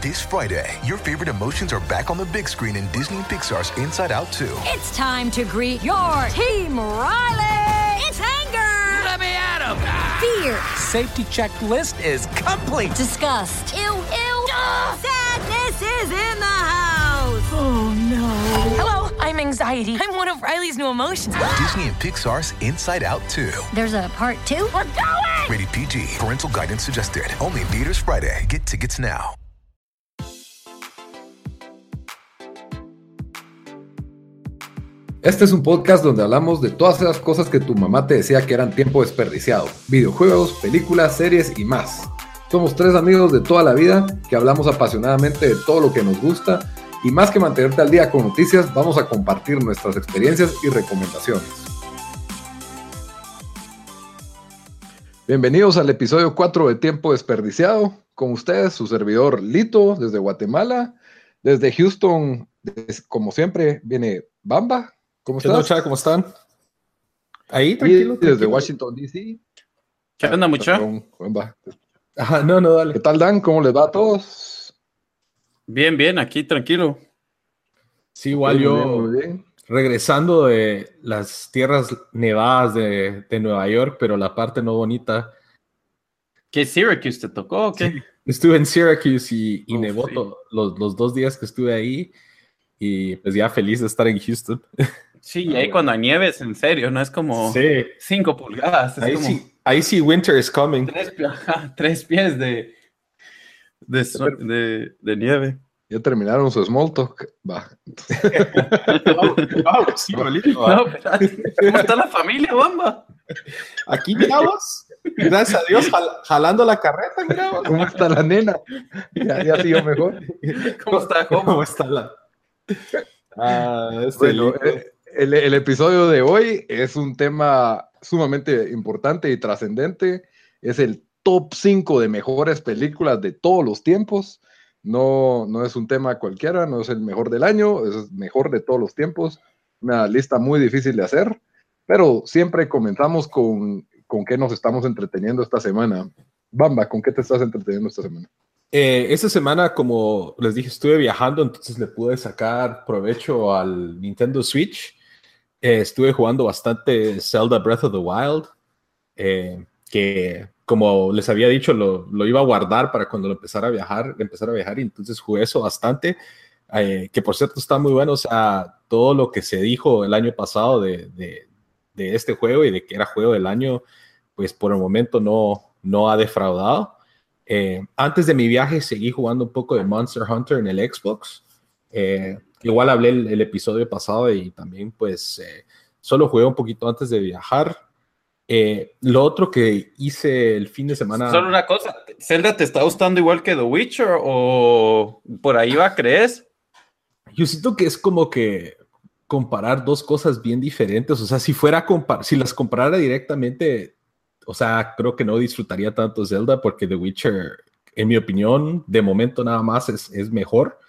This Friday, your favorite emotions are back on the big screen in Disney and Pixar's Inside Out 2. It's time to greet your Team Riley. It's anger. Let me at him. Fear. Safety checklist is complete. Disgust. Ew, ew. Sadness is in the house. Oh no. Hello, I'm anxiety. I'm one of Riley's new emotions. Disney and Pixar's Inside Out 2. There's a part two. We're going! Rated PG. Parental guidance suggested. Only in theaters Friday. Get tickets now. Este es un podcast donde hablamos de todas esas cosas que tu mamá te decía que eran tiempo desperdiciado. Videojuegos, películas, series y más. Somos tres amigos de toda la vida que hablamos apasionadamente de todo lo que nos gusta y más que mantenerte al día con noticias, vamos a compartir nuestras experiencias y recomendaciones. Bienvenidos al episodio 4 de Tiempo Desperdiciado. Con ustedes, su servidor Lito desde Guatemala. Desde Houston, como siempre, viene Bamba. ¿Cómo ¿Qué estás? onda, ¿Cómo están? Ahí, tranquilo. desde tranquilo. Washington, D.C. ¿Qué onda, mucho? Perdón, Bamba. Ajá, no, no, ¿Qué dale. tal, Dan? ¿Cómo les va a todos? Bien, bien, aquí tranquilo. Sí, igual Muy yo bien, muy bien. regresando de las tierras nevadas de, de Nueva York, pero la parte no bonita. ¿Qué Syracuse te tocó o qué? Estuve en Syracuse y, y nevó sí. los, los dos días que estuve ahí y pues ya feliz de estar en Houston. Sí, y ahí cuando hay nieves, en serio, no es como Sí, 5 pulgadas, es ahí como sí, ahí sí winter is coming. tres, tres pies de, de, su- de, de nieve. Ya terminaron su small talk. Va. Wow, sí, bolito, No. ¿Cómo está la familia, Bamba? Aquí miramos, gracias a Dios, jal- jalando la carreta, miramos. ¿Cómo está la nena? Ya, ya siguió mejor. ¿Cómo está, ¿Cómo está la? Ah, este Bueno, eh, el, episodio de hoy es un tema sumamente importante y trascendente. Es el top 5 de mejores películas de todos los tiempos. No, no es un tema cualquiera, no es el mejor del año, es el mejor de todos los tiempos. Una lista muy difícil de hacer, pero siempre comenzamos con, con qué nos estamos entreteniendo esta semana. Bamba, ¿con qué te estás entreteniendo esta semana? Eh, esta semana, como les dije, estuve viajando, entonces le pude sacar provecho al Nintendo Switch. Eh, estuve jugando bastante Zelda Breath of the Wild, eh, que como les había dicho, lo, lo iba a guardar para cuando lo empezara a viajar, empezar a viajar, y entonces jugué eso bastante. eh, que por cierto está muy bueno, o sea, todo lo que se dijo el año pasado de, de, este juego y de que era juego del año, pues por el momento no, no ha defraudado. Eh, antes de mi viaje seguí jugando un poco de Monster Hunter en el Xbox. Igual hablé el, el episodio pasado y también pues eh, solo jugué un poquito antes de viajar. Eh, lo otro que hice el fin de semana... Solo una cosa, ¿Zelda te está gustando igual que The Witcher o por ahí va, crees? Yo siento que es como que comparar dos cosas bien diferentes. O sea, si fuera compar si las comparara directamente, o sea, creo que no disfrutaría tanto Zelda porque The Witcher, en mi opinión, de momento nada más es, es mejor,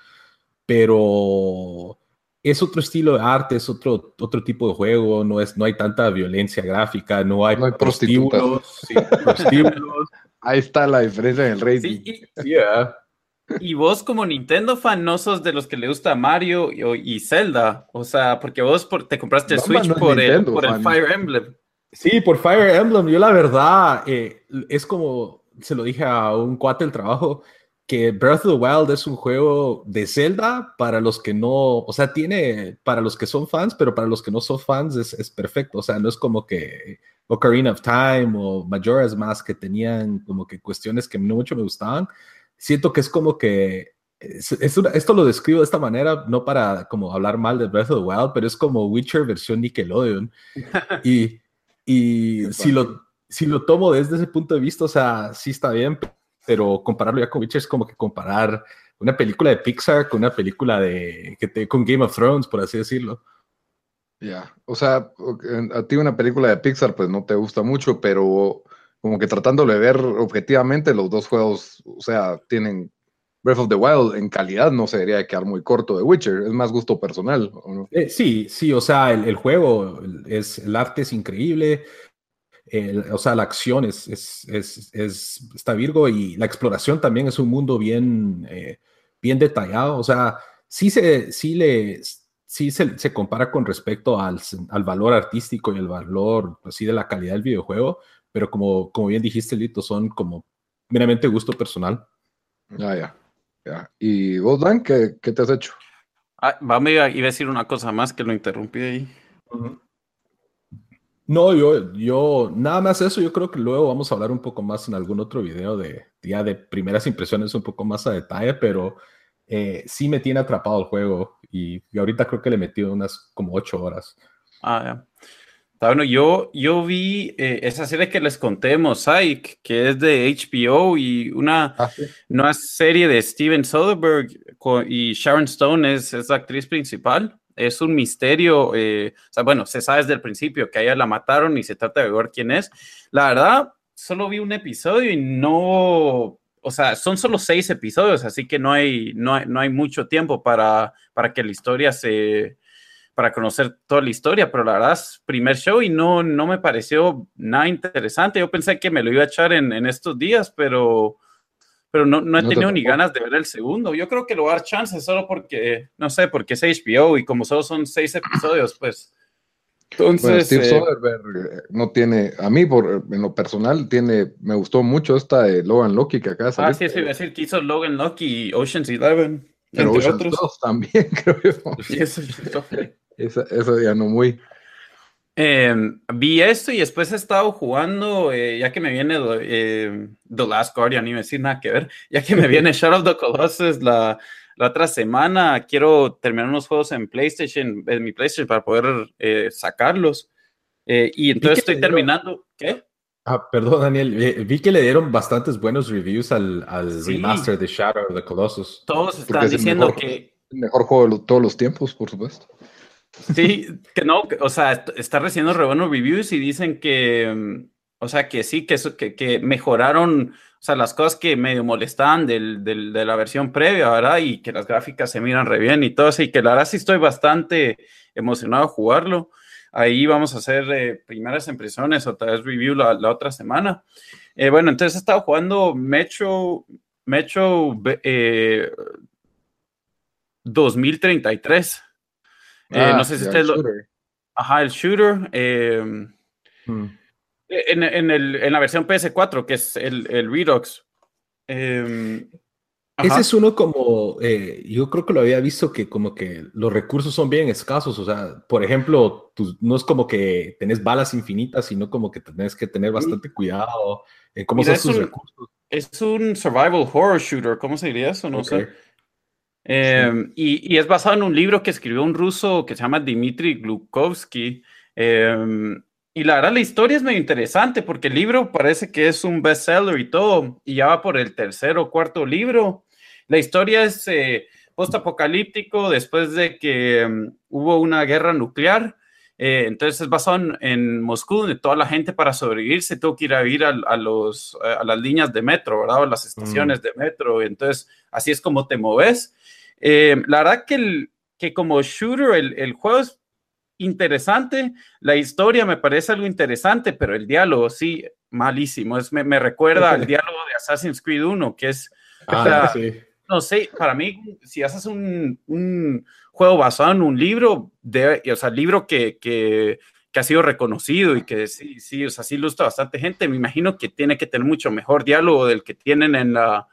pero es otro estilo de arte, es otro, otro tipo de juego, no, es, no hay tanta violencia gráfica, no hay, No hay prostitutas. prostíbulos, sí, prostíbulos. Ahí está la diferencia en el rating. Sí, y, Yeah. y vos como Nintendo fan no sos de los que le gusta Mario y, y Zelda, o sea, porque vos por- te compraste el Switch no por, el, Nintendo por el. Fire Emblem. Sí, por Fire Emblem. Yo la verdad, eh, es como se lo dije a un cuate del trabajo, que Breath of the Wild es un juego de Zelda para los que no, o sea, tiene para los que son fans, pero para los que no son fans es, es perfecto. O sea, no es como que Ocarina of Time o Majora's Mask que tenían como que cuestiones que no mucho me gustaban. Siento que es como que es- es una- esto lo describo de esta manera, no para como hablar mal de Breath of the Wild, pero es como Witcher versión Nickelodeon. Y, y si, lo, si lo tomo desde ese punto de vista, o sea, sí está bien, pero compararlo ya con Witcher es como que comparar una película de Pixar con una película de, que te, con Game of Thrones, por así decirlo. Ya, o sea, a ti una película de Pixar pues no te gusta mucho, pero como que tratándolo de ver objetivamente, los dos juegos, o sea, tienen Breath of the Wild en calidad no se debería quedar muy corto de Witcher, es más gusto personal, ¿o no? Eh, sí, sí, o sea, el, el juego, el- es, el arte es increíble, el- o sea, la acción es, es, es, es- está virgo y la exploración también es un mundo bien, eh, bien detallado. O sea, sí se, sí le, sí se, se compara con respecto al, al, valor artístico y el valor así de la calidad del videojuego, pero como, como bien dijiste, Lito, son como meramente gusto personal. Ah, ya, ya. ¿Y vos, Dan, qué, qué te has hecho? Ah, va, me iba a decir una cosa más que lo interrumpí ahí. No, yo, yo, nada más eso, yo creo que luego vamos a hablar un poco más en algún otro video de, ya de primeras impresiones un poco más a detalle, pero eh, sí me tiene atrapado el juego y, y, ahorita creo que le metido unas como ocho horas. Ah, ya. Bueno, yo, yo vi eh, esa serie que les conté, Mosaic, que es de HBO y una Ah, sí. serie de Steven Soderbergh co- y Sharon Stone es, es la actriz principal. Es un misterio, eh, o sea, bueno, se sabe desde el principio que a ella la mataron y se trata de ver quién es. La verdad, solo vi un episodio y no, o sea, son solo seis episodios, así que no hay, no hay, no hay mucho tiempo para, para que la historia se, para conocer toda la historia, pero la verdad es primer show y no, no me pareció nada interesante. Yo pensé que me lo iba a echar en estos días, pero, pero no, no he No te tenido ni ganas de ver el segundo. Yo creo que lo voy a dar chance solo porque, no sé, porque es HBO y como solo son seis episodios, pues. Bueno, Entonces, Steve eh, Soderbergh eh, no tiene, a mí por, en lo personal tiene, me gustó mucho esta de Logan Loki que acaba de ah, sí, sí, iba a decir que hizo Logan Lucky y Ocean's Eleven, pero entre Ocean's otros. 2 también, creo yo. Sí, eso- esa ya no muy. Eh, vi esto y después he estado jugando, eh, ya que me viene eh, The Last Guardian, ni me decir nada que ver, ya que me viene Shadow of the Colossus la, la otra semana, quiero terminar unos juegos en PlayStation, en mi PlayStation para poder eh, sacarlos. Eh, y entonces estoy dieron- terminando, ¿qué? Ah, perdón, Daniel, vi que le dieron bastantes buenos reviews al, al Sí. remaster de Shadow of the Colossus. Todos están es diciendo mejor. que, El mejor juego de todos los tiempos, por supuesto. Sí, que no, o sea, est- está recibiendo re buenos reviews y dicen que, mm, o sea, que sí, que, que, que mejoraron, o sea, las cosas que medio molestaban del, del- de la versión previa, ¿verdad? Y que las gráficas se miran re bien y todo eso, y que la verdad sí estoy bastante emocionado a jugarlo. Ahí vamos a hacer eh, primeras impresiones, otra vez review la, la otra semana. Eh, bueno, entonces he estado jugando Metro, Metro eh, 2033. Eh, Ah, no sé si ustedes lo, shooter. Ajá, el shooter. eh, Hmm. en, en el- en la versión PS4, que es el, el Redux. Eh, ajá. Ese es uno como, eh, yo creo que lo había visto que como que los recursos son bien escasos, o sea, por ejemplo, tú- no es como que tenés balas infinitas, sino como que tenés que tener bastante cuidado en cómo Mira, usas tus recursos. Es un survival horror shooter, ¿cómo se diría eso? No sé. Eh, y, es basado en un libro que escribió un ruso que se llama Dmitry Glukovsky. Eh, y la verdad, la historia es medio interesante porque el libro parece que es un bestseller y todo, y ya va por el tercer o cuarto libro. La historia es eh, post-apocalíptico después de que mm, hubo una guerra nuclear. Eh, entonces es basado en, en Moscú, donde toda la gente para sobrevivir se tuvo que ir a vivir a, a los, a las líneas de metro, ¿verdad? O las estaciones de metro. Entonces, así es como te moves. Eh, la verdad que, el, que como shooter el, el juego es interesante, la historia me parece algo interesante, pero el diálogo sí, malísimo. Es, me, me recuerda al diálogo de Assassin's Creed 1, que es, Ah, o sea, sí. No sé, para mí, si haces un, un juego basado en un libro, debe, o sea, libro que, que, que ha sido reconocido y que sí, sí, o sea, sí gusta bastante gente, me imagino que tiene que tener mucho mejor diálogo del que tienen en la,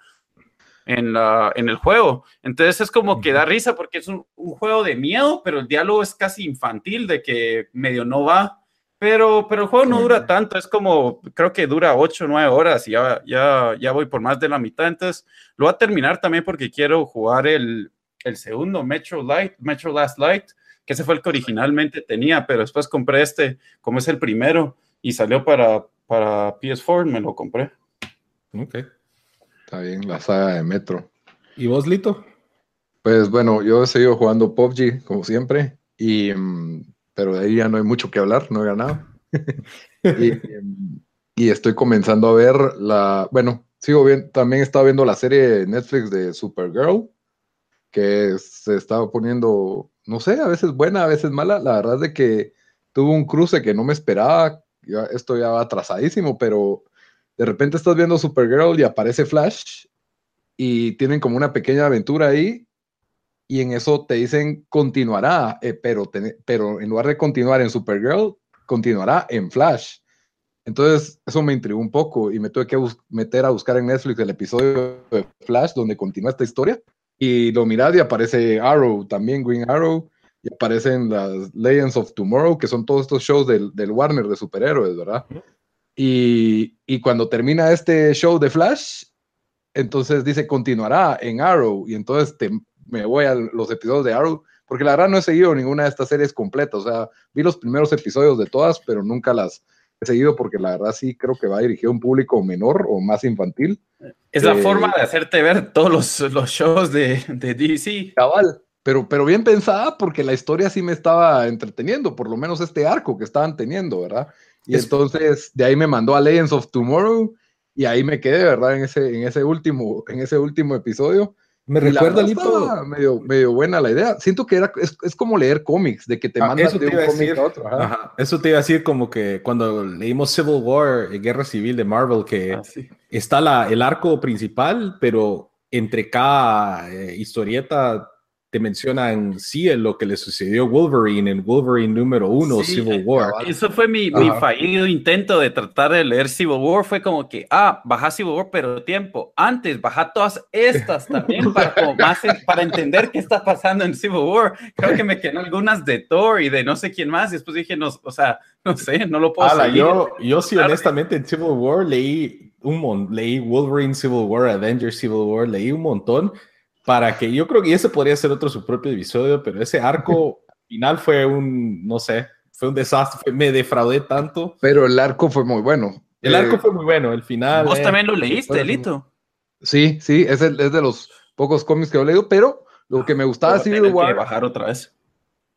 en, la, en el juego. Entonces es como que da risa porque es un, un, juego de miedo, pero el diálogo es casi infantil, de que medio no va. Pero, pero el juego no dura tanto, es como, creo que dura 8 o 9 horas y ya, ya, ya voy por más de la mitad. Entonces lo voy a terminar también porque quiero jugar el, el segundo, Metro Light, Metro Last Light, que ese fue el que originalmente tenía, pero después compré este, como es el primero, y salió para, para PS4, me lo compré. Ok. Está bien, la saga de Metro. ¿Y vos, Lito? Pues bueno, yo he seguido jugando PUBG, como siempre, y, mm, pero de ahí ya no hay mucho que hablar, no he ganado. y, estoy comenzando a ver la, bueno, sigo bien, también he estado viendo la serie Netflix de Supergirl, que se estaba poniendo, no sé, a veces buena, a veces mala. La verdad de que tuvo un cruce que no me esperaba, esto ya va atrasadísimo, pero de repente estás viendo Supergirl y aparece Flash y tienen como una pequeña aventura ahí y en eso te dicen continuará, eh, pero, pero en lugar de continuar en Supergirl, continuará en Flash. Entonces, eso me intrigó un poco y me tuve que meter a buscar en Netflix el episodio de Flash donde continúa esta historia. Y lo mirad y aparece Arrow, también Green Arrow, y aparecen las Legends of Tomorrow, que son todos estos shows del, del Warner de superhéroes, ¿verdad? Y, y, cuando termina este show de Flash, entonces dice continuará en Arrow, y entonces te, me voy a los episodios de Arrow, porque la verdad no he seguido ninguna de estas series completas, o sea, vi los primeros episodios de todas, pero nunca las he seguido porque la verdad sí creo que va dirigido a un público menor o más infantil. Es la eh, forma de hacerte ver todos los, los shows de, de, DC. Cabal, pero, pero bien pensada porque la historia sí me estaba entreteniendo, por lo menos este arco que estaban teniendo, ¿verdad? Y entonces de ahí me mandó a Legends of Tomorrow y ahí me quedé, ¿verdad? En ese, en ese, último, en ese último episodio. Me recuerda, Lito. Medio, medio buena la idea. Siento que era, es, es como leer cómics, de que te ah, mandas de un cómic a otro. Ajá. Eso te iba a decir como que cuando leímos Civil War, eh, Guerra Civil de Marvel, que ah, está la, el arco principal, pero entre cada eh, historieta te mencionan sí en lo que le sucedió a Wolverine en Wolverine número uno, Civil War. Eso fue mi, mi, fallido intento de tratar de leer Civil War. Fue como que, ah, baja Civil War, pero tiempo. Antes, baja todas estas también para, más, para entender qué está pasando en Civil War. Creo que me quedan algunas de Thor y de no sé quién más. Y después dije, no, o sea, no sé, no lo puedo seguir. Yo, yo sí, honestamente, en Civil War leí un montón. Leí Wolverine Civil War, Avengers Civil War, leí un montón para que yo creo que ese podría ser otro su propio episodio, pero ese arco final fue un, no sé, fue un desastre, me defraudé tanto. Pero el arco fue muy bueno. El arco eh, fue muy bueno, el final. Vos también lo leíste, Lito. Sí, sí, es, es de los pocos cómics que he leído, pero lo que me gustaba de Civil War. bajar otra vez.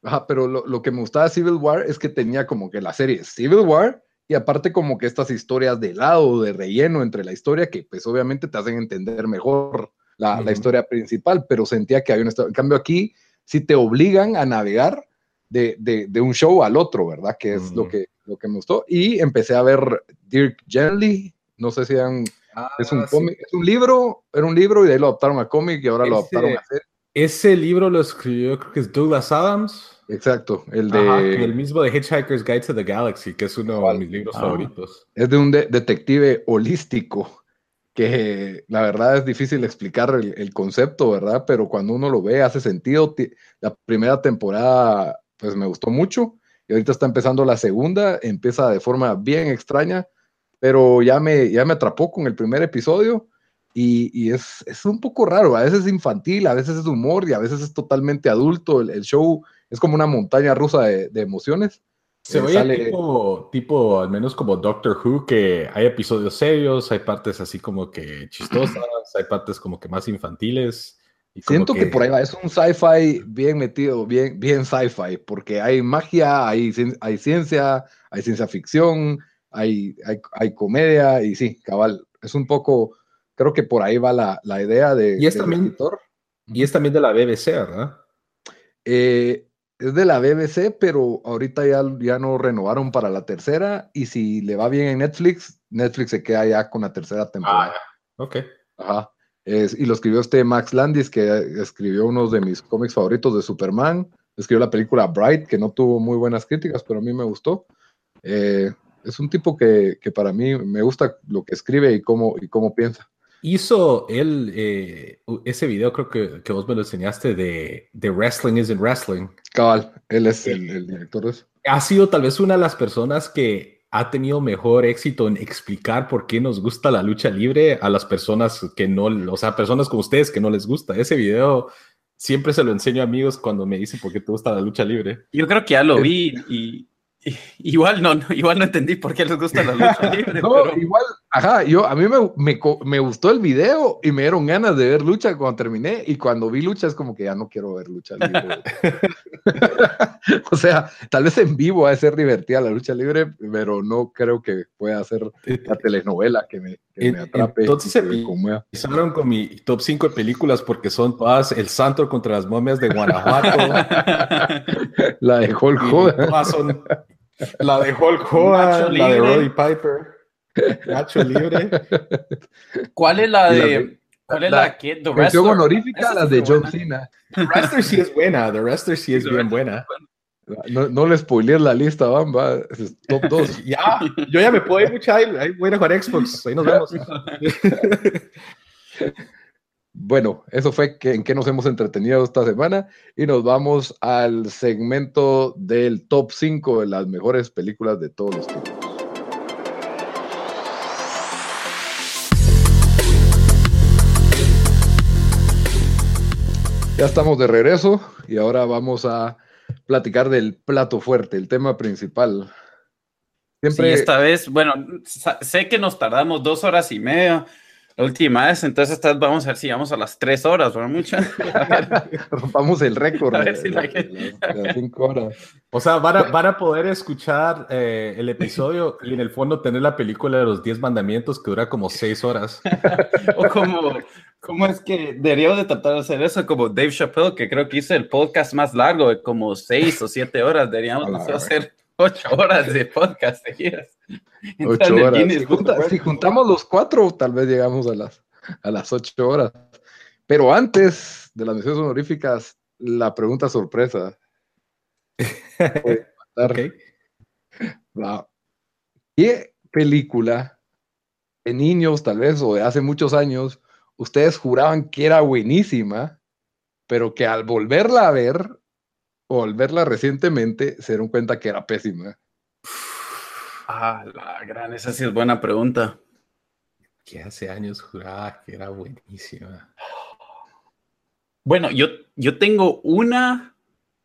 Ajá, pero lo, lo, que me gustaba de Civil War es que tenía como que la serie Civil War y aparte como que estas historias de lado, de relleno entre la historia que pues obviamente te hacen entender mejor la, historia principal, pero sentía que había un En cambio aquí, si te obligan a navegar de, de, un show al otro, ¿verdad? Que es lo, que, lo que me gustó. Y empecé a ver Dirk Gently, no sé si es, un ah, cómic, es un libro, era un libro y de ahí lo adaptaron a cómic y ahora lo adaptaron a serie. Ese libro lo escribió, creo que es Douglas Adams. Exacto, el de... el mismo de Hitchhiker's Guide to the Galaxy, que es uno de mis libros favoritos. Es de un detective holístico que la verdad es difícil explicar el, concepto, ¿verdad? Pero cuando uno lo ve hace sentido. La primera temporada, pues me gustó mucho y ahorita está empezando la segunda, empieza de forma bien extraña, pero ya me, ya me atrapó con el primer episodio y, es, es, un poco raro, a veces es infantil, a veces es humor y a veces es totalmente adulto. El, show es como una montaña rusa de emociones se eh, tipo, tipo, al menos como Doctor Who, que hay episodios serios, hay partes así como que chistosas, hay partes como que más infantiles. Siento que... por ahí va, es un sci-fi bien metido, bien, bien sci-fi, porque hay magia, hay, hay ciencia, hay ciencia ficción, hay, hay, comedia, y sí, cabal, es un poco, creo que por ahí va la, la idea de... Y es, también, y es también de la BBC, ¿verdad? Eh, es de la BBC, pero ahorita ya, ya no renovaron para la tercera. Y si le va bien en Netflix, Netflix se queda ya con la tercera temporada. Ah, ok. Ajá. y lo escribió este Max Landis, que escribió uno de mis cómics favoritos de Superman. Escribió la película Bright, que no tuvo muy buenas críticas, pero a mí me gustó. Eh, es un tipo que, que, para mí me gusta lo que escribe y cómo, y cómo piensa hizo él eh, ese video, creo que, que, vos me lo enseñaste, de, de Wrestling isn't Wrestling. Cabal, él es el, el, director de eso. Ha sido tal vez una de las personas que ha tenido mejor éxito en explicar por qué nos gusta la lucha libre a las personas que no, o sea, personas como ustedes que no les gusta. Ese video siempre se lo enseño a amigos cuando me dicen por qué te gusta la lucha libre. Yo creo que ya lo vi y Igual no, igual no entendí por qué les gusta la lucha libre. no, igual, ajá, yo, a mí me, me, me, gustó el video y me dieron ganas de ver lucha cuando terminé y cuando vi lucha es como que ya no quiero ver lucha libre. o sea, tal vez en vivo va a ser divertida la lucha libre, pero no creo que pueda ser la telenovela que me, que me atrape. Entonces empezaron con mi top 5 de películas porque son todas El Santo contra las momias de Guanajuato. la de Hulk Hogan. La de Hulk Hogan, la de Roddy Piper. Nacho libre. ¿Cuál es la de, ¿Cuál es La la, que? The Mención Wrestler. honorífica Esa a las sí de John. Cena. The Wrestler sí es buena, The Wrestler sí es bien buena. No, no le spoilees la lista, va. Es top 2. Ya, yo ya me puedo ir mucha, ahí, ahí voy a jugar Xbox, ahí nos vemos. Bueno, eso fue que, en qué nos hemos entretenido esta semana y nos vamos al segmento del top 5 de las mejores películas de todos los tiempos. Ya estamos de regreso y ahora vamos a platicar del plato fuerte, el tema principal. Siempre Sí, esta vez, bueno, sé que nos tardamos dos horas y media la última vez, entonces esta vez vamos a ver si vamos a las tres horas, ¿verdad? Mucha. rompamos el récord A ver si la gente- las 5 horas. O sea, van a, van a poder escuchar eh, el episodio y en el fondo tener la película de los 10 mandamientos que dura como 6 horas. O como, ¿cómo es que deberíamos de tratar de hacer eso? Como Dave Chappelle, que creo que hizo el podcast más largo de como seis o siete horas. Deberíamos hacer ocho horas de podcast seguidas. Ocho horas. Si, junta- juntamos los cuatro, tal vez llegamos a las, a las ocho horas. Pero antes de las menciones honoríficas, la pregunta sorpresa. ¿Qué película de niños, tal vez, o de hace muchos años, ustedes juraban que era buenísima, pero que al volverla a ver, o volverla recientemente, se dieron cuenta que era pésima? Ah, la gran, esa sí es buena pregunta. Que hace años juraba que era buenísima. Bueno, yo, yo tengo una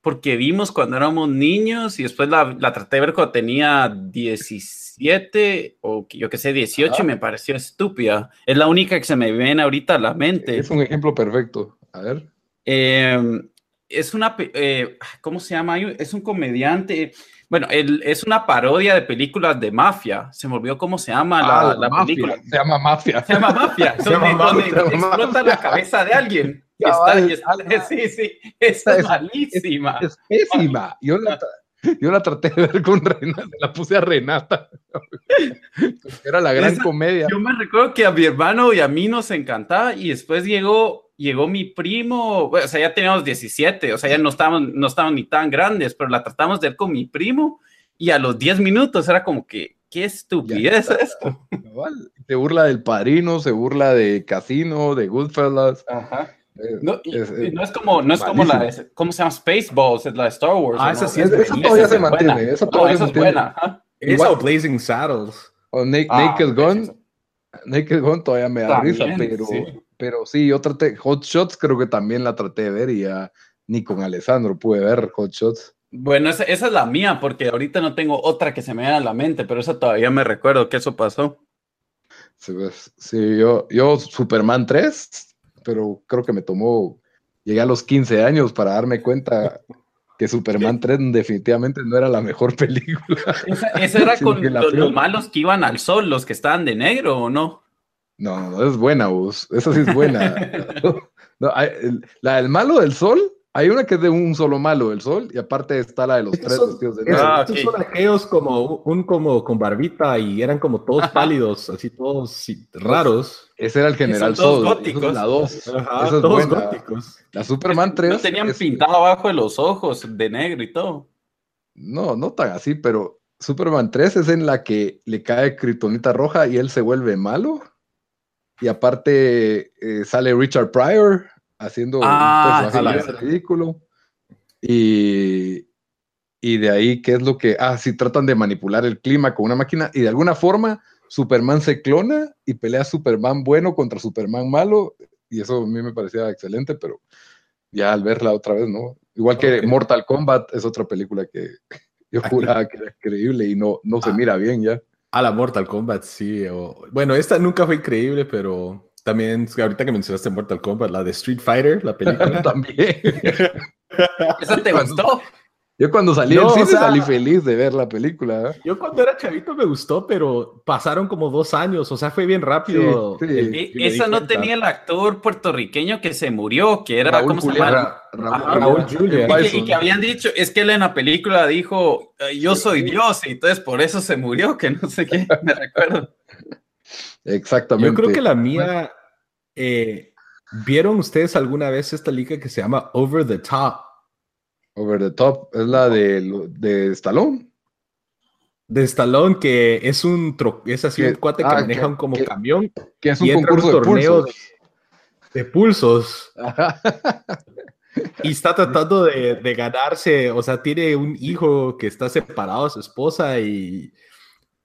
porque vimos cuando éramos niños y después la, la traté de ver cuando tenía 17 o yo que sé, 18 Ajá. y me pareció estúpida. Es la única que se me viene ahorita a la mente. Es un ejemplo perfecto. A ver. Eh, es una, eh, ¿cómo se llama? Es un comediante. Bueno, él, es una parodia de películas de mafia. Se me olvidó cómo se llama la, Ah, la Mafia, película. Se llama Mafia. Se llama Mafia. Se llama donde, Mafia, donde se llama explota Mafia. la cabeza de alguien. Está- está- sí, sí. Esa es Es- malísima. Es pésima. Yo la, yo la traté de ver con Renata, la puse a Renata. Era la gran Esa- comedia. Yo me recuerdo que a mi hermano y a mí nos encantaba y después llegó, llegó mi primo, bueno, o sea, ya teníamos 17, o sea, ya no estábamos, no estábamos ni tan grandes, pero la tratamos de ver con mi primo y a los 10 minutos era como que, qué estupidez es esto. Se burla del padrino, se burla de Casino, de Goodfellas. Ajá. Eh, No, y, es- y no es como, no es como la, de- ¿cómo se llama? Spaceballs, es la de Star Wars. Ah, ¿o esa no? sí es esa todavía se es buena. mantiene. Esa No, todavía esa se es mantiene. buena. Esa o Blazing Saddles. O Na- Ah, Naked Gun. Naked Gun todavía me da risa, También, pero sí. Pero sí, yo traté. Hot Shots creo que también la traté de ver y ya ni con Alessandro pude ver Hot Shots. Bueno, esa, esa es la mía, porque ahorita no tengo otra que se me viene a la mente, pero esa todavía me recuerdo que eso pasó. Sí, pues, sí, yo, yo Superman 3, pero creo que me tomó, llegué a los 15 años para darme cuenta que Superman 3 definitivamente no era la mejor película. Esa, esa era con los, los malos que iban al sol, los que estaban de negro, ¿o no? No, no, es buena, vos. Esa sí es buena. No, hay- el- la del malo del sol, hay una que es de un solo malo del sol y aparte está la de los tres vestidos de negro. Ah, estos ok. son aquellos como un como con barbita y eran como todos Ajá. pálidos, así todos raros. Ese era el general Son todos góticos. esa es la 2. Ajá, Esa es todos buena. góticos. La Superman 3. No tenían es- pintado abajo de los ojos de negro y todo. No, no tan así, pero Superman 3 es en la que le cae Kryptonita roja y él se vuelve malo. Y aparte eh, sale Richard Pryor haciendo Ah, un personaje sí. ridículo. Y, y de ahí, ¿qué es lo que? Ah, sí, tratan de manipular el clima con una máquina y de alguna forma Superman se clona y pelea Superman bueno contra Superman malo. Y eso a mí me parecía excelente, pero ya al verla otra vez, ¿no? Igual que. Mortal Kombat es otra película que yo juraba que era increíble y no, no se Ah. mira bien ya. A la Mortal Kombat, sí. o- Bueno, esta nunca fue increíble, pero también ahorita que mencionaste Mortal Kombat, la de Street Fighter, la película. También. ¿Esa te gustó? Yo cuando salí No, del o cine sea- salí feliz de ver la película. ¿eh? Yo cuando era chavito me gustó, pero pasaron como dos años, o sea, fue bien rápido. Sí, sí. el- E- esa no cuenta. tenía el actor puertorriqueño que se murió, que era, Raúl ¿cómo se llama? Ra- Raúl. Y que, Bison. y que habían dicho, es que él en la película dijo, "Eh, yo soy Dios, y entonces por eso se murió, que no sé qué, me recuerdo. Exactamente. Yo creo que la mía, eh, ¿Vieron ustedes alguna vez esta liga que se llama Over the Top? Over the Top es la de, de Stallone. De Stallone, que es un tro- es así Que- un cuate que ah, maneja que- un como que- camión Que es y un entra un concurso de torneo pulsos. de, de pulsos y está tratando de, de ganarse, o sea, tiene un hijo que está separado de su esposa y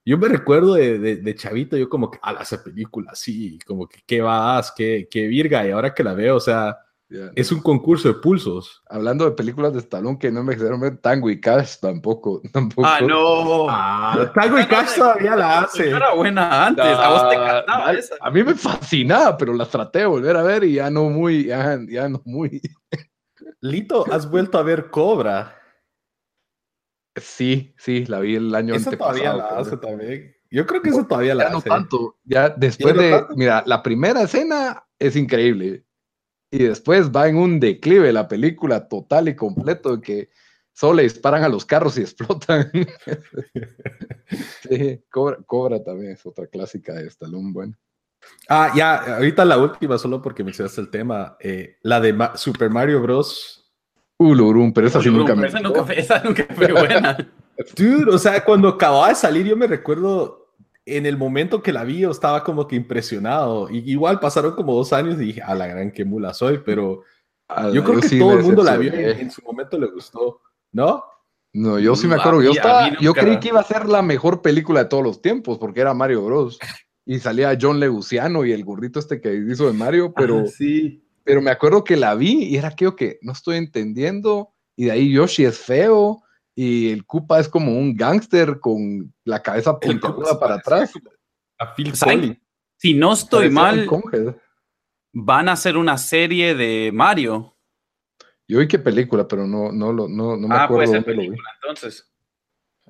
yo me recuerdo de, de- de chavito, yo como que, a esa película, sí, como que qué vas, qué, qué virga, y ahora que la veo, o sea, Es un concurso de pulsos. Hablando de películas de Stallone que no me quedaron ver, Tango y Cash tampoco. tampoco. Ah, no. Ah, Tango y Cash todavía la hace. Era buena antes. a vos te Ah, encantaba esa. A mí me fascinaba, pero las traté de volver a ver y ya no muy, ya, ya no muy. Lito, has vuelto a ver Cobra. Sí, sí, la vi el año Eso todavía la hace también. Yo creo que eso todavía la Ya no hace. tanto. Ya después no de, tanto. mira, la primera escena es increíble. Y después va en un declive la película total y completo de que solo le disparan a los carros y explotan. sí, Cobra, Cobra también es otra clásica de Stallone, bueno. Ah, ya, ahorita la última, solo porque mencionaste el tema. eh, la de Ma- Super Mario Bros. Ulurum, pero esa sí nunca me esa, nunca fue, esa nunca fue buena. Dude, o sea, cuando acababa de salir, yo me recuerdo en el momento que la vi, yo estaba como que impresionado. Y igual pasaron como dos años y dije, a la gran que mula soy, pero Ah, yo creo que sí todo el mundo la vio decepcioné. en, su momento le gustó, ¿no? No, yo sí me acuerdo. Yo, estaba, mí yo nunca. creí que iba a ser la mejor película de todos los tiempos, porque era Mario Bros. Y salía John Leguciano y el gordito este que hizo de Mario, pero, Ah, sí. pero me acuerdo que la vi y era aquello que no estoy entendiendo. Y de ahí Yoshi es feo y el Koopa es como un gángster con la cabeza puntiaguda para atrás. A Phil. Si no estoy mal, van a hacer una serie de Mario. Yo vi qué película, pero no, no, lo- no, no me ah, acuerdo puede ser dónde lo vi. película, entonces.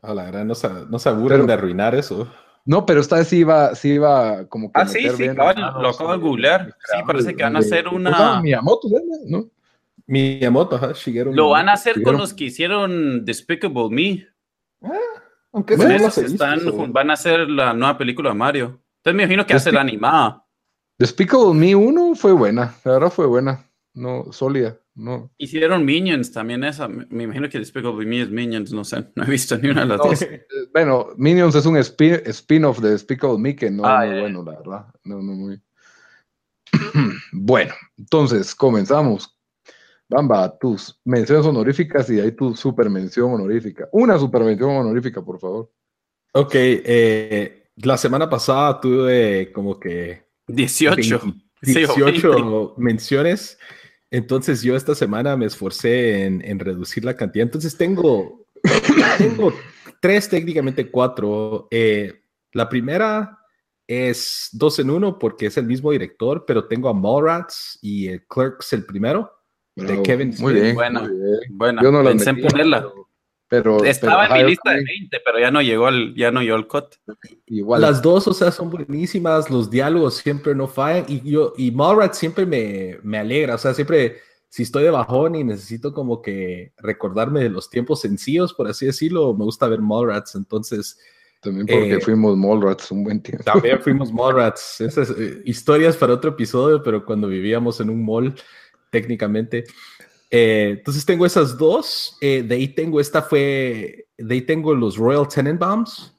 A la gran, no se, no se aburren Pero- de arruinar eso. No, pero esta vez sí iba, sí iba como que. Ah, sí, meter sí, bien cabal, lo acabo de googlear. Sí, parece que van a hacer ¿cómo una-? Miyamoto, ¿no? Miyamoto, ajá, Shigeru Lo van a hacer con los que hicieron Despicable Me. Aunque Bueno, Esos están, van a hacer la nueva película de Mario. Entonces me imagino que hace la animada. Despicable Me 1 fue buena, la verdad fue buena, no, sólida, no. Hicieron Minions también esa. Me imagino que Despicable Me es Minions, no sé. No he visto ni una de las No, dos. bueno, Minions es un spi- spin-off de Despicable Me que no Ah, es muy ya. bueno, la verdad, no, no muy. bueno, entonces comenzamos. Bamba, tus menciones honoríficas y ahí tu super mención honorífica. Una super mención honorífica, por favor. Ok, eh, la semana pasada tuve como que 18. 20 Sí, o 18 menciones. Entonces yo esta semana me esforcé en, en reducir la cantidad. Entonces tengo, tengo tres, técnicamente cuatro. Eh, la primera es dos en uno porque es el mismo director, pero tengo a Mallrats y el Clerks el primero. De Bravo. Kevin Muy Smith. bien, Buena. muy bien. Bueno, Yo no la pensé en metí, ponerla. Pero, pero- Estaba pero, en ajá, mi lista de también, 20, pero ya no llegó al, ya no llegó al cut. Igual. Las dos, o sea, son buenísimas, los diálogos siempre no fallan y yo, y Mallrats siempre me, me alegra, o sea, siempre, si estoy de bajón y necesito como que recordarme de los tiempos sencillos, por así decirlo, me gusta ver Mallrats, entonces También porque eh, fuimos Mallrats un buen tiempo. también fuimos Mallrats, esas eh, historias para otro episodio, pero cuando vivíamos en un mall, técnicamente. Eh, entonces tengo esas dos, eh, de ahí tengo, esta fue, de ahí tengo los Royal Tenenbaums,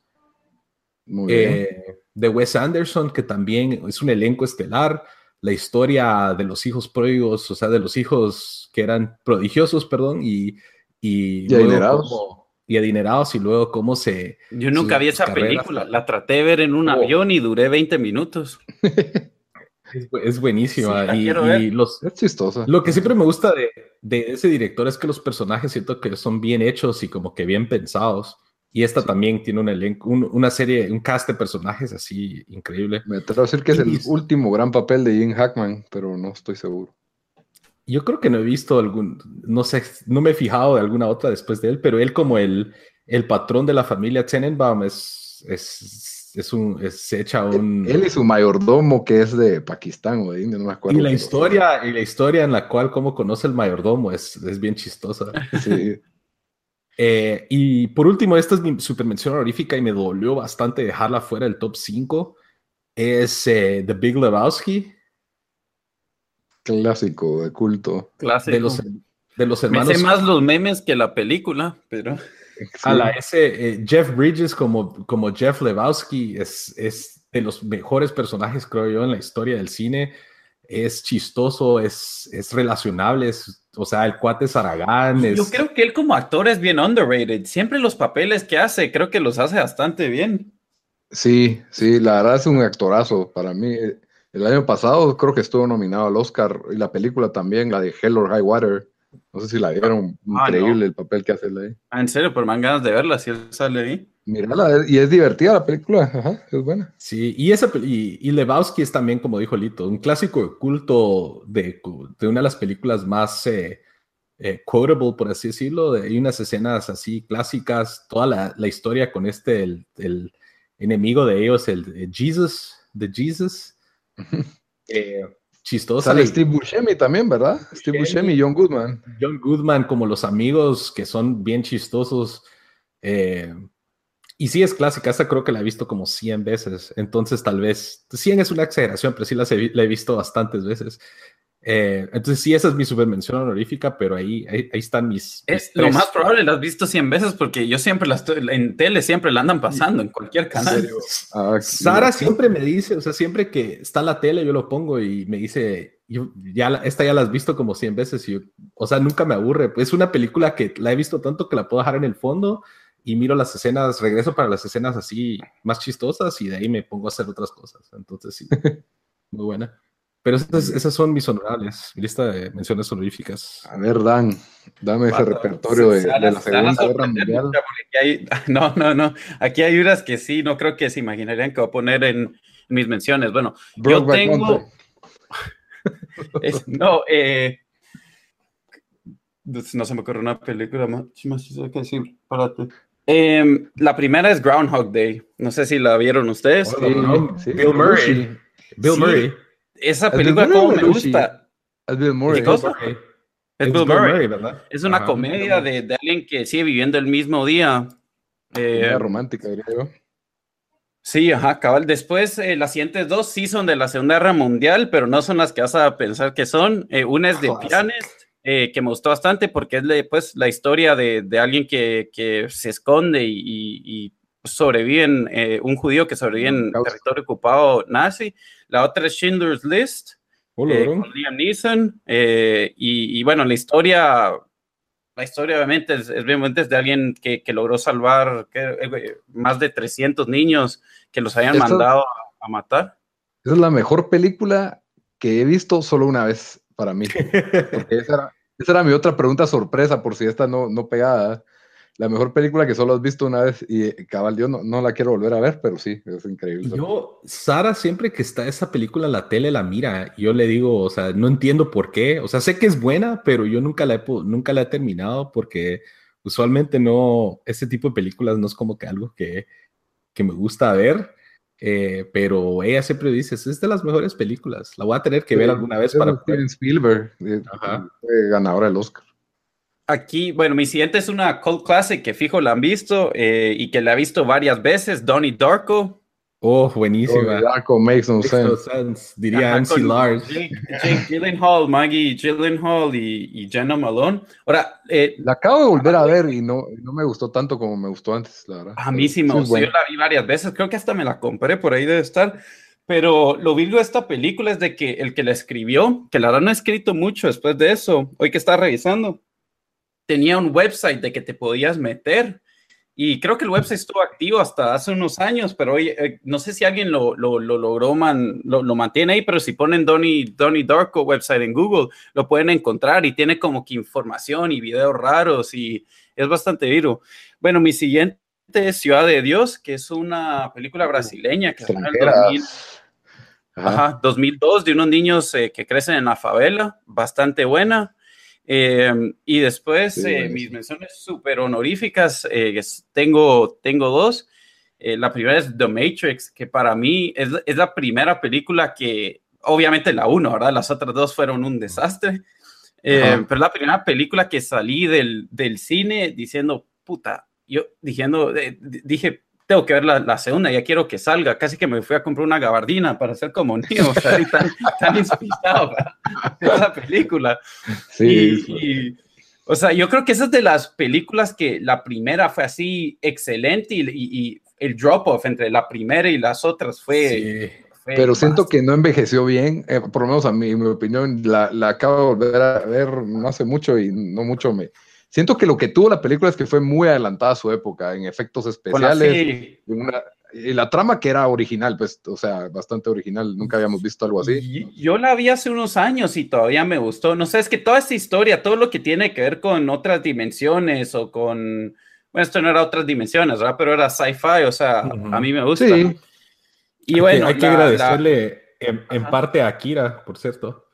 Muy bien. eh, de Wes Anderson, que también es un elenco estelar, la historia de los hijos pródigos, o sea, de los hijos que eran prodigiosos, perdón, y, y, adinerados. cómo- y adinerados, y luego cómo se... Yo nunca vi esa carreras. película. La traté de ver en un Oh. avión y duré 20 minutos. Es, bu- es buenísima. Sí, y, los, Es chistosa. lo que siempre me gusta de, de ese director es que los personajes siento que son bien hechos y como que bien pensados. Y esta también tiene un elenco, un- una serie, un cast de personajes así increíble. Me atrevo a decir que es el último gran papel de Ian Hackman, pero no estoy seguro. Yo creo que no he visto algún, no sé, no me he fijado de alguna otra después de él, pero él como el, el patrón de la familia Tenenbaum es, es, es un, es- se echa un... Él y su mayordomo, que es de Pakistán o de India, no me acuerdo. y la historia, y la historia en la cual cómo conoce el mayordomo es, es bien chistosa. Sí. Eh, y por último, esta es mi super mención honorífica y me dolió bastante dejarla fuera del top 5. Es eh, The Big Lebowski. Clásico, de culto. Clásico. De los, de los Me hermanos. sé más los memes que la película, pero A la ese eh, Jeff Bridges como, como Jeff Lebowski es, es de los mejores personajes, creo yo, en la historia del cine. Es chistoso, es, es relacionable, es, o sea, el cuate es Aragán. Es, yo creo que él como actor es bien underrated. Siempre los papeles que hace, creo que los hace bastante bien. Sí, sí, la verdad es un actorazo para mí. Eh, El año pasado creo que estuvo nominado al Oscar y la película también, la de Hell or High Water. No sé si la vieron, Ah, increíble no. el papel que hace él ahí. Ah, en serio, pero me dan ganas de verla si él sale ahí. Mírala, y es divertida la película, ajá, es buena. Sí, y, esa, y, y Lebowski es también, como dijo Lito, un clásico de culto de, de una de las películas más eh, eh, quotable, por así decirlo. de- hay unas escenas así clásicas, toda la, la historia con este, el, el enemigo de ellos, el, Jesus, de Jesus. Eh, chistosa. Sale y- Steve Buscemi también, ¿verdad? Steve Buscemi y John Goodman. John Goodman como los amigos que son bien chistosos. eh, y sí es clásica, esta creo que la he visto como 100 veces, entonces tal vez, 100 es una exageración, pero sí las he vi- la he visto bastantes veces. Eh, entonces sí, esa es mi supermención honorífica, pero ahí, ahí, ahí están mis... mis Es lo más probable, la has visto 100 veces porque yo siempre la estoy, en tele siempre la andan pasando en cualquier canal. Ah, Sara sí. siempre me dice, o sea, siempre que está la tele yo lo pongo y me dice, yo, ya la- esta ya la has visto como 100 veces y yo, o sea, nunca me aburre. Es una película que la he visto tanto que la puedo dejar en el fondo y miro las escenas, regreso para las escenas así más chistosas y de ahí me pongo a hacer otras cosas. Entonces sí, muy buena. Pero esas, esas son mis honorables, mi lista de menciones honoríficas. A ver, Dan, dame ese repertorio de, se- la Segunda Guerra Mundial. hay- no, no, no. Aquí hay unas que sí, no creo que se imaginarían que voy a poner en, mis menciones. Bueno, yo tengo. Es- no, eh, no se me ocurre una película más, que decir. Espérate. Em, la primera es Groundhog Day. No sé si la vieron ustedes. Hola, Sí, sí, Bill Murray. Bill Sí. Murray. Esa ¿Es Bill película, Murray como me gusta. Es Bill Murray. Es Bill Murray. ¿verdad? Es una Ajá. comedia de, de alguien que sigue viviendo el mismo día. Eh, romántica, diría yo. Sí, ajá, cabal. Después, eh, las siguientes dos sí son de la Segunda Guerra Mundial, pero no son las que vas a pensar que son. Eh, una es de Classic. Pianist, eh, que me gustó bastante porque es pues, la historia de, de alguien que, que se esconde y, y- sobrevive en, eh, un judío que sobrevive en territorio ocupado nazi. La otra es Schindler's List, Hola, eh, con Liam Neeson. eh, y, y bueno, la historia, la historia obviamente es, es, obviamente es de alguien que, que logró salvar que, eh, más de 300 niños que los habían Esto- mandado a, a matar. Esa es la mejor película que he visto solo una vez para mí. Porque esa era, esa era mi otra pregunta sorpresa, por si esta no, no pegada. La mejor película que solo has visto una vez y eh, cabal, yo no, no la quiero volver a ver, pero sí, es increíble. Yo, Sara, siempre que está esa película en la tele, la mira. Yo le digo, o sea, no entiendo por qué. O sea, sé que es buena, pero yo nunca la he, nunca la he terminado porque usualmente no, ese tipo de películas no es como que algo que, que me gusta ver. eh, pero ella siempre dice, es de las mejores películas. La voy a tener que ver alguna vez para Steven Spielberg, eh, ganadora del Oscar. Aquí, bueno, mi siguiente es una cult classic que fijo la han visto eh, y que la he visto varias veces, Donnie Darko. Oh, buenísima. Darko makes no Makes no sense. Diría Ajá, MC Lars. Jake, Jake Gyllenhaal, Maggie Gyllenhaal y, y Jenna Malone. Ahora, eh, La acabo de volver a ver y no, no me gustó tanto como me gustó antes, la verdad. A mí sí me gustó, yo la vi varias veces, creo que hasta me la compré, por ahí debe estar. Pero lo virgo de esta película es de que el que la escribió, que la verdad no ha escrito mucho después de eso, hoy que está revisando, tenía un website de que te podías meter. Y creo que el website estuvo activo hasta hace unos años, pero hoy eh, no sé si alguien lo, lo, lo logró, man, lo, lo mantiene ahí, pero si ponen Donnie, Donnie Darko website en Google, lo pueden encontrar y tiene como que información y videos raros y es bastante vivo. Bueno, mi siguiente es Ciudad de Dios, que es una película brasileña que en el 2000, Extranjeras. Ajá. ajá, 2002 de unos niños eh, que crecen en la favela, bastante buena. Eh, y después Sí, eh, mis menciones súper honoríficas, eh, tengo, tengo dos. Eh, la primera es The Matrix, que para mí es, es la primera película que, obviamente la uno, ¿verdad? Las otras dos fueron un desastre. Eh, pero la primera película que salí del, del cine diciendo, puta, yo diciendo, eh, dije, tengo que ver la, la, segunda, ya quiero que salga. Casi que me fui a comprar una gabardina para hacer como niño, o sea, tan, tan inspirado de esa película. Sí, y, y, o sea, yo creo que esa es de las películas que la primera fue así excelente y, y, el drop-off entre la primera y las otras fue... Sí. fue Pero siento que no envejeció bien, eh, por lo menos a mí, en mi opinión, la, la acabo de volver a ver no hace mucho y no mucho me... Siento que lo que tuvo la película es que fue muy adelantada a su época en efectos Bueno, especiales sí. y, una- y la trama que era original, pues, o sea, bastante original, nunca habíamos visto algo así. Yo la vi hace unos años y todavía me gustó. No sé, es que toda esta historia, todo lo que tiene que ver con otras dimensiones o con... Bueno, esto no era otras dimensiones, ¿verdad? Pero era sci-fi, o sea, a mí me gusta. Sí, Y bueno, hay que la- la- agradecerle en, parte a Akira, por cierto.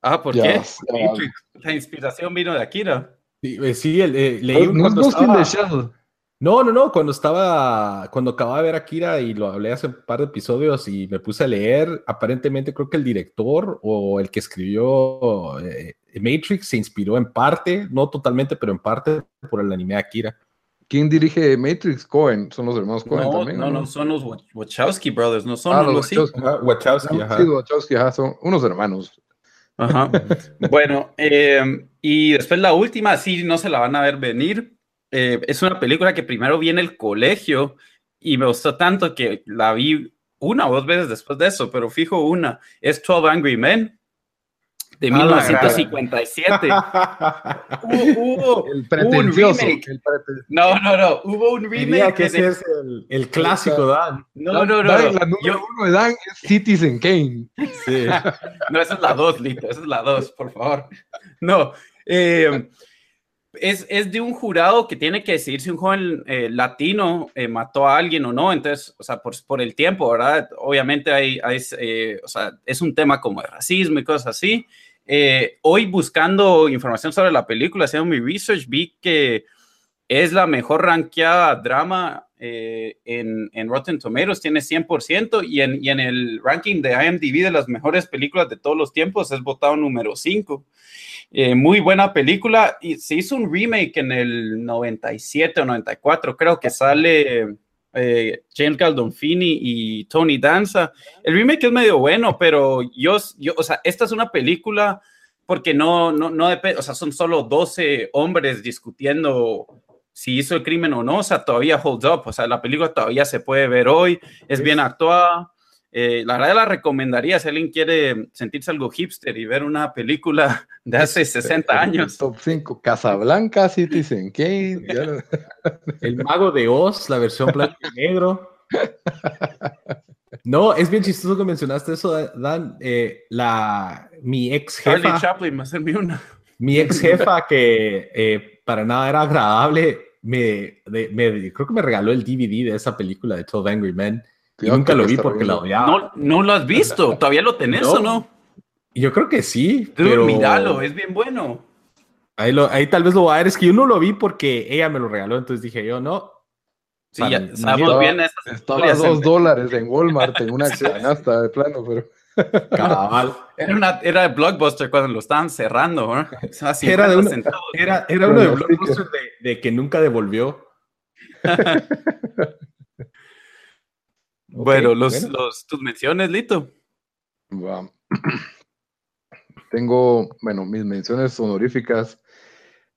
Ah, ¿por Ya, qué? La inspiración vino de Akira. Sí, eh, sí, el- eh, leí un- no es cuando estaba-. No, no, no, cuando estaba, cuando acababa de ver Akira y lo hablé hace un par de episodios y me puse a leer, aparentemente creo que el director o el que escribió eh, Matrix se inspiró en parte, no totalmente, pero en parte por el anime de Akira. ¿Quién dirige Matrix? Cohen, son los hermanos Cohen No, también. no, no, son los Wach- Wachowski Brothers, no son Ah, los. Wachowski. Ajá, Wachowski, ajá. Sí, Wachowski, ajá, son unos hermanos. Bueno, eh, y después la última, sí, no se la van a ver venir. Eh, es una película que primero vi en el colegio y me gustó tanto que la vi una o dos veces después de eso, pero fijo una. Es 12 Angry Men de Ah, la 1957. Hubo, hubo El un pretencioso. remake. el prete- No, no, no. Hubo un Diría remake. que de- ese es el, el clásico, Dan. No, no, no. Dan, no. La número Yo- uno de Dan es Citizen Kane. Sí. No, esa es la 2, Lito, esa es la 2, por favor. No, eh, es, es de un jurado que tiene que decidir si un joven eh, latino eh, mató a alguien o no, entonces, o sea, por, por el tiempo, ¿verdad? Obviamente hay, hay, eh, o sea, es un tema como de racismo y cosas así. Eh, hoy buscando información sobre la película, haciendo mi research, vi que es la mejor rankeada drama eh, en, en Rotten Tomatoes, tiene 100%, y en, y en el ranking de IMDb de las mejores películas de todos los tiempos es votado número 5. Eh, muy buena película, y se hizo un remake en el 97 o 94, creo que sale eh, James Galdonfini y Tony Danza. El remake es medio bueno, pero yo, yo o sea, esta es una película porque no, no, no depende, o sea, son solo 12 hombres discutiendo si hizo el crimen o no, o sea, todavía holds up, o sea, la película todavía se puede ver hoy, es bien actuada. Eh, la verdad la recomendaría si alguien quiere sentirse algo hipster y ver una película de hace 60 años. Top 5. Casablanca, Citizen Kane. lo- El mago de Oz, la versión blanco y negro. No, es bien chistoso que mencionaste eso, Dan. Eh, la, mi ex Charlie jefa, Chaplin, me serví una. mi ex jefa que eh, para nada era agradable, me, de- me- creo que me regaló el DVD de esa película de 12 Angry Men. Y Cuidado nunca lo vi porque la odiaba. No, no lo has visto, todavía lo tenés No. o no? Yo creo que sí, Dude, pero míralo, es bien bueno. ahí, lo- ahí tal vez lo voy a ver. Es que yo no lo vi porque ella me lo regaló, entonces dije yo no. Sí, ya Estaba- bien estas Estaba a dos dólares en Walmart en una canasta de plano, pero Cabal. Era, una, era de Blockbuster cuando lo estaban cerrando, ¿no? Era 50 de centavos. Era, era uno de Blockbuster de, de que nunca devolvió. Bueno, los, bueno. los, tus menciones, Lito. Tengo, bueno, mis menciones honoríficas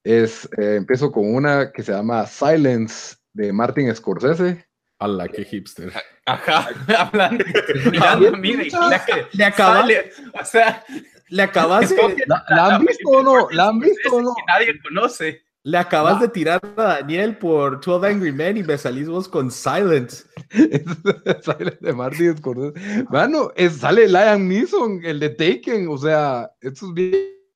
es, eh, empiezo con una que se llama Silence de Martin Scorsese. Ala, qué hipster. Ajá, hablando, mirando, mire, que Le acabas, sale, o sea, le acabas que ¿La, la han visto o no? ¿La han visto o no? que nadie conoce. Le acabas de tirar a Daniel por 12 Angry Men y me salís vos con Silence. Silence de Martin Scorsese. Mano, es- sale Liam Neeson, el de Taken, o sea, esto es bien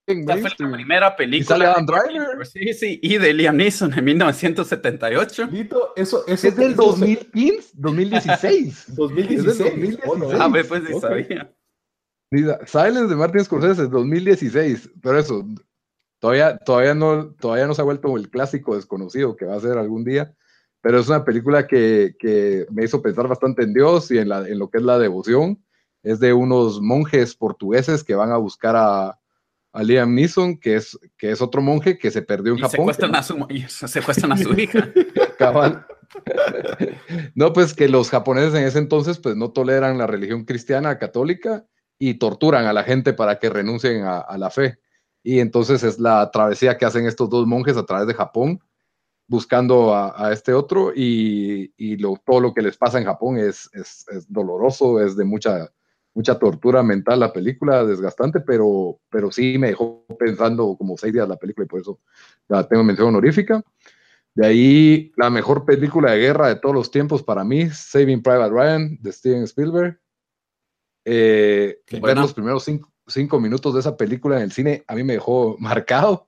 Esta fue la primera película. sale Adam Driver. Scorsese, Sí, y de Liam Neeson en 1978. Lito, eso, eso Es del eso- 2015, 2016. 2016. Es del 2016. Oh, no. Ah, pues, pues sí sabía. Silence de Martin Scorsese, 2016. Pero eso, todavía, todavía, no, todavía no se ha vuelto el clásico desconocido que va a ser algún día. Pero es una película que, que me hizo pensar bastante en Dios y en, la, en lo que es la devoción. Es de unos monjes portugueses que van a buscar a, a Liam Neeson, que es, que es otro monje que se perdió en Y Japón. secuestran a su, y secuestran a su hija. Cabal, no, pues que los japoneses en ese entonces pues no toleran la religión cristiana católica y torturan a la gente para que renuncien a, a la fe. Y entonces es la travesía que hacen estos dos monjes a través de Japón buscando a, este otro y, y lo, todo lo que les pasa en Japón es, es, es, doloroso, es de mucha, mucha tortura mental la película, desgastante, pero, pero sí me dejó pensando como seis días la película y por eso la tengo mención honorífica. De ahí, la mejor película de guerra de todos los tiempos para mí, Saving Private Ryan, de Steven Spielberg. Eh, ver los primeros cinco, cinco, minutos de esa película en el cine a mí me dejó marcado,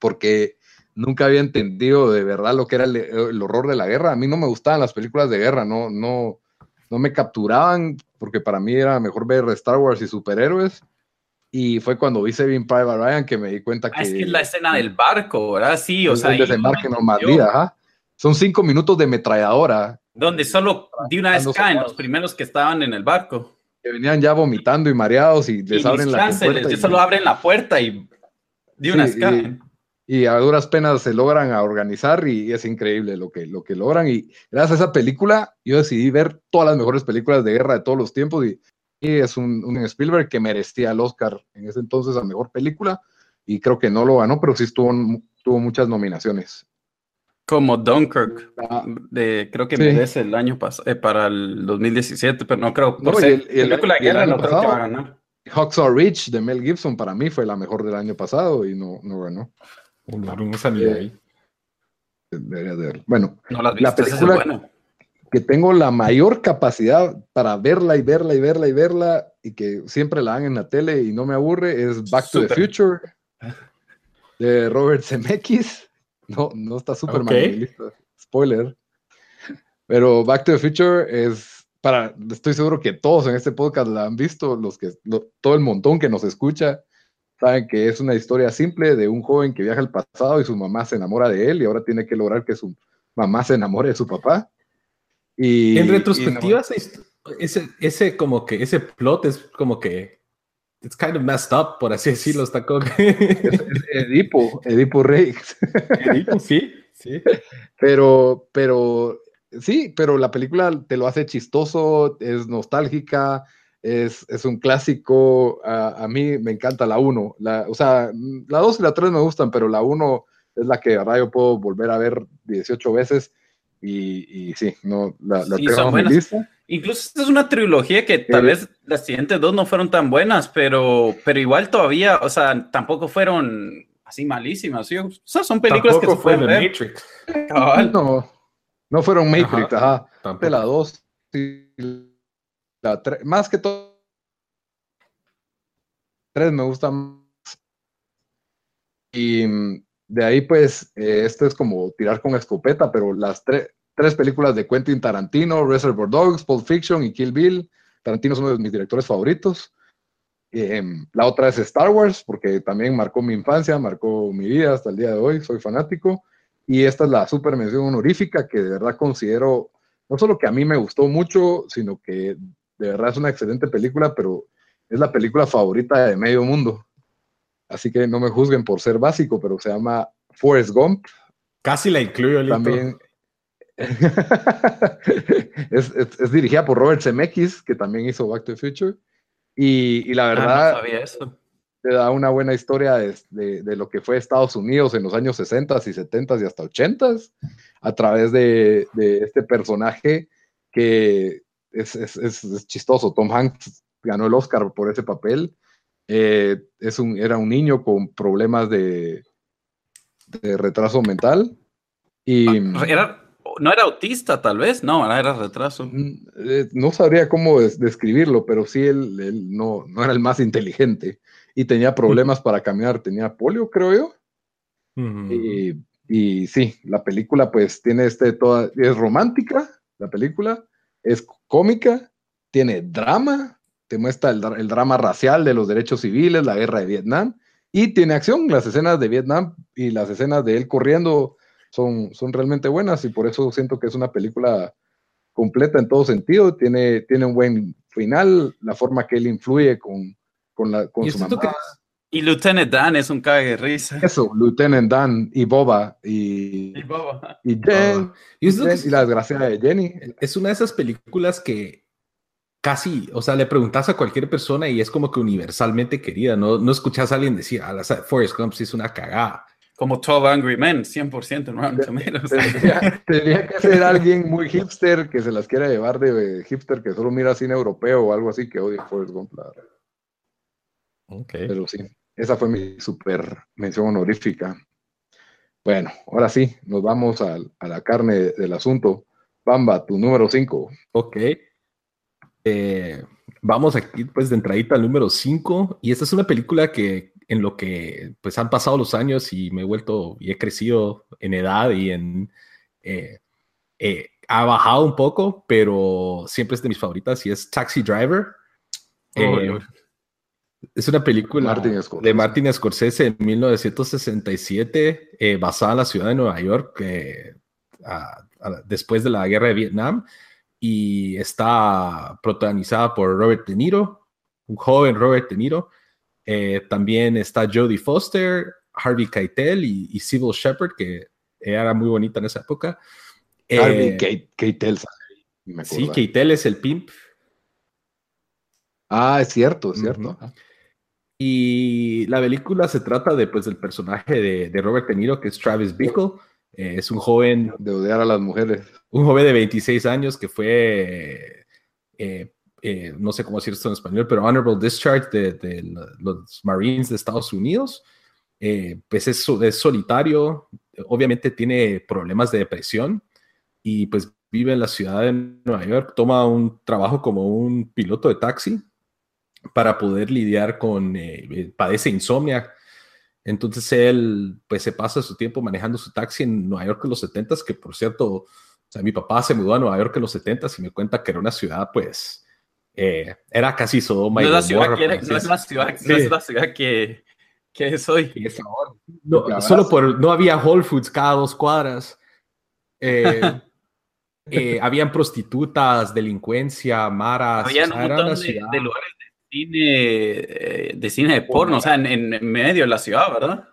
porque nunca había entendido de verdad lo que era el, horror de la guerra. A mí no me gustaban las películas de guerra, no, no, no me capturaban, porque para mí era mejor ver Star Wars y superhéroes. Y fue cuando vi Saving Private Ryan que me di cuenta que. Ah, es que es la escena del barco, ¿verdad? Sí, o sea. El desembarque en Normandía, ajá. Son cinco minutos de metralladora. Donde solo de una vez caen los primeros que estaban en el barco. Que venían ya vomitando y mareados y les abren la puerta. Y... solo abren la puerta y de una y a duras penas se logran a organizar y es increíble lo que, lo que logran. Y gracias a esa película, yo decidí ver todas las mejores películas de guerra de todos los tiempos y, es un, un, Spielberg que merecía el Oscar en ese entonces a mejor película y creo que no lo ganó, pero sí estuvo, tuvo muchas nominaciones. Como Dunkirk, ah. de, creo que merece el año pasado, eh, para el 2017, pero no creo, por no, el, película de guerra no creo que va a ganar. Hawks Are Rich de Mel Gibson para mí fue la mejor del año pasado y no, no ganó. Bueno, la película que tengo la mayor capacidad para verla y verla y verla y verla y que siempre la dan en la tele y no me aburre es Back to the Future de Robert Zemeckis. No, no está súper okay. Spoiler. Pero Back to the Future es para, estoy seguro que todos en este podcast la han visto, los que, todo el montón que nos escucha Saben que es una historia simple de un joven que viaja al pasado y su mamá se enamora de él y ahora tiene que lograr que su mamá se enamore de su papá. Y, en retrospectiva, ese, ese, como que ese plot es como que it's kind of messed up, por así decirlo, está como Edipo, Edipo Rey. Edipo, sí, sí. Pero, pero, sí, pero la película te lo hace chistoso, es nostálgica, es, un clásico. A, mí me encanta la 1. o sea, la 2 y la 3 me gustan, pero la 1 es la que ahora yo puedo volver a ver 18 veces. Y, y sí, no, la, la tengo en lista. Incluso esta es una trilogía que tal vez las siguientes dos no fueron tan buenas, pero, pero igual todavía, o sea, tampoco fueron así malísimas. O sea, son películas que se pueden ver. Matrix. No, no fueron Matrix, ajá. De la 2 más que todo, tres me gustan Y mm, de ahí, pues, eh, esto es como tirar con escopeta, pero las tres películas de Quentin Tarantino, Reservoir Dogs, Pulp Fiction y Kill Bill, Tarantino es uno de mis directores favoritos. Em, la otra es Star Wars, porque también marcó mi infancia, marcó mi vida hasta el día de hoy, soy fanático. Y esta es la super mención honorífica que de verdad considero, no solo que a mí me gustó mucho, sino que de verdad es una excelente película, pero es la película favorita de medio mundo. Así que no me juzguen por ser básico, pero se llama Forrest Gump. Casi la incluyo, También. es, es, dirigida por Robert Zemeckis, que también hizo Back to the Future. Y, la ah, verdad, te da una buena historia de, de, lo que fue Estados Unidos en los años 60 y 70 y hasta 80 a través de, de este personaje que es, chistoso. Tom Hanks ganó el Oscar por ese papel. Eh, es un, era un niño con problemas de, de retraso mental. Y, ah, no era autista, tal vez, no, era retraso. Mm, eh, no sabría cómo describirlo, pero sí él, no, no, era el más inteligente y tenía problemas para caminar, tenía polio, creo yo. y, y, sí, la película pues tiene este, toda, es romántica, la película, es cómica, tiene drama, te muestra el, drama racial de los derechos civiles, la guerra de Vietnam, y tiene acción. Las escenas de Vietnam y las escenas de él corriendo son, son realmente buenas y por eso siento que es una película completa en todo sentido. Tiene, tiene un buen final, la forma que él influye con, con, la, con su mamá. Y Lieutenant Dan es un cague de risa. Eso, Lieutenant Dan y Boba y, Y Boba. y Jen, Y es lo que Jen y la desgracia de Jenny. es una de esas películas que casi, o sea, le preguntas a cualquier persona y es como que universalmente querida. No, no escuchas a alguien decir, ah, la Forrest Gump sí es una cagada. Como 12 Angry Men, 100%, no Rotten Tomatoes. Tendría, tendría que ser alguien muy hipster que se las quiera llevar de hipster que solo mira cine europeo o algo así que odia Forrest Gump. la verdad. Ok. Pero sí, esa fue mi super mención honorífica. Bueno, ahora sí, nos vamos al- a, la carne del asunto. Bamba, tu número 5. Ok. Eh, vamos aquí, pues, de entradita al número 5. Y esta es una película que, en lo que, pues, han pasado los años y me he vuelto y he crecido en edad y en. eh, eh, ha bajado un poco, pero siempre es de mis favoritas y es Taxi Driver. Eh, Oh, es una película Martin Scorsese. de Martin Scorsese en 1967, eh, basada en la ciudad de Nueva York, eh, a- a- después de la guerra de Vietnam, y está protagonizada por Robert De Niro, un joven Robert De Niro. Eh, también está Jodie Foster, Harvey Keitel y, y Sybil Shepherd, que era muy bonita en esa época. Eh, Harvey Kate, Keitel, me sí. Keitel es el pimp. Ah, es cierto, es cierto. Y la película se trata de, pues, del personaje de, de Robert De Niro, que es Travis Bickle. Eh, es un joven, De odiar a las mujeres. un joven de 26 años que fue, eh, eh, no sé cómo decir esto en español, pero honorable discharge de, los Marines de Estados Unidos. Pues es, so- es solitario, obviamente tiene problemas de depresión y pues vive en la ciudad de Nueva York, toma un trabajo como un piloto de taxi para poder lidiar con, eh, padece insomnia. Entonces él pues se pasa su tiempo manejando su taxi en Nueva York en los 70s, que por cierto, o sea, mi papá se mudó a Nueva York en los 70s y me cuenta que era una ciudad pues, eh, era casi Sodoma No y es ciudad que, no es la ciudad, no Sí. es la ciudad que, que es hoy. es. No, solo por no había Whole Foods cada dos cuadras. Eh, eh, habían prostitutas, delincuencia, maras. Había o un sea, era montón una de, ciudad- de lugares cine, eh, de cine de porno, o sea, en, en medio de la ciudad, ¿verdad?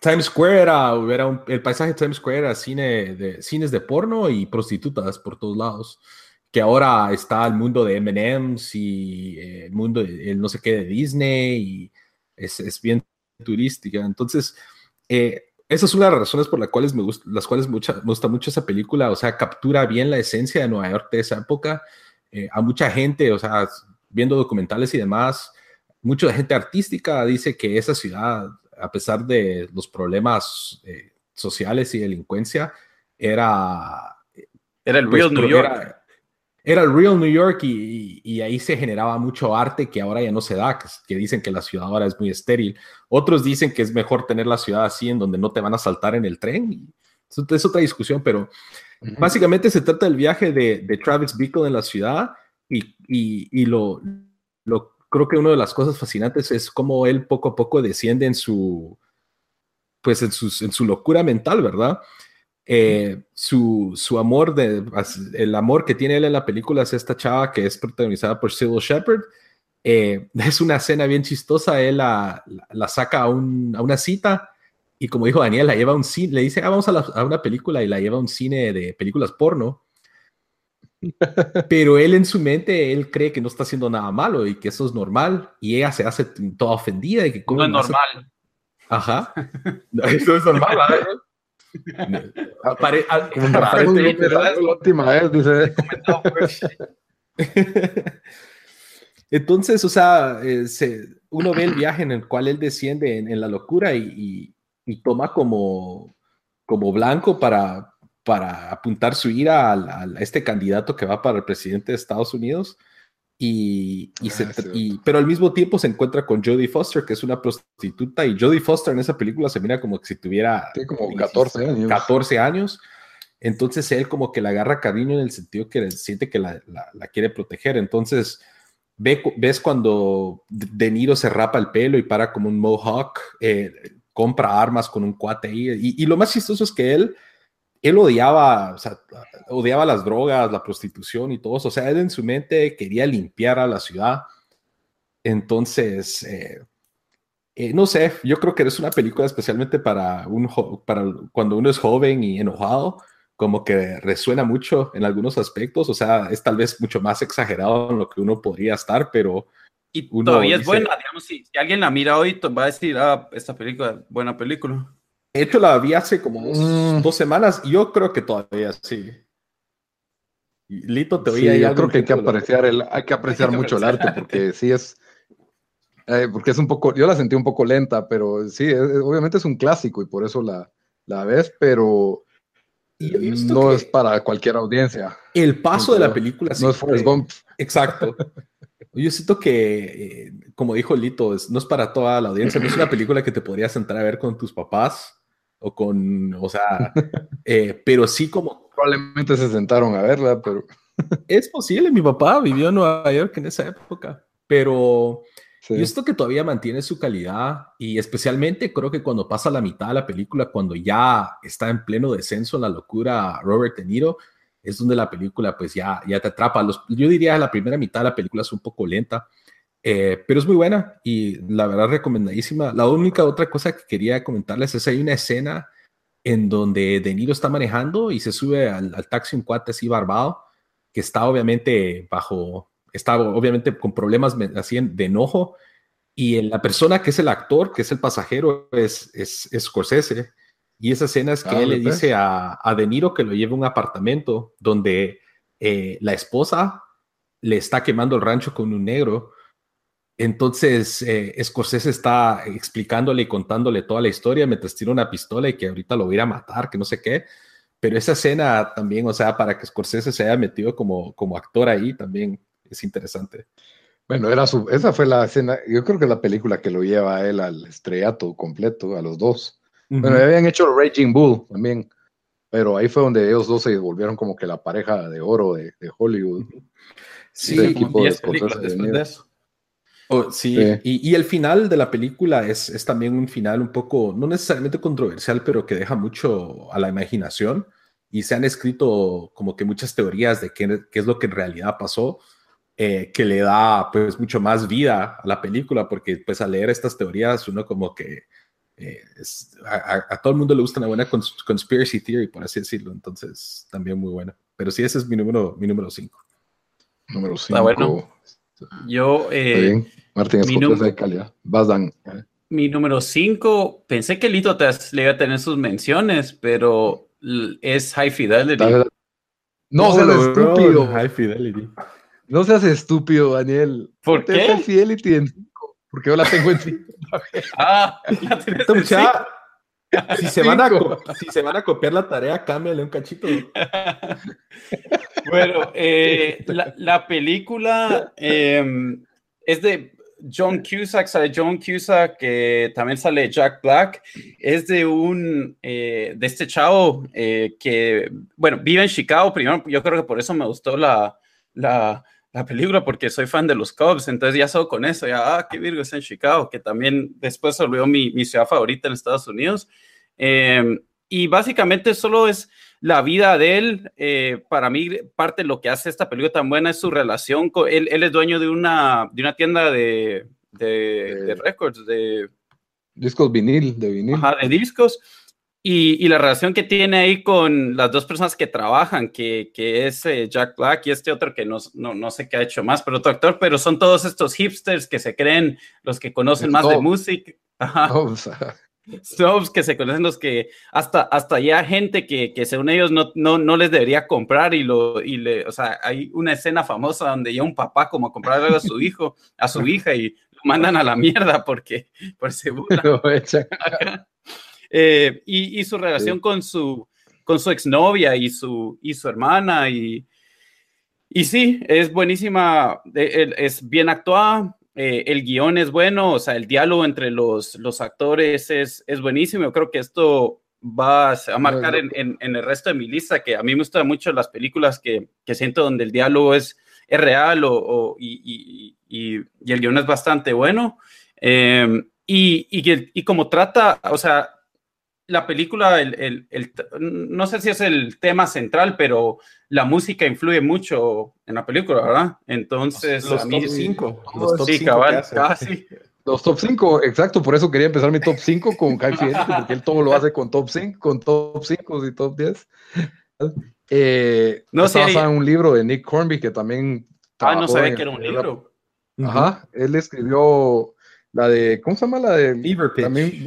Times Square era, era un- el paisaje de Times Square era cine de, cines de porno y prostitutas por todos lados. Que ahora está el mundo de MMs y eh, el mundo, de- el no sé qué de Disney y es, es bien turística. Entonces, eh, esa es una de las razones por las cuales me gusta, las cuales mucha- me gusta mucho esa película. O sea, captura bien la esencia de Nueva York de esa época. Eh, a mucha gente, o sea, viendo documentales y demás, mucha gente artística dice que esa ciudad, a pesar de los problemas eh, sociales y delincuencia, era Era el pues, Real New York. Era, era el real New York y, y- y ahí se generaba mucho arte que ahora ya no se da, que, que dicen que la ciudad ahora es muy estéril. Otros dicen que es mejor tener la ciudad así en donde no te van a saltar en el tren. Y es otra discusión, pero básicamente se trata del viaje de, de Travis Bickle en la ciudad y, y- y lo, lo creo que una de las cosas fascinantes es cómo él poco a poco desciende en su pues en, sus- en su locura mental, ¿verdad? Eh, su, su amor, de, el amor que tiene él en la película es esta chava que es protagonizada por Sybil Shepherd. Eh, es una escena bien chistosa, él la, la- la saca a, un- a una cita y como dijo Daniel, la lleva a un cine, le dice, ah, vamos a, la- a una película y la lleva a un cine de películas porno. Pero él en su mente, él cree que no está haciendo nada malo y que eso es normal y ella se hace toda ofendida y que cómo No es hace- normal. Ajá. No, Eso es normal, ¿verdad? Apare- la última vez, dice. Entonces, o sea, eh, se- uno ve el viaje en el cual él desciende en, en la locura y, y- y toma como, como blanco para, para apuntar su ira al- al- a este candidato que va para el presidente de Estados Unidos. Y, y se Ah, y- pero al mismo tiempo se encuentra con Jodie Foster, que es una prostituta, y Jodie Foster en esa película se mira como que si tuviera Tiene como 16, 14 años. 14 años. Entonces él como que le agarra cariño en el sentido que siente que la, la- la quiere proteger. Entonces ve, ves cuando De De Niro se rapa el pelo y para como un mohawk, eh, compra armas con un cuate. Y, lo más chistoso es que él, él odiaba, odiaba las drogas, la prostitución y todo eso. O sea, él en su mente quería limpiar a la ciudad. Entonces, eh, eh, no sé, yo creo que es una película especialmente para, un para cuando uno es joven y enojado, como que resuena mucho en algunos aspectos, o sea, es tal vez mucho más exagerado en lo que uno podría estar, pero... Y todavía es buena, digamos, si, alguien la mira hoy, va a decir, ah, esta película, buena película. De hecho, la vi hace como dos, mm. semanas y yo creo que todavía sí. Lito, te oía sí, Yo creo que hay que apreciar, el, hay que apreciar mucho el arte porque sí es, eh, porque es un poco, yo la sentí un poco lenta, pero sí, obviamente es un clásico y por eso la, la ves, pero no es para cualquier audiencia. El paso de la película. No es Forrest Gump. Exacto. Yo siento que, eh, como dijo Lito, no es para toda la audiencia, no es una película que te podrías sentar a ver con tus papás o con, o sea, eh, pero sí como... Probablemente se sentaron a verla, pero... es posible, mi papá vivió en Nueva York en esa época, pero y esto que todavía mantiene su calidad y especialmente creo que cuando pasa la mitad de la película, cuando ya está en pleno descenso la locura Robert De Niro, es donde la película pues ya, ya te atrapa. Los, yo diría la primera mitad de la película es un poco lenta, eh, pero es muy buena y la verdad recomendadísima. La única otra cosa que quería comentarles es hay una escena en donde De Niro está manejando y se sube al, al taxi un cuate así barbado que está obviamente bajo estaba obviamente con problemas así de enojo y la persona que es el actor, que es el pasajero, es, es, Scorsese. Y esa escena es que ah, él le dice a, a, De Niro que lo lleve a un apartamento donde eh, la esposa le está quemando el rancho con un negro. Entonces, eh, Scorsese está explicándole y contándole toda la historia mientras tiene una pistola y que ahorita lo va a ir a matar, que no sé qué. Pero esa escena también, o sea, para que Scorsese se haya metido como, como actor ahí, también es interesante. Bueno, era su, esa fue la escena, yo creo que es la película que lo lleva a él al estrellato completo, a los dos. Bueno, habían hecho Raging Bull también, pero ahí fue donde ellos dos se volvieron como que la pareja de oro de, Hollywood. Sí, y, Oh, sí, Y, y, el final de la película es, es, también un final un poco, no necesariamente controversial, pero que deja mucho a la imaginación y se han escrito como que muchas teorías de qué, qué es lo que en realidad pasó. Eh, que le da pues mucho más vida a la película, porque pues al leer estas teorías uno como que eh, a, todo el mundo le gusta una buena conspiracy theory, por así decirlo, entonces también muy buena. Pero sí, ese es mi número mi número 5. Número 5. bueno. Yo... Eh, Martín, es de calidad. Vas, Dan. Mi número 5, pensé que Lito te, le iba a tener sus menciones, pero es High Fidelity. No, no lo estúpido. High Fidelity. No seas estúpido, Daniel. ¿Por qué? Fidelity en 5. Porque yo la tengo en 5. ah, la tienes en Si se, van a, si se van a copiar la tarea, cámbiale un cachito. bueno, eh, la, película em, es de John Cusack, sale John Cusack, que también sale Jack Black. Es de un, eh, de este chavo eh, que, bueno, vive en Chicago primero. Yo creo que por eso me gustó la, la, la película porque soy fan de los Cubs, entonces ya solo con eso, ya, ah, qué Virgo es en Chicago, que también después se volvió mi, mi ciudad favorita en Estados Unidos. Em, y básicamente solo es la vida de él. Eh, para mí, parte de lo que hace esta película tan buena es su relación con él. Él es dueño de una, de una tienda de, de, de records, de discos vinil, de vinil. Ajá, de discos. Y, la relación que tiene ahí con las dos personas que trabajan, que, que es eh, Jack Black y este otro que no, no, no, sé qué ha hecho más, pero otro actor, pero son todos estos hipsters que se creen los que conocen más de música. Snobs que se conocen los que hasta, hasta ya gente que, que según ellos no, no, no, les debería comprar y lo y le, o sea, hay una escena famosa donde ya un papá como a comprar algo a su hijo, a su hija y lo mandan a la mierda porque por se Eh, y, su relación con su, con su exnovia y su, y su hermana. Y, y sí, es buenísima, es bien actuada, eh, el guion es bueno, o sea, el diálogo entre los, los actores es, es buenísimo. Yo creo que esto va a marcar en, en, el resto de mi lista, que a mí me gustan mucho las películas que, que siento donde el diálogo es, es real o, y, y, y, el guion es bastante bueno. Eh, y, y, como trata, o sea, la película, el, el, el, no sé si es el tema central, pero la música influye mucho en la película, ¿verdad? Entonces, los, a mí top 5. Los top sí, cabal, casi. Los top 5, exacto, por eso quería empezar mi top 5 con Kai Fieri, porque él todo lo hace con top 5, con top 5 y top 10. Eh, no sé. en un libro de Nick Hornby que también. Ah, no sabía que era un libro. Ajá, él escribió la de, ¿cómo se llama la de? Fever Pitch. También,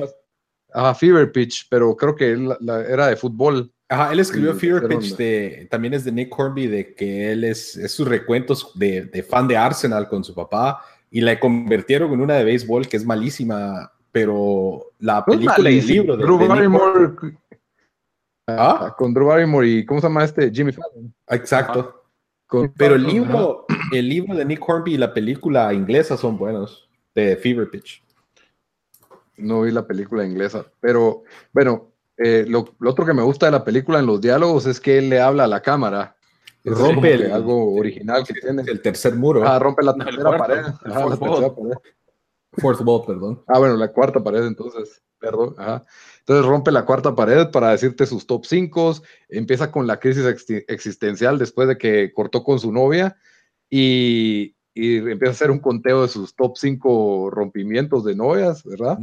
ajá, Fever Pitch, pero creo que él, la, era de fútbol. Ajá, él escribió Fever Pitch, de, también es de Nick Hornby, de que él es, es sus recuentos de, de, fan de Arsenal con su papá y la convirtieron en una de béisbol que es malísima, pero la película y el libro de, Drew Barrymore, ¿Ah? con Drew Barrymore y ¿cómo se llama este? Jimmy Fallon. Exacto. pero el libro, el libro de Nick Hornby y la película inglesa son buenos, de Fever Pitch. No vi la película inglesa, pero bueno, eh, lo, lo, otro que me gusta de la película en los diálogos es que él le habla a la cámara rompe el, algo original que tiene. El tercer muro. Ah, rompe la tercera pared. Ajá, la tercera pared. Fourth wall, perdón. Ah, bueno, la cuarta pared, entonces, perdón. Ajá. Entonces rompe la cuarta pared para decirte sus top 5. Empieza con la crisis existencial después de que cortó con su novia y, y empieza a hacer un conteo de sus top 5 rompimientos de novias, ¿verdad?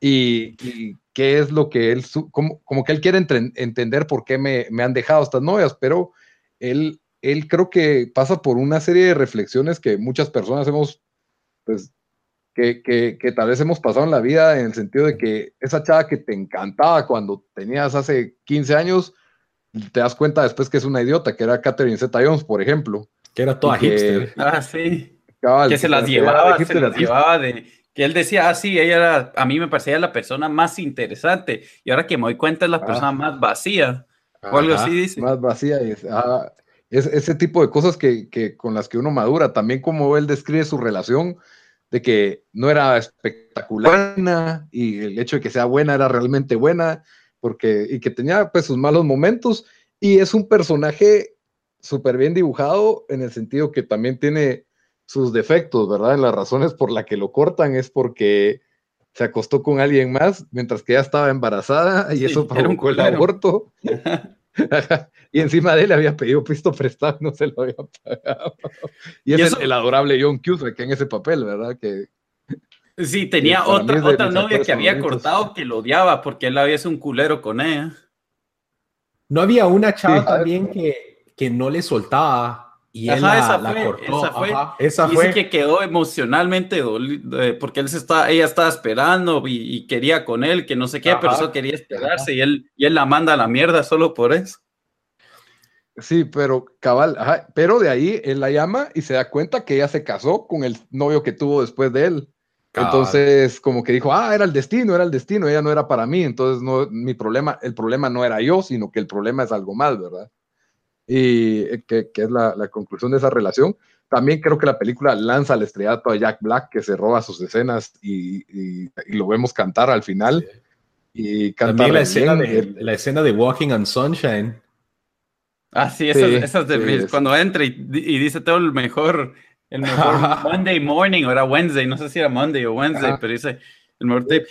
y, y, qué es lo que él, como, como que él quiere entender por qué me, me han dejado estas novias, pero él, él creo que pasa por una serie de reflexiones que muchas personas hemos, pues, que, que, que, tal vez hemos pasado en la vida en el sentido de que esa chava que te encantaba cuando tenías hace 15 años, te das cuenta después que es una idiota, que era Catherine Zeta Jones, por ejemplo. Que era toda hipster. Ah, sí. que se las llevaba, se las llevaba de que él decía, ah, sí, ella era, a mí me parecía la persona más interesante, y ahora que me doy cuenta es la persona más vacía. O algo así dice. Más vacía. Y, es ese tipo de cosas que, que, con las que uno madura. También como él describe su relación, de que no era espectacular y el hecho de que sea buena era realmente buena, porque, y que tenía pues sus malos momentos. Y es un personaje súper bien dibujado en el sentido que también tiene sus defectos, ¿verdad? En las razones por las que lo cortan es porque se acostó con alguien más mientras que ella estaba embarazada y eso provocó el aborto. y encima de él había pedido pisto prestado no se lo había pagado. Y, es el, adorable John Cusack en ese papel, ¿verdad? Que, sí, tenía otra, otra novia que había cortado que lo odiaba porque él había sido un culero con ella. No había una chava también que, que no le soltaba y él la, esa, fue, cortó. esa fue. Esa Dice que quedó emocionalmente dolido, eh, porque él se está, ella estaba esperando y, quería con él, que no sé qué, pero eso quería esperarse y él, y él la manda a la mierda solo por eso. Sí, pero cabal, pero de ahí él la llama y se da cuenta que ella se casó con el novio que tuvo después de él. Entonces, como que dijo, ah, era el destino, era el destino, ella no era para mí, entonces no, mi problema, el problema no era yo, sino que el problema es algo más, ¿verdad? Y eh, que, es la, conclusión de esa relación. También creo que la película lanza al estrellato a Jack Black, que se roba sus escenas y, lo vemos cantar al final. Y También la escena, de, la escena de Walking on Sunshine. Ah, sí, esas, de cuando entra y, dice todo el mejor, el mejor Monday morning, o era Wednesday, no sé si era Monday o Wednesday, pero dice el mejor tape.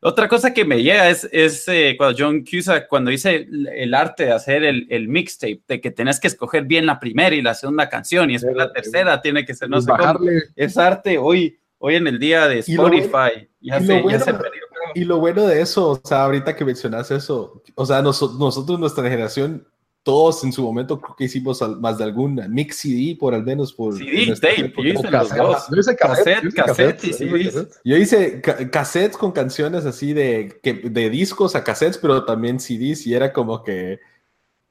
Otra cosa que me llega es, es eh, cuando John Cusack, cuando dice el, arte de hacer el, el, mixtape, de que tenés que escoger bien la primera y la segunda canción, y después la tercera tiene que ser, no sé cómo. Es arte hoy, hoy en el día de Spotify. Y lo, bueno, y lo bueno de eso, o sea, ahorita que mencionas eso, o sea, nosotros, nuestra generación, todos en su momento creo que hicimos más de algún mix CD, por al menos por... CD, tape, yo hice los dos. Yo hice cassette, cassette, y CDs. Yo hice cassettes con canciones así de, de discos a cassettes, pero también CDs y era como que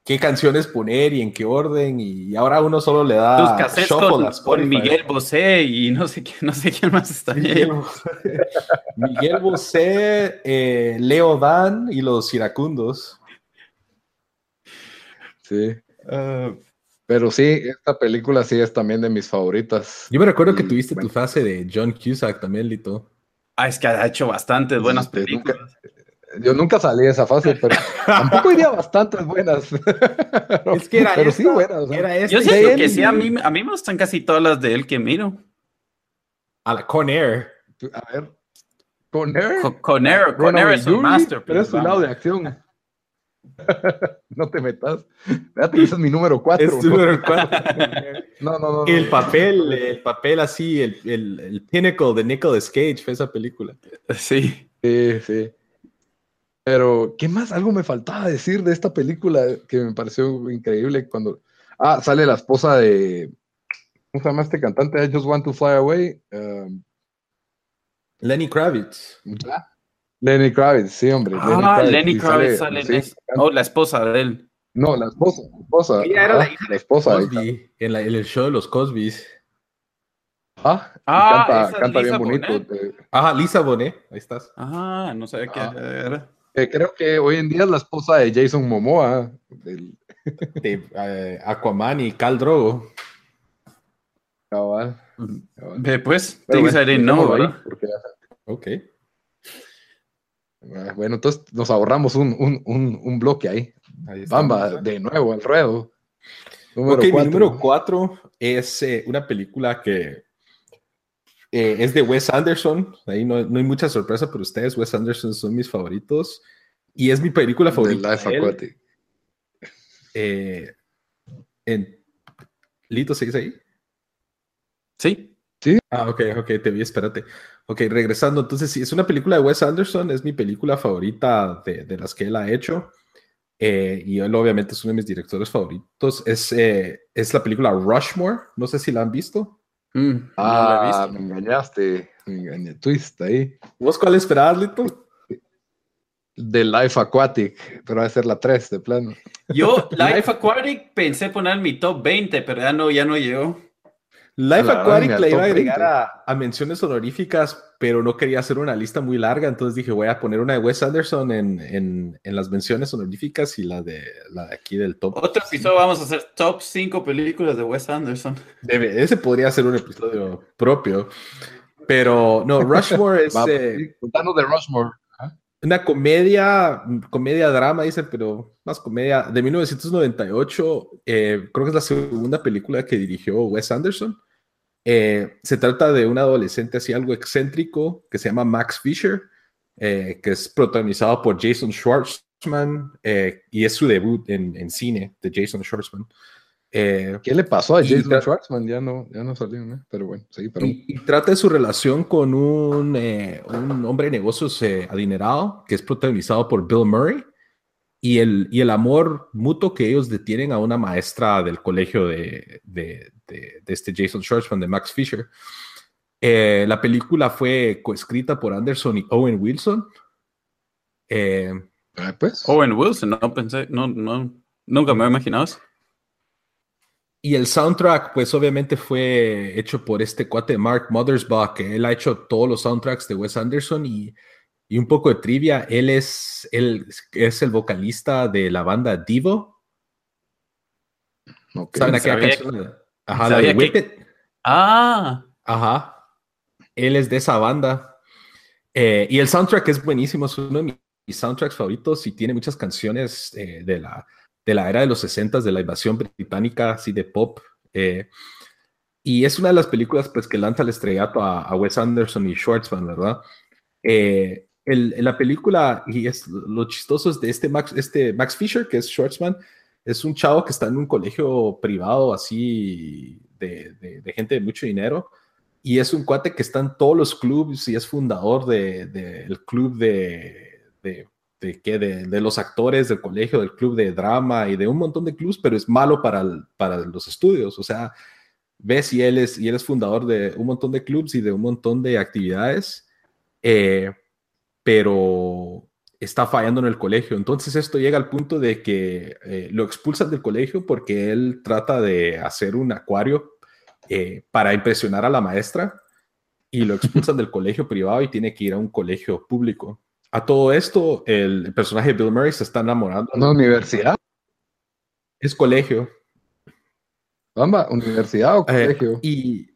qué canciones poner y en qué orden y ahora uno solo le da tus cassettes con, con, Miguel Bosé y no sé quién, no sé quién más está Miguel, Miguel Bosé, eh, Leo Dan y los iracundos. Sí. Ah, pero sí, esta película sí es también de mis favoritas. Yo me recuerdo que tuviste tu fase de John Cusack también, Lito. Ah, es que ha hecho bastantes buenas películas. yo nunca salí de esa fase, pero tampoco iría bastantes buenas. es que era pero sí buenas. yo siento que sí, a mí, a mí me gustan casi todas las de él que miro. A la Con Air. A ver. Conner. Co- Conner, Ronald Conner es un masterpiece. Pero es su lado de acción. no te metas. Espérate, ese es mi número 4. Es tu número cuatro. No, no, no. no, El no. papel, el papel así, el, el, el pinnacle de Nicolas Cage fue esa película. Sí. Sí, sí. Pero, ¿qué más? Algo me faltaba decir de esta película que me pareció increíble cuando... Ah, sale la esposa de... ¿Cómo se llama este cantante? I Just Want to Fly Away. Um, Lenny Kravitz. ¿ya? Lenny Kravitz, sí, hombre. Ah, Lenny Kravitz sale en sí, eso. Oh, la esposa de él. No, la esposa. La esposa. Ella era la hija la esposa. ahí Cosby, en, la- en el show de los Cosbys. Ah, Ah, canta, canta bien bonito. Eh, Ajá, Lisa Bonet, ahí estás. Ah, no sabía qué Ah. era. eh, creo que hoy en día es la esposa de Jason Momoa. del De eh, Aquaman y Cal Drogo. cabal. Cabal. pues, Pero things bueno, I didn't know, dejémoslo ahí, ¿verdad? porque Ok. Ah, Bueno, entonces nos ahorramos un, un, un, un bloque ahí. Ahí está. Bamba, de nuevo al ruedo. Número ok, mi cuatro. número cuatro es eh, una película que eh, es de Wes Anderson. Ahí no, no hay mucha sorpresa para ustedes. Wes Anderson son mis favoritos. Y es mi película The favorita. Life de. Aquatic. Eh, en... Lito, ¿sigues ahí? Sí. Ah, ok, ok, te vi, espérate. Ok, regresando, entonces sí, es una película de Wes Anderson, es mi película favorita de, de las que él ha hecho. eh, y él obviamente es uno de mis directores favoritos. Es, eh, es la película Rushmore, no sé si la han visto. Mm, no la he Ah, visto. me engañaste. Me engañé. Twist ahí. ¿Vos cuál esperabas, Lito? The Life Aquatic. Pero va a ser la 3 de plano. Yo, Life Aquatic, pensé poner en mi top 20, pero ya no, ya no llegó. Life Aquatic la iba a agregar 20. a, a menciones honoríficas, pero no quería hacer una lista muy larga, entonces dije voy a poner una de Wes Anderson en, en, en las menciones honoríficas y la de, la de aquí del top. Otro episodio vamos a hacer top 5 películas de Wes Anderson. Debe- ese podría ser un episodio propio. Pero no, Rushmore es Va, eh, de Rushmore. una comedia, comedia drama, dice, pero más comedia de 1998. eh, creo que es la segunda película que dirigió Wes Anderson. Eh, se trata de un adolescente así algo excéntrico que se llama Max Fisher, eh, que es protagonizado por Jason Schwartzman eh, y es su debut en, en cine de Jason Schwartzman. ¿Qué le pasó a Jason Schwartzman? Ya no, ya no salió. Pero bueno, sí, pero. Y, y trata de su relación con un, un hombre de negocios adinerado que es protagonizado por Bill Murray y el, y el amor mutuo que ellos detienen a una maestra del colegio de, de, de- de este Jason Schwartzman, de Max Fisher. Eh, la película fue coescrita por Anderson y Owen Wilson. Eh, Ah, pues. Owen Wilson, no pensé, no, no, nunca me imaginado. Y el soundtrack, pues obviamente fue hecho por este cuate Mark Mothersbaugh, que él ha hecho todos los soundtracks de Wes Anderson y, y un poco de trivia, él es, él es el vocalista de la banda Divo. ok. ¿Saben aquella sabía- canción? Ajá, la de Whip que- It. Ah, Ajá. Él es de esa banda. Eh, y el soundtrack es buenísimo, es uno de mis soundtracks favoritos y tiene muchas canciones eh, de, la, de la era de los 60 de la invasión británica, así de pop. eh, y es una de las películas pues, que lanza el estrellato a, a Wes Anderson y Schwartzman, ¿verdad? Eh, el- la película, y es lo chistoso es de este Max, este Max Fisher, que es Schwartzman, es un chavo que está en un colegio privado así de, de- de gente de mucho dinero y es un cuate que está en todos los clubs y es fundador del de, club de, de, ¿qué? de, los actores del colegio, del club de drama y de un montón de clubs, pero es malo para, el- para los estudios. O sea, ves y él, es, y él es fundador de un montón de clubs y de un montón de actividades, eh, pero está fallando en el colegio. Entonces esto llega al punto de que eh, lo expulsan del colegio porque él trata de hacer un acuario eh, para impresionar a la maestra y lo expulsan del colegio privado y tiene que ir a un colegio público. A todo esto, el, personaje de Bill Murray se está enamorando. ¿Una universidad? Es colegio. Bamba, ¿universidad o Eh, colegio? y,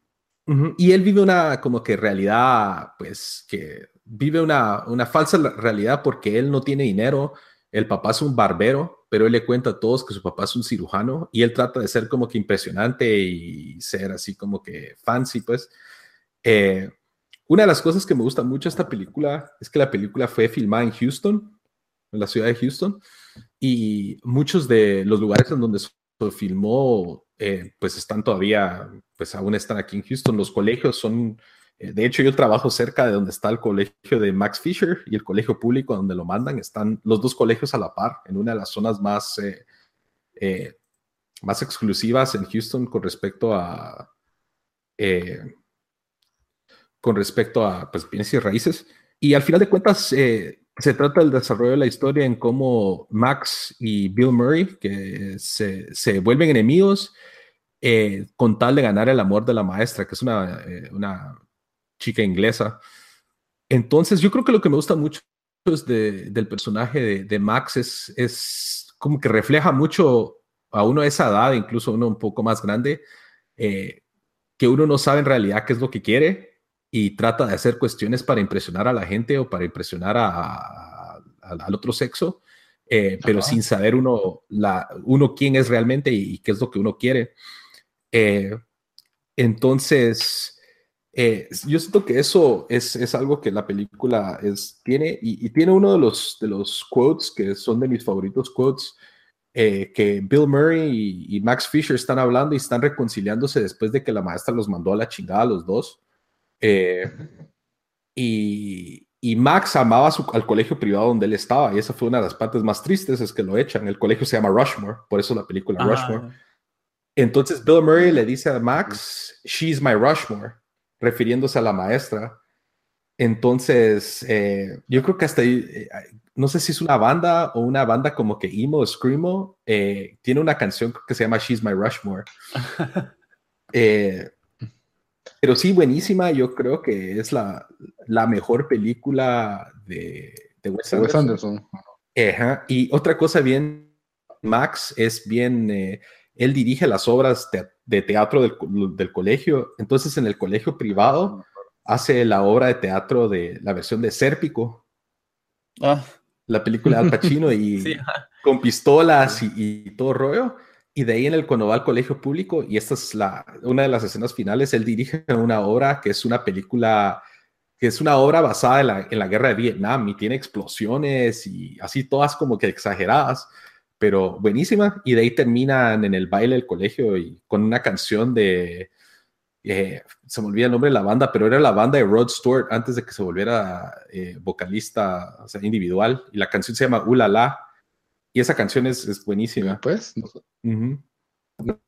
y él vive una como que realidad, pues que vive una, una falsa realidad porque él no tiene dinero. El papá es un barbero, pero él le cuenta a todos que su papá es un cirujano y él trata de ser como que impresionante y ser así como que fancy, pues. Eh, una de las cosas que me gusta mucho esta película es que la película fue filmada en Houston, en la ciudad de Houston, y muchos de los lugares en donde se filmó, eh, pues están todavía, pues aún están aquí en Houston. Los colegios son, de hecho yo trabajo cerca de donde está el colegio de Max Fisher y el colegio público donde lo mandan. Están los dos colegios a la par, en una de las zonas más, eh, más exclusivas en Houston con respecto a... con respecto a pues, bienes y raíces. Y al final de cuentas, se trata del desarrollo de la historia en cómo Max y Bill Murray, que se, se vuelven enemigos eh, con tal de ganar el amor de la maestra, que es una, eh, una chica inglesa. Entonces, yo creo que lo que me gusta mucho de, del personaje de, de, Max es, es como que refleja mucho a uno de esa edad, incluso uno un poco más grande, eh, que uno no sabe en realidad qué es lo que quiere y trata de hacer cuestiones para impresionar a la gente o para impresionar a, al otro sexo, eh, pero sin saber uno, la, uno quién es realmente y, qué es lo que uno quiere. Eh, entonces, eh, yo siento que eso es, es, algo que la película es, tiene y, tiene uno de los, de los quotes que son de mis favoritos quotes. que Bill Murray y, y, Max Fisher están hablando y están reconciliándose después de que la maestra los mandó a la chingada a los dos. Eh, y, y, Max amaba su, al colegio privado donde él estaba, y esa fue una de las partes más tristes, es que lo echan. El colegio se llama Rushmore, por eso la película Rushmore. Entonces Bill Murray le dice a Max, She's my Rushmore, refiriéndose a la maestra. Entonces, eh, yo creo que hasta ahí, eh, no sé si es una banda o una banda como que emo o screamo, tiene una canción que se llama She's My Rushmore. eh, pero sí, buenísima. Yo creo que es la, la mejor película de, de Wes Anderson. Y otra cosa bien, Max es bien, eh, él dirige las obras de, teatro del, del, colegio. Entonces, en el colegio privado hace la obra de teatro de la versión de Sérpico. Ah. La película de Al Pacino y con pistolas y, y todo rollo. Y de ahí en el cuando va al colegio público, y esta es la, una de las escenas finales, él dirige una obra que es una película, que es una obra basada en la, en la guerra de Vietnam y tiene explosiones y así todas como que exageradas, pero buenísima. Y de ahí terminan en el baile del colegio y con una canción de, eh, se me olvida el nombre de la banda, pero era la banda de Rod Stewart antes de que se volviera eh, vocalista o sea, individual. Y la canción se llama Ula La y esa canción es, es buenísima. Pues,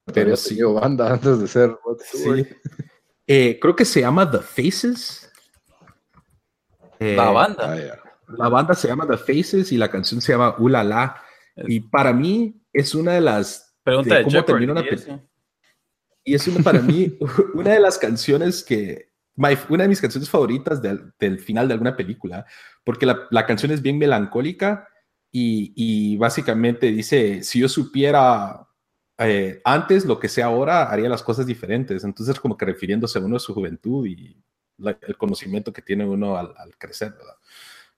pero sí. banda antes de ser sí. eh, creo que se llama The Faces. Eh, la banda. Ah, la banda se llama The Faces y la canción se llama Ula La. Y para mí es una de las. Pregunta de, cómo termina una película. Y es una, para mí una de las canciones que. una de mis canciones favoritas del, del final de alguna película, porque la, la canción es bien melancólica y, básicamente dice, si yo supiera eh, antes lo que sé ahora, haría las cosas diferentes. Entonces, como que refiriéndose a uno de su juventud y el conocimiento que tiene uno al, crecer, ¿verdad?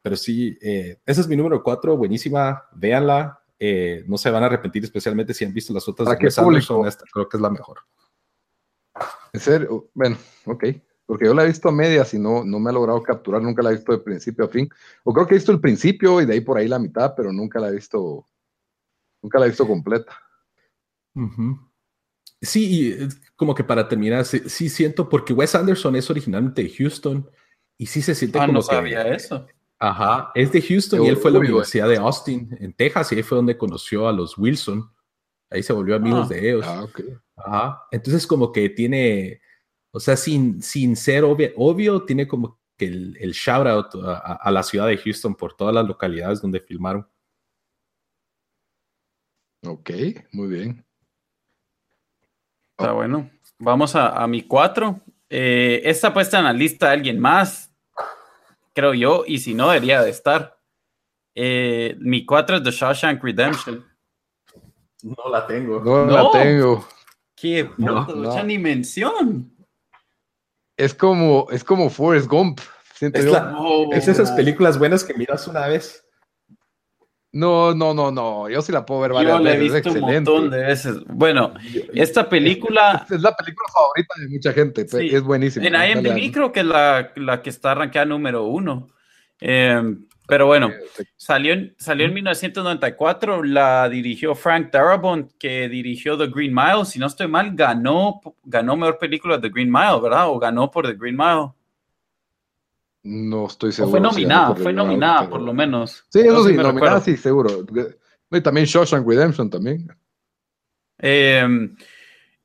Pero sí, eh, ese es mi número cuatro, buenísima, véanla. Eh, no se van a arrepentir, especialmente si han visto las otras. ¿A qué público? Esta, creo que es la mejor. En serio, bueno, ok porque yo la he visto a medias y no, no me ha logrado capturar, nunca la he visto de principio a fin. O creo que he visto el principio y de ahí por ahí la mitad, pero nunca la he visto, nunca la he visto completa. Sí, como que para terminar, sí, siento, porque Wes Anderson es originalmente de Houston y sí se siente ah, como no sabía eso. Ajá, es de Houston y él fue a la Universidad de Austin, en Texas, y ahí fue donde conoció a los Wilson. Ahí se volvió amigos ah. de ellos. Ah, ok. Ajá, entonces como que tiene o sea, sin, sin ser obvio, obvio, tiene como que el, el shout out a, la ciudad de Houston por todas las localidades donde filmaron. Ok, muy bien. Está bueno. Vamos a, mi cuatro. Eh, esta puesta en la lista de alguien más, creo yo, y si no, debería de estar. Eh, mi cuatro es The Shawshank Redemption. No la tengo. No, la tengo. Qué puto, ni mención es como, es como Forrest Gump. Es, esas películas buenas que miras una vez. No, no, no, no. Yo sí la puedo ver Yo varias la he veces. Es un excelente. montón de veces. Bueno, esta película Es la película favorita de mucha gente. pe- Sí. Es buenísima. en IMDb creo que es la, la que está arrancada número uno. Eh, pero bueno, salió en, salió en 1994, la dirigió Frank Darabont, que dirigió The Green Mile. Si no estoy mal, ganó, ganó mejor película The Green Mile, ¿verdad? O ganó por The Green Mile. No estoy O seguro. fue nominada, fue nominada pero- por lo menos. Sí, eso sí, nominada recuerdo. sí, seguro. Y también Shawshank Redemption también. Eh,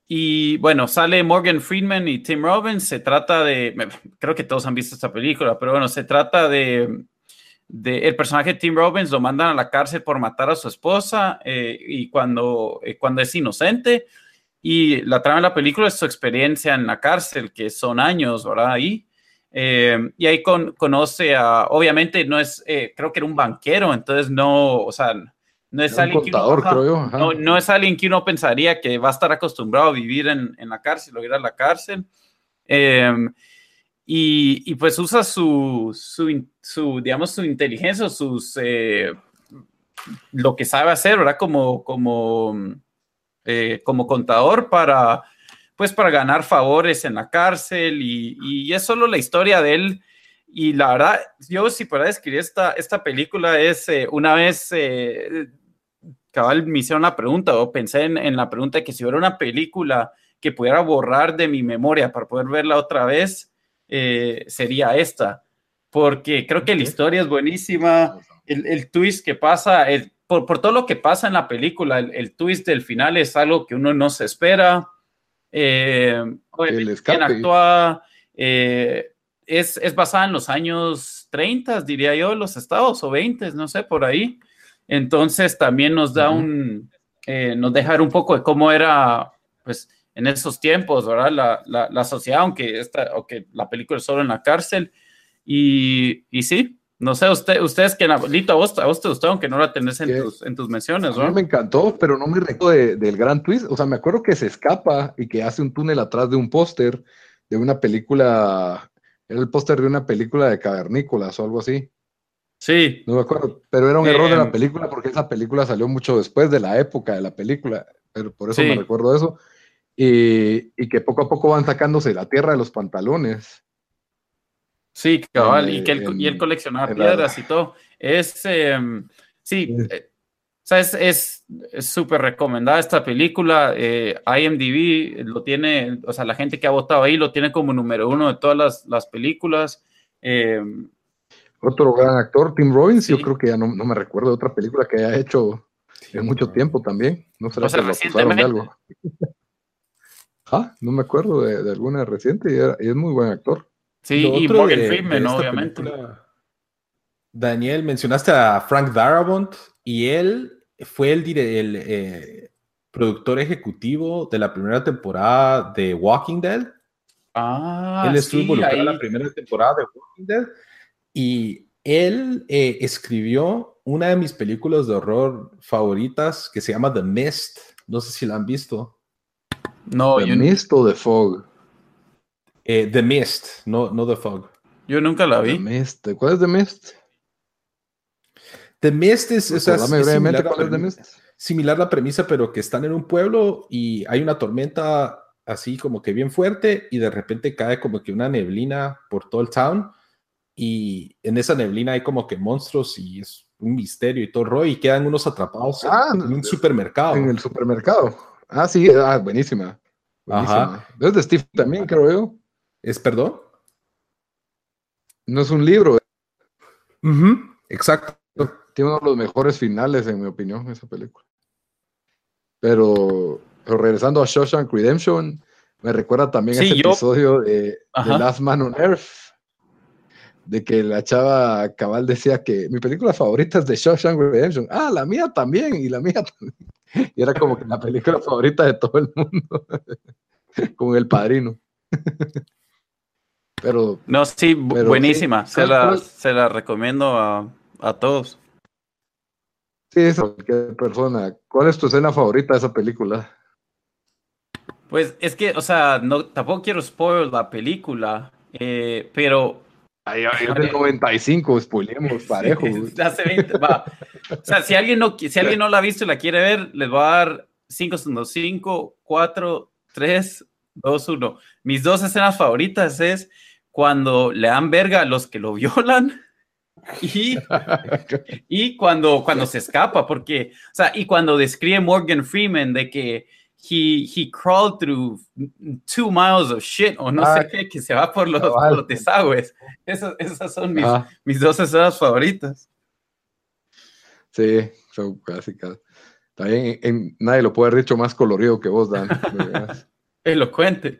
y bueno, sale Morgan Freeman y Tim Robbins. Se trata de, creo que todos han visto esta película, pero bueno, se trata de, de el personaje de Tim Robbins lo mandan a la cárcel por matar a su esposa eh, y cuando, eh, cuando es inocente. Y la trama de la película es su experiencia en la cárcel, que son años, ¿verdad? Ahí. Eh, y ahí con- conoce a, obviamente no es, eh, creo que era un banquero, entonces no, o sea, no es alguien que uno- ajá, creo yo. ajá. no, no es alguien que uno pensaría que va a estar acostumbrado a vivir en, en la cárcel o ir a la cárcel. Eh, y, y pues usa su, su, su, digamos, su inteligencia, sus, eh, lo que sabe hacer, ¿verdad? Como, como, eh, como contador para, pues, para ganar favores en la cárcel y, y es solo la historia de él. Y la verdad, yo si pudiera describir esta, esta película es eh, una vez, eh, cabal, me hicieron la pregunta o pensé en, en la pregunta de que si hubiera una película que pudiera borrar de mi memoria para poder verla otra vez, eh, sería esta. Porque creo que la historia es buenísima, el, el twist que pasa, el- por, por todo lo que pasa en la película, el, el twist del final es algo que uno no se espera. Eh, bien escape. actúa, eh, es, es basada en los años 30, diría yo, los estados, o 20, no sé, por ahí. Entonces también nos da un, eh, nos deja ver un poco de cómo era, pues, en esos tiempos, ¿verdad? La, la, la sociedad, aunque, esta, aunque la película es solo en la cárcel. Y, y sí, no sé, usted, ustedes que, Lito, a vos, a vos te gustó, aunque no la tenés en tus, en tus menciones, A mí ¿no? me encantó, pero no me recuerdo de- del gran twist. O sea, me acuerdo que se escapa y que hace un túnel atrás de un póster de una película. Era el póster de una película de cavernícolas o algo así. Sí, No me acuerdo. Pero era un error de Em. la película porque esa película salió mucho después de la época de la película. Pero por eso Sí. me recuerdo eso. Y, y que poco a poco van sacándose la tierra de los pantalones. Sí, cabal, En, y que él, en- y él coleccionaba la- piedras y todo. Es, em, sí, Sí. eh, o sea, es- es es súper recomendada esta película. eh, IMDb lo tiene, o sea, la gente que ha votado ahí lo tiene como número uno de todas las, las películas. em, Otro gran actor, Tim Robbins, yo creo que ya no, no me recuerdo de otra película que haya hecho en mucho tiempo también. No será O sea, que lo acusaron de recientemente. algo. Ah, no me acuerdo de, de alguna reciente y, era- y es muy buen actor. Sí, Lo y otro Morgan de- de Freeman, esta obviamente. película, Daniel, mencionaste a Frank Darabont y él fue el, el, eh, productor ejecutivo de la primera temporada de Walking Dead. Ah, él estuvo sí, involucrado en la primera temporada de Walking Dead y él eh, escribió una de mis películas de horror favoritas que se llama The Mist. No sé si la han visto. No, The yo, Mist o The Fog. Eh, The Mist, no, no The Fog. yo nunca la The vi. Mist. ¿Cuál es The Mist? The Mist es, o sea, es- similar a cuál es The la- Mist. similar la premisa, pero que están en un pueblo y hay una tormenta así como que bien fuerte y de repente cae como que una neblina por todo el town y en esa neblina hay como que monstruos y es un misterio y todo el rollo y quedan unos atrapados en- Ah, en un supermercado. En el supermercado. Ah, sí, ah, buenísima. buenísima. Ajá. Es de Steve también, creo yo. ¿Es perdón? No es un libro. Ujú, Exacto. Tiene uno de los mejores finales, en mi opinión, esa película. Pero, pero regresando a Shawshank Redemption, me recuerda también Sí, ese yo- episodio de. Last Man on Earth, de que la chava cabal decía que mi película favorita es de Shawshank Redemption. Ah, la mía también, y la mía también. Y era como que la película favorita de todo el mundo, con el padrino. Pero No, sí, Pero buenísima. sí, se, ¿cuál- la, se la recomiendo a, a todos. sí, es cualquier persona. ¿Cuál es tu escena favorita de esa película? Pues es que, o sea, no, tampoco quiero spoiler la película, eh, pero Ay, ay, es del 95, spoilemos parejo. Hace 20, va. O sea, si alguien, no, si alguien no la ha visto y la quiere ver, les voy a dar 5 segundos. 5, 4, 3, 2, 1. Mis dos escenas favoritas es cuando le dan verga a los que lo violan y, y cuando, cuando se escapa, porque, o sea, y cuando describe Morgan Freeman de que he, he crawled through two miles of shit o no Ah, sé qué, que se va por los, por los desagües. Esas, esas son mis, Ah. mis dos escenas favoritas. Sí, son clásicas. También en- nadie lo puede haber dicho más colorido que vos, Dan. Elocuente.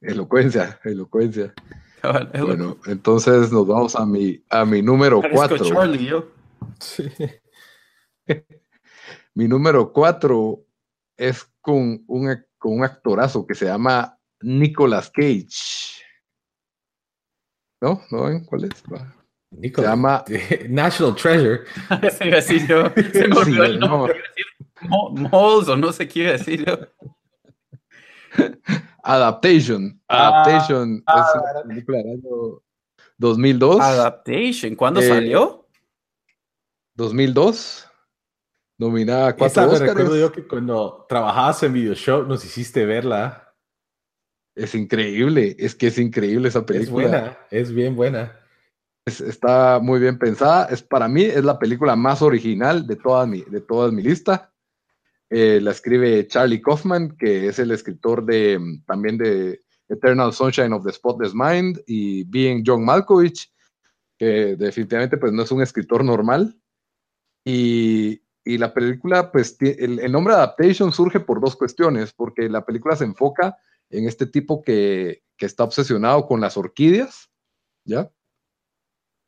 Elocuencia, elocuencia. cabal. Bueno, entonces nos vamos a mi, a mi número Parezco 4. Charlie, yo. Sí. Mi número 4 es con un, con un actorazo que se llama Nicolas Cage. ¿No? ¿No ven cuál es? Va. Nicolas, Se llama- National Treasure. Decir yo. Se me Sí, olvidó el no. nombre. Decir Mo- Moles o no sé qué iba a decir Adaptation. Ah, Adaptation es una película del año 2002. Adaptation. ¿Cuándo Eh, salió? 2002. Nominada a cuatro Óscares. recuerdo yo que cuando trabajabas en Video Show nos hiciste verla. Es increíble, es que es increíble esa Es película. buena, es bien buena. Es- está muy bien pensada. Es, para mí es la película más original de toda mi, de toda mi lista. Eh, la escribe Charlie Kaufman, que es el escritor de mm, también de Eternal Sunshine of the Spotless Mind y Being John Malkovich, que definitivamente pues no es un escritor normal. Y, y la película, pues el, el nombre Adaptation surge por dos cuestiones, porque la película se enfoca en este tipo que, que está obsesionado con las orquídeas, ¿ya?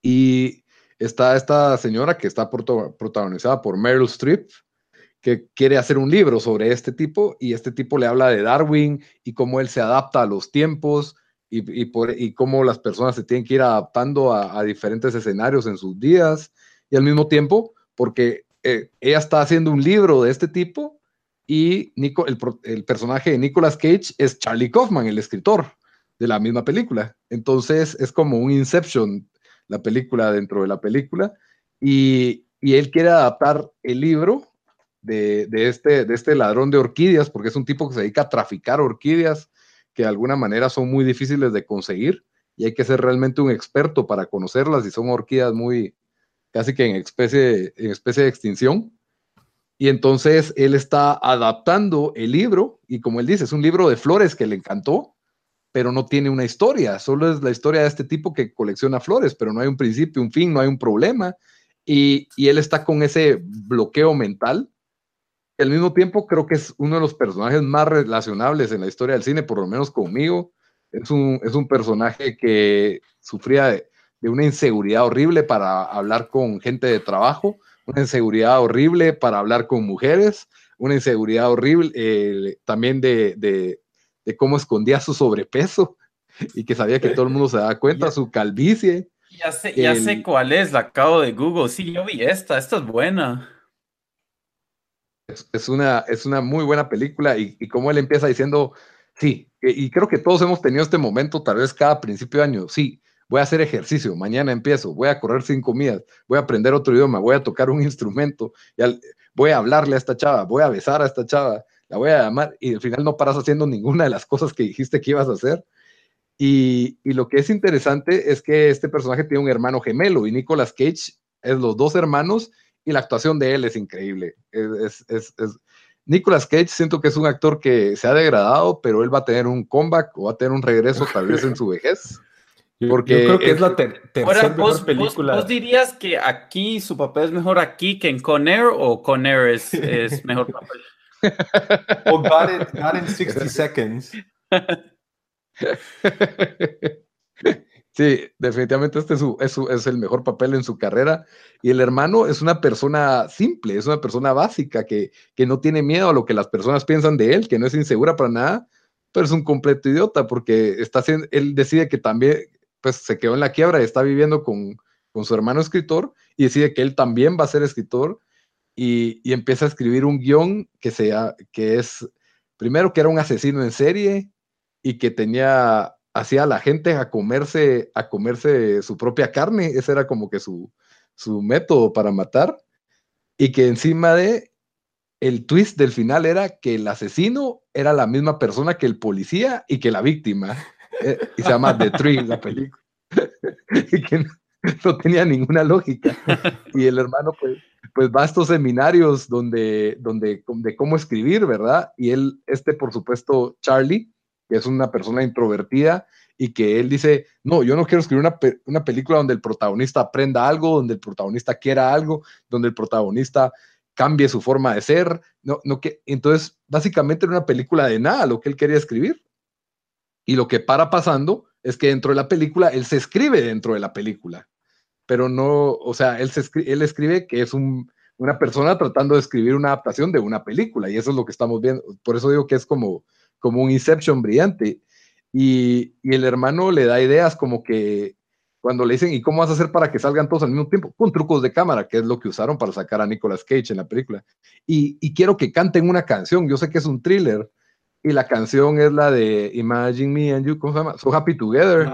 Y está esta señora que está protagonizada por Meryl Streep, que quiere hacer un libro sobre este tipo y este tipo le habla de Darwin y cómo él se adapta a los tiempos y, y por, y cómo las personas se tienen que ir adaptando a, diferentes escenarios en sus vidas y al mismo tiempo porque eh, ella está haciendo un libro de este tipo y Nico, el, el personaje de Nicolas Cage es Charlie Kaufman, el escritor de la misma película. Entonces es como un Inception la película dentro de la película y, y él quiere adaptar el libro de, este, de este ladrón de orquídeas, porque es un tipo que se dedica a traficar orquídeas que de alguna manera son muy difíciles de conseguir y hay que ser realmente un experto para conocerlas y son orquídeas muy casi que en especie, en especie de extinción. Y entonces él está adaptando el libro y como él dice, es un libro de flores que le encantó, pero no tiene una historia, solo es la historia de este tipo que colecciona flores, pero no hay un principio, un fin, no hay un problema. Y, y él está con ese bloqueo mental. Y al mismo tiempo creo que es uno de los personajes más relacionables en la historia del cine, por lo menos conmigo. Es un, es un personaje que sufría de, de una inseguridad horrible para hablar con gente de trabajo, una inseguridad horrible para hablar con mujeres, una inseguridad horrible eh, también de, de, de cómo escondía su sobrepeso y que sabía que todo el mundo se daba cuenta, su calvicie. Ya sé, ya el- sé cuál es, la acabo de Google. Sí, yo vi esta, esta es buena. Es, una, es una muy buena película y, y como él empieza diciendo, sí, y, creo que todos hemos tenido este momento, tal vez cada principio de año, sí, voy a hacer ejercicio, mañana empiezo, voy a correr cinco millas, voy a aprender otro idioma, voy a tocar un instrumento, voy a hablarle a esta chava, voy a besar a esta chava, la voy a llamar y al final no paras haciendo ninguna de las cosas que dijiste que ibas a hacer. Y, y lo que es interesante es que este personaje tiene un hermano gemelo y Nicolas Cage es los dos hermanos y la actuación de él es increíble. Es, es, es, es- Nicolas Cage siento que es un actor que se ha degradado, pero él va a tener un comeback o va a tener un regreso tal vez en su vejez. Porque yo creo que es, es- la ter- Ahora, tercera ¿vos, mejor película. vos- vos dirías que aquí su papel es mejor aquí que en Con Air o Con Air es, es mejor papel? O Got in, Got in 60 Seconds. Sí, definitivamente este es, el mejor papel en su carrera. Y el hermano es una persona simple, es una persona básica que, que no tiene miedo a lo que las personas piensan de él, que no es insegura para nada, pero es un completo idiota porque está él decide que también pues, se quedó en la quiebra y está viviendo con, con su hermano escritor y decide que él también va a ser escritor y, y empieza a escribir un guion que, sea, que es, primero que era un asesino en serie y que tenía hacía a la gente a comerse, a comerse su propia carne, ese era como que su, su método para matar, y que encima de el twist del final era que el asesino era la misma persona que el policía y que la víctima, eh, y se llama The Tree la película, y que no, tenía ninguna lógica, y el hermano pues, pues va a estos seminarios donde, donde, de cómo escribir, ¿verdad? Y él, este por supuesto, Charlie, que es una persona introvertida y que él dice, no, yo no quiero escribir una, una, película donde el protagonista aprenda algo, donde el protagonista quiera algo, donde el protagonista cambie su forma de ser. No, no que, entonces, básicamente era una película de nada lo que él quería escribir. Y lo que para pasando es que dentro de la película, él se escribe dentro de la película, pero no, o sea, él, se escribe, él escribe que es un, una persona tratando de escribir una adaptación de una película, y eso es lo que estamos viendo. Por eso digo que es como como un Inception brillante. Y, el hermano le da ideas como que cuando le dicen, ¿y cómo vas a hacer para que salgan todos al mismo tiempo? Con trucos de cámara, que es lo que usaron para sacar a Nicolas Cage en la película. Y, quiero que canten una canción, yo sé que es un thriller, y la canción es la de Imagine Me and You, ¿cómo se llama? So Happy Together,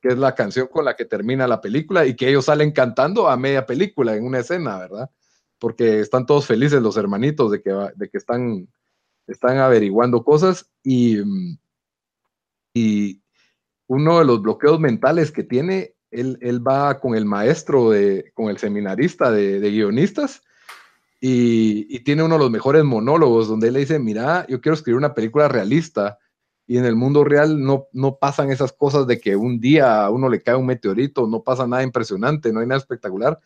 que es la canción con la que termina la película, y que ellos salen cantando a media película en una escena, ¿verdad? Porque están todos felices los hermanitos de que, de que están están averiguando cosas y, y uno de los bloqueos mentales que tiene, él, él va con el maestro, de, con el seminarista de, guionistas y, y, tiene uno de los mejores monólogos donde él le dice, mira, yo quiero escribir una película realista y en el mundo real no, no pasan esas cosas de que un día a uno le cae un meteorito, no pasa nada impresionante, no hay nada espectacular.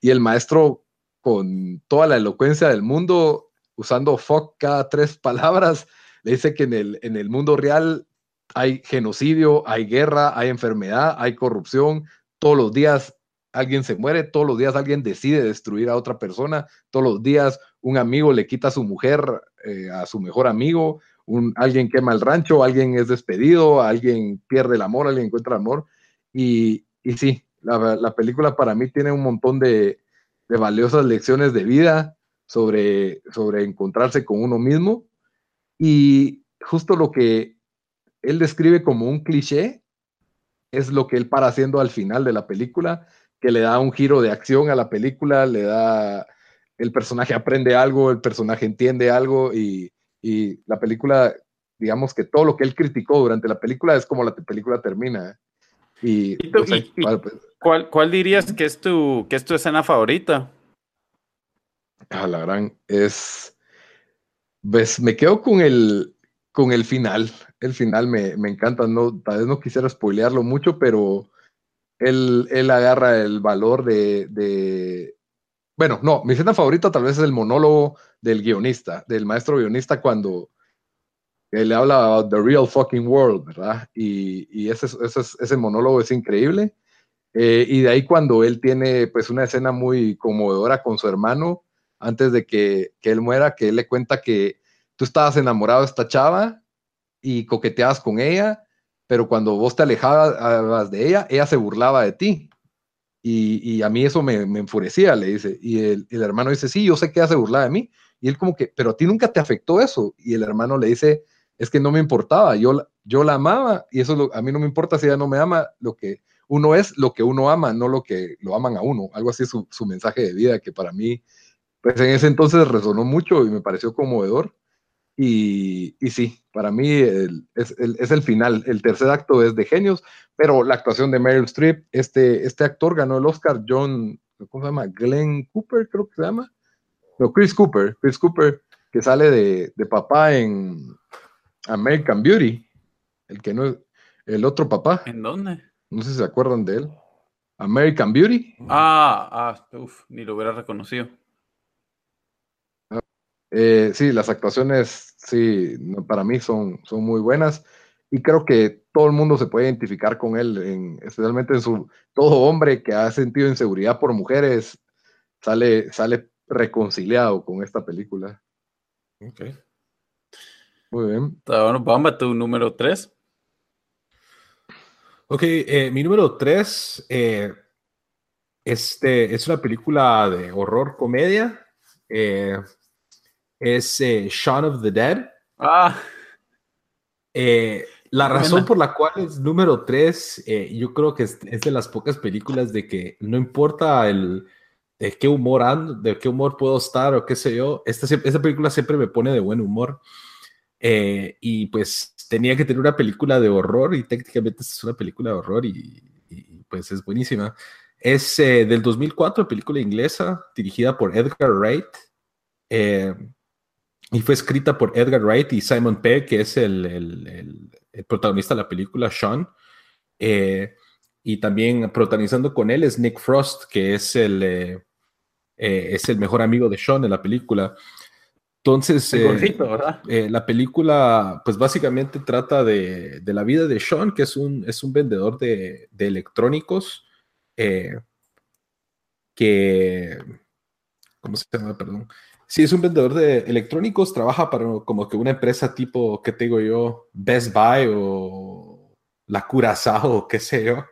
Y el maestro, con toda la elocuencia del mundo, usando fuck cada tres palabras, le dice que en el, en el mundo real hay genocidio, hay guerra, hay enfermedad, hay corrupción, todos los días alguien se muere, todos los días alguien decide destruir a otra persona, todos los días un amigo le quita a su mujer eh, a su mejor amigo, un, alguien quema el rancho, alguien es despedido, alguien pierde el amor, alguien encuentra amor. Y, y sí, la, la, película para mí tiene un montón de, de valiosas lecciones de vida sobre, sobre encontrarse con uno mismo. Y justo lo que él describe como un cliché es lo que él para haciendo al final de la película, que le da un giro de acción a la película, le da, el personaje aprende algo, el personaje entiende algo y, y la película, digamos que todo lo que él criticó durante la película es como la película termina. Y, pues, ¿cuál, ¿cuál, dirías que es tu, que es tu escena favorita? A la gran, es, ves, me quedo con el, con el final, el final me, me, encanta, no, tal vez no quisiera spoilearlo mucho, pero él, él agarra el valor de, de, bueno, no, mi escena favorita tal vez es el monólogo del guionista, del maestro guionista cuando él habla about the real fucking world, ¿verdad? Y, y ese, ese, ese monólogo es increíble. Eh, y de ahí cuando él tiene pues una escena muy conmovedora con su hermano, antes de que, él muera, que él le cuenta que tú estabas enamorado de esta chava y coqueteabas con ella, pero cuando vos te alejabas de ella, ella se burlaba de ti. Y, a mí eso me, enfurecía, le dice. Y el, hermano dice, sí, yo sé que ella se burlaba de mí. Y él como que, pero a ti nunca te afectó eso. Y el hermano le dice, es que no me importaba, yo, yo la amaba y eso a mí no me importa si ella no me ama, lo que uno es lo que uno ama, no lo que lo aman a uno. Algo así su, su mensaje de vida que para mí pues en ese entonces resonó mucho y me pareció conmovedor. Y, y sí, para mí es, el, final. El tercer acto es de genios, pero la actuación de Meryl Streep, este, este actor ganó el Oscar, John, ¿cómo se llama? Glenn Cooper, creo que se llama. No, Chris Cooper, Chris Cooper, que sale de, de papá en American Beauty, el que no el otro papá. ¿En dónde? No sé si se acuerdan de él. American Beauty. Ah, ah, uf, ni lo hubiera reconocido. Eh, sí, las actuaciones, sí, para mí son, son muy buenas y creo que todo el mundo se puede identificar con él, en, especialmente en su, todo hombre que ha sentido inseguridad por mujeres sale, sale reconciliado con esta película. Ok. Muy bien. Bueno, vamos a tu número 3. Ok, eh, mi número 3 eh, este, es una película de horror comedia es eh, Shaun of the Dead. Ah. Eh, La razón por la cual es número 3, eh, yo creo que es, de las pocas películas de que no importa el de qué humor ando, de qué humor puedo estar o qué sé yo, esta, esta película siempre me pone de buen humor. Eh, y pues tenía que tener una película de horror y técnicamente es una película de horror y, pues es buenísima. Es eh, del 2004, película inglesa, dirigida por Edgar Wright. Eh, y fue escrita por Edgar Wright y Simon Pegg, que es el, el, el, protagonista de la película, Sean. Eh, y también protagonizando con él es Nick Frost, que es el, es el mejor amigo de Sean en la película. Entonces, la película, pues básicamente trata de, de, la vida de Sean, que es un, es un vendedor de, de electrónicos eh, que, ¿cómo se llama? Perdón. Sí, es un vendedor de electrónicos, trabaja para como que una empresa tipo, ¿qué te digo yo? Best Buy o La Curazao o qué sé yo.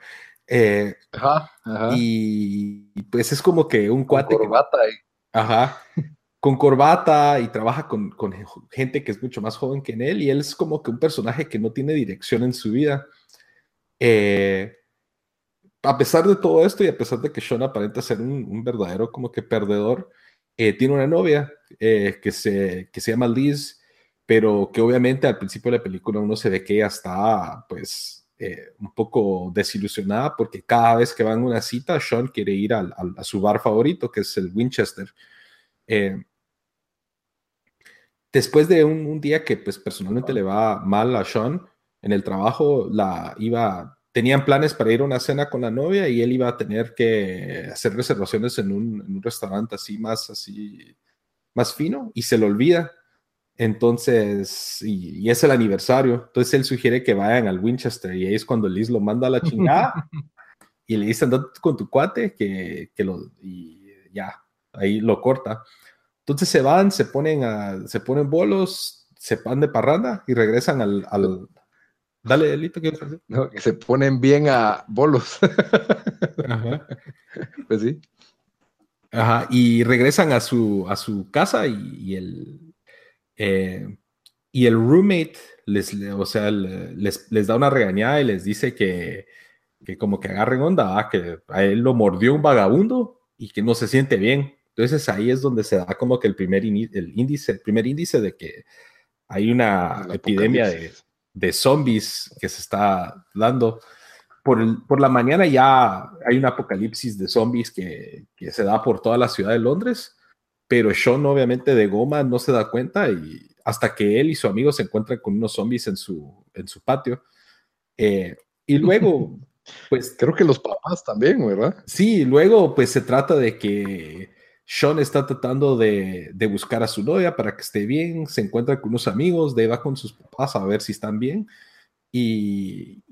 Eh, ajá, Y, pues es como que un cuate. Con corbata Ajá. Con corbata y trabaja con, con, gente que es mucho más joven que en él y él es como que un personaje que no tiene dirección en su vida. Eh, a pesar de todo esto y a pesar de que Sean aparenta ser un, verdadero como que perdedor, eh, tiene una novia eh, que, se, que se llama Liz, pero que obviamente al principio de la película uno se ve que ella está pues eh, un poco desilusionada porque cada vez que van a una cita, Sean quiere ir al, a su bar favorito, que es el Winchester. después de un, un, día que pues personalmente le va mal a Sean en el trabajo, la iba tenían planes para ir a una cena con la novia y él iba a tener que hacer reservaciones en un, restaurante así más así más fino y se lo olvida. Entonces, y, es el aniversario. Entonces él sugiere que vayan al Winchester y ahí es cuando Liz lo manda a la chingada y le dice anda con tu cuate que, que, lo y ya, ahí lo corta. Entonces se van, se ponen a, se ponen bolos, se van de parranda y regresan al, al, Dale, Lito, ¿qué decir? No, que se ponen bien a bolos. Ajá. Pues sí. Ajá, y regresan a su, a su casa y, el, eh, y el roommate les, o sea, les, les, da una regañada y les dice que, que como que agarren onda, que a él lo mordió un vagabundo y que no se siente bien. Entonces ahí es donde se da como que el primer, el índice, el primer índice de que hay una epidemia de, de zombies que se está dando. Por, por, la mañana ya hay un apocalipsis de zombies que, que, se da por toda la ciudad de Londres, pero Sean obviamente de goma no se da cuenta y hasta que él y su amigo se encuentran con unos zombies en su, en su patio. Eh, y luego, pues... Creo que los papás también, ¿verdad? Sí, luego pues se trata de que sean está tratando de, buscar a su novia para que esté bien, se encuentra con unos amigos, de va con sus papás a ver si están bien. Y,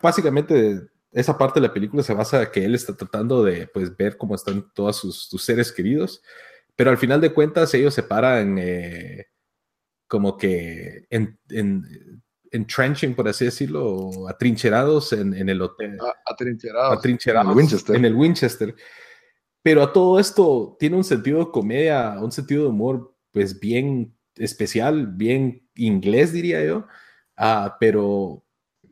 básicamente esa parte de la película se basa en que él está tratando de pues, ver cómo están todos sus, seres queridos, pero al final de cuentas ellos se paran eh, como que en, en, trenching, por así decirlo, atrincherados en, el hotel. atrincherados. atrincherados. En el Winchester. En el Winchester pero a todo esto tiene un sentido de comedia, un sentido de humor, pues bien especial, bien inglés, diría yo. Ah, pero.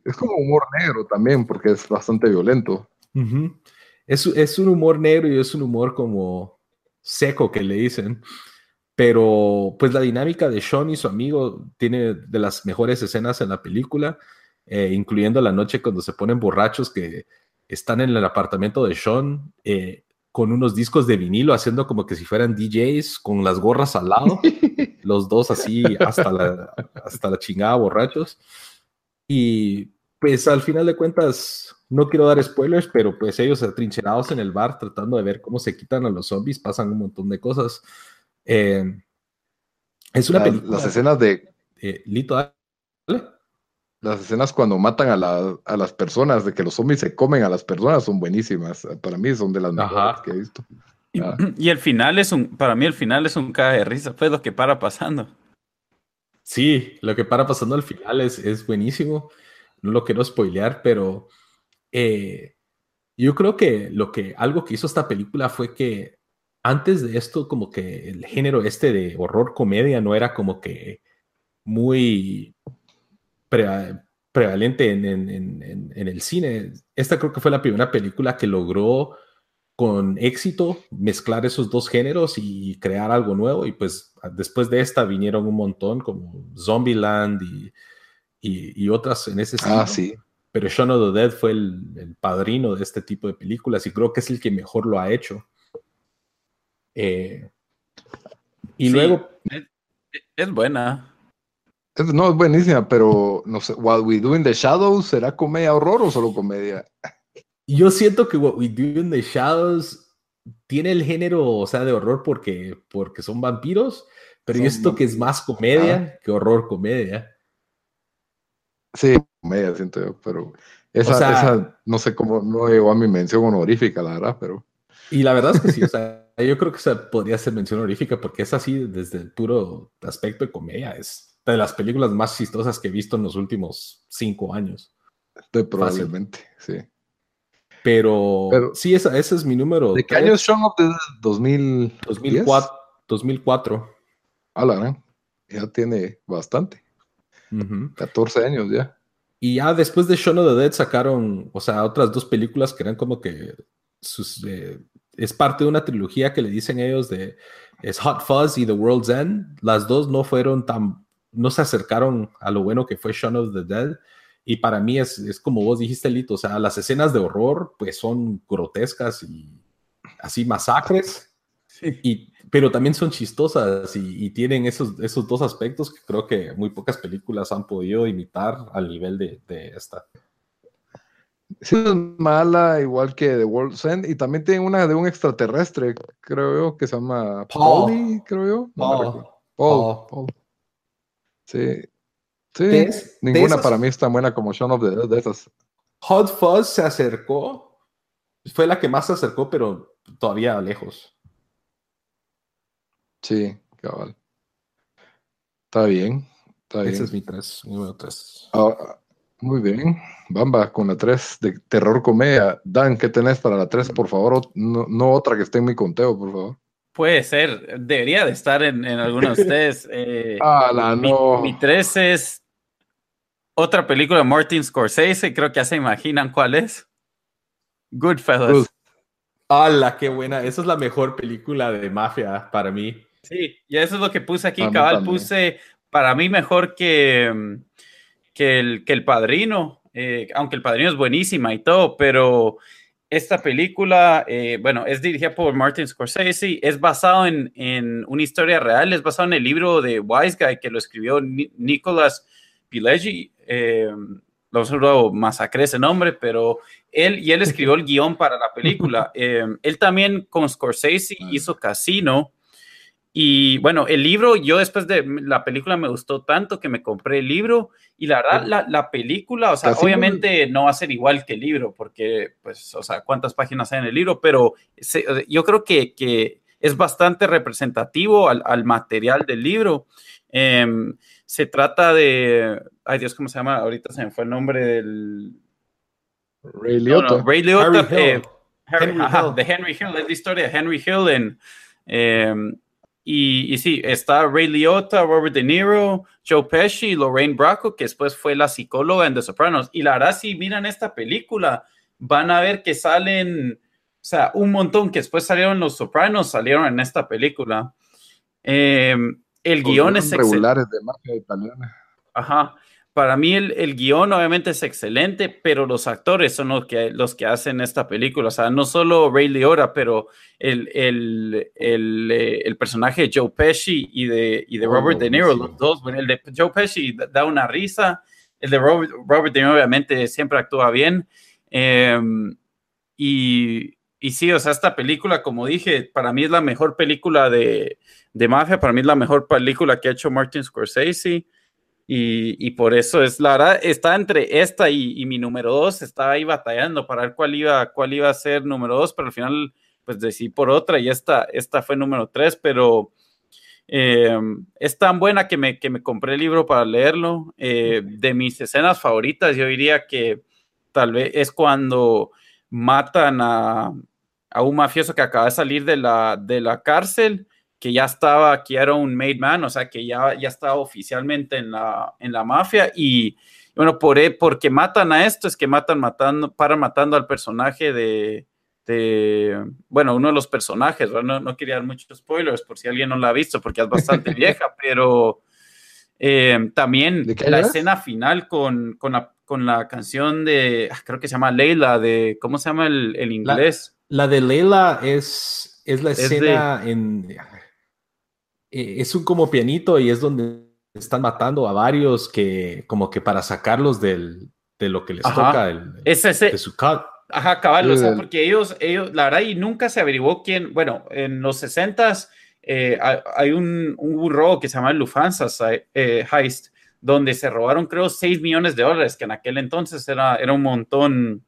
Es como humor negro también, porque es bastante violento. es, es, un humor negro y es un humor como seco que le dicen. Pero pues la dinámica de Sean y su amigo tiene de las mejores escenas en la película, eh, incluyendo la noche cuando se ponen borrachos que están en el apartamento de Sean. Eh, con unos discos de vinilo haciendo como que si fueran DJs con las gorras al lado, los dos así hasta la, hasta la chingada borrachos. Y pues al final de cuentas, no quiero dar spoilers, pero pues ellos atrincherados en el bar tratando de ver cómo se quitan a los zombies, pasan un montón de cosas. Eh, es una película. Las escenas de... Eh, Lito, ¿vale? Las escenas cuando matan a, las personas, de que los zombies se comen a las personas, son buenísimas. Para mí son de las mejores que he visto. Ah. Y, el final es un, para mí el final es un caga de risa, pues lo que para pasando. Sí, lo que para pasando al final es, es buenísimo. No lo quiero spoilear, pero eh, yo creo que lo que algo que hizo esta película fue que antes de esto, como que el género este de horror comedia no era como que muy prevalente en, en, en, en, el cine. Esta creo que fue la primera película que logró con éxito mezclar esos dos géneros y crear algo nuevo. Y pues después de esta vinieron un montón como Zombieland y, y, y otras en ese Ah, estilo. sí. Pero Shaun of the Dead fue el, el padrino de este tipo de películas y creo que es el que mejor lo ha hecho. Eh, y Sí. luego, Es, es buena. Es- no, es buenísima, pero no sé, What We Do in the Shadows, ¿será comedia horror o solo comedia? yo siento que What We Do in the Shadows tiene el género, o sea, de horror porque, porque son vampiros, pero yo Son siento que es más comedia que horror comedia. Sí, comedia, siento yo, pero esa, O sea- esa no sé cómo no llegó a mi mención honorífica, la verdad, pero Y la verdad es que sí, o sea, yo creo que esa podría ser mención honorífica porque es así desde el puro aspecto de comedia. Es de las películas más chistosas que he visto en los últimos cinco años. de- probablemente, sí. Pero, Pero- sí, esa, ese es mi número. ¿De qué año es Shaun of the Dead? 2000, 2004. 2004. Ah, la gran, ya tiene bastante, Ujú. 14 años ya. Y ya después de Shaun of the Dead sacaron, o sea, otras dos películas que eran como que sus, eh, es parte de una trilogía que le dicen ellos de es Hot Fuzz y The World's End. Las dos no fueron tan, no se acercaron a lo bueno que fue Shaun of the Dead. Y para mí es, es como vos dijiste, Lito, o sea, las escenas de horror pues son grotescas y así masacres. Y, pero también son chistosas y, y tienen esos, esos dos aspectos que creo que muy pocas películas han podido imitar al nivel de, de esta. Sí, es mala, igual que The World's End, y también tiene una de un extraterrestre, creo yo, que se llama Paul. Polly, creo yo. No Paul. Paul, Paul. Paul. Sí. Sí, es- ninguna esas- para mí es tan buena como Shaun of the Dead de esas. Hot Fuzz se acercó, fue la que más se acercó, pero todavía lejos. Sí, cabal. Está bien, está bien. Ese es mi tres, número tres. Ah, muy bien. Bamba, con la 3 de terror comedia. Dan, ¿qué tenés para la 3, por favor? No, no otra que esté en mi conteo, por favor. Puede ser, debería de estar en, en alguno de ustedes. Eh, Ah, mi, no. mi tres es otra película de Martin Scorsese, creo que ya se imaginan cuál es. Goodfellas. Good. ¡Hala, qué buena! Esa es la mejor película de mafia para mí. Sí, y eso es lo que puse aquí, cabal, también. puse para mí mejor que, que, el, que El Padrino, eh, aunque El Padrino es buenísima y todo, pero esta película, eh, bueno, es dirigida por Martin Scorsese, es basado en, en una historia real, es basado en el libro de Wise Guy que lo escribió Ni- Nicholas Pileggi, eh, lo masacré ese nombre, pero él y él escribió el guion para la película. Eh, él también con Scorsese hizo Casino. Y bueno, el libro, yo después de la película me gustó tanto que me compré el libro y la verdad, la, la película, o sea, obviamente no va a ser igual que el libro, porque, pues, o sea, cuántas páginas hay en el libro, pero se- yo creo que, que es bastante representativo al, al material del libro. Em, se trata de, ay Dios, ¿cómo se llama? Ahorita se me fue el nombre del... Ray No, Liotta. no, Ray Liotta, Harry Hill. eh, Harry- Henry ajá, Hill. de Henry Hill, es la historia de Henry Hill. En, eh, y, y sí, está Ray Liotta, Robert De Niro, Joe Pesci, Lorraine Bracco, que después fue la psicóloga en The Sopranos. Y la verdad, si miran esta película, van a ver que salen, o sea, un montón que después salieron Los Sopranos, salieron en esta película. Eh, el guion es regulares de mafia italiana. Ajá. Para mí el, el guion obviamente es excelente, pero los actores son los que, los que hacen esta película. O sea, no solo Ray Liotta, pero el, el, el, eh, el personaje de Joe Pesci y de, y de Oh, Robert De Niro, buenísimo. los dos. Bueno, el de Joe Pesci da- da una risa, el de Robert, Robert De Niro obviamente siempre actúa bien. Eh, y, y sí, o sea, esta película, como dije, para mí es la mejor película de, de mafia, para mí es la mejor película que ha hecho Martin Scorsese. Y, y por eso es la verdad, está entre esta y, y mi número dos, estaba ahí batallando para ver cuál iba, cuál iba a ser número dos, pero al final pues decidí por otra y esta, esta fue número tres, pero eh, es tan buena que me, que me compré el libro para leerlo. Eh, de mis escenas favoritas, yo diría que tal vez es cuando matan a, a un mafioso que acaba de salir de la, de la cárcel que ya estaba, que era un made man, o sea, que ya, ya estaba oficialmente en la, en la mafia y, bueno, por, e, porque matan a esto, es que matan, matando, para matando al personaje de, de bueno, uno de los personajes, no, no, quería dar muchos spoilers por si alguien no la ha visto, porque es bastante vieja, pero eh, también la escena final con, con, la, con la canción de, ah, creo que se llama Leila, de, ¿cómo se llama el, el inglés? La, de Leila es, es la escena en... Eh, es un como pianito y es donde están matando a varios que como que para sacarlos del, de lo que les toca el, es ese, de su cut. Ajá, cabal, o sea, porque ellos, ellos, la verdad, y nunca se averiguó quién, bueno, en los 60s eh, hay un, un burro que se llama el Lufthansa eh, Heist, donde se robaron, creo, 6 millones de dólares, que en aquel entonces era, era un montón, un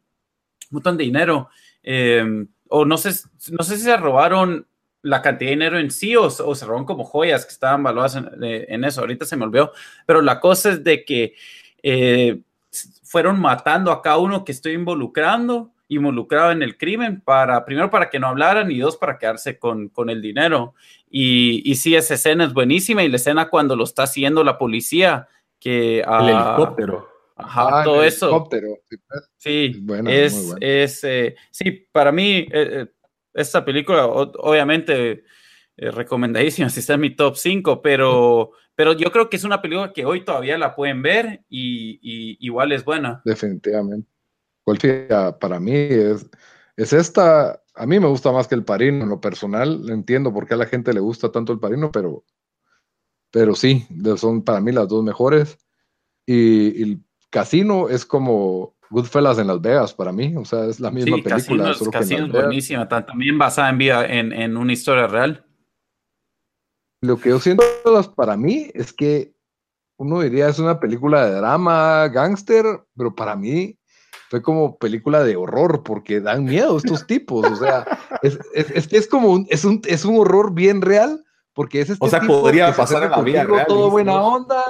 montón de dinero. Eh, o no sé, no sé si se robaron la cantidad de dinero en sí o, se robaron como joyas que estaban valuadas en, eso. Ahorita se me olvidó. Pero la cosa es de que eh, fueron matando a cada uno que estoy involucrando, involucrado en el crimen, para, primero para que no hablaran y dos para quedarse con, con el dinero. Y, y sí, esa escena es buenísima y la escena cuando lo está haciendo la policía, que... el helicóptero. Ajá, ah, todo eso. Helicóptero. Sí, es, es eh, sí, para mí, eh, esta película, obviamente, recomendadísima si está en mi top 5, pero, pero yo creo que es una película que hoy todavía la pueden ver y, igual es buena. Definitivamente. Para mí es, es esta, a mí me gusta más que el Parino, en lo personal, entiendo por qué a la gente le gusta tanto el Parino, pero, pero sí, son para mí las dos mejores. Y, el Casino es como Goodfellas en Las Vegas para mí, o sea, es la misma película. Casino, Casino es buenísima, también basada en, en, en una historia real. Lo que yo siento para mí es que uno diría es una película de drama, gángster, pero para mí fue como película de horror porque dan miedo estos tipos, o sea, es, es, que es como un, es un, es un horror bien real porque es este o sea, podría pasar en la vida real, todo buena onda,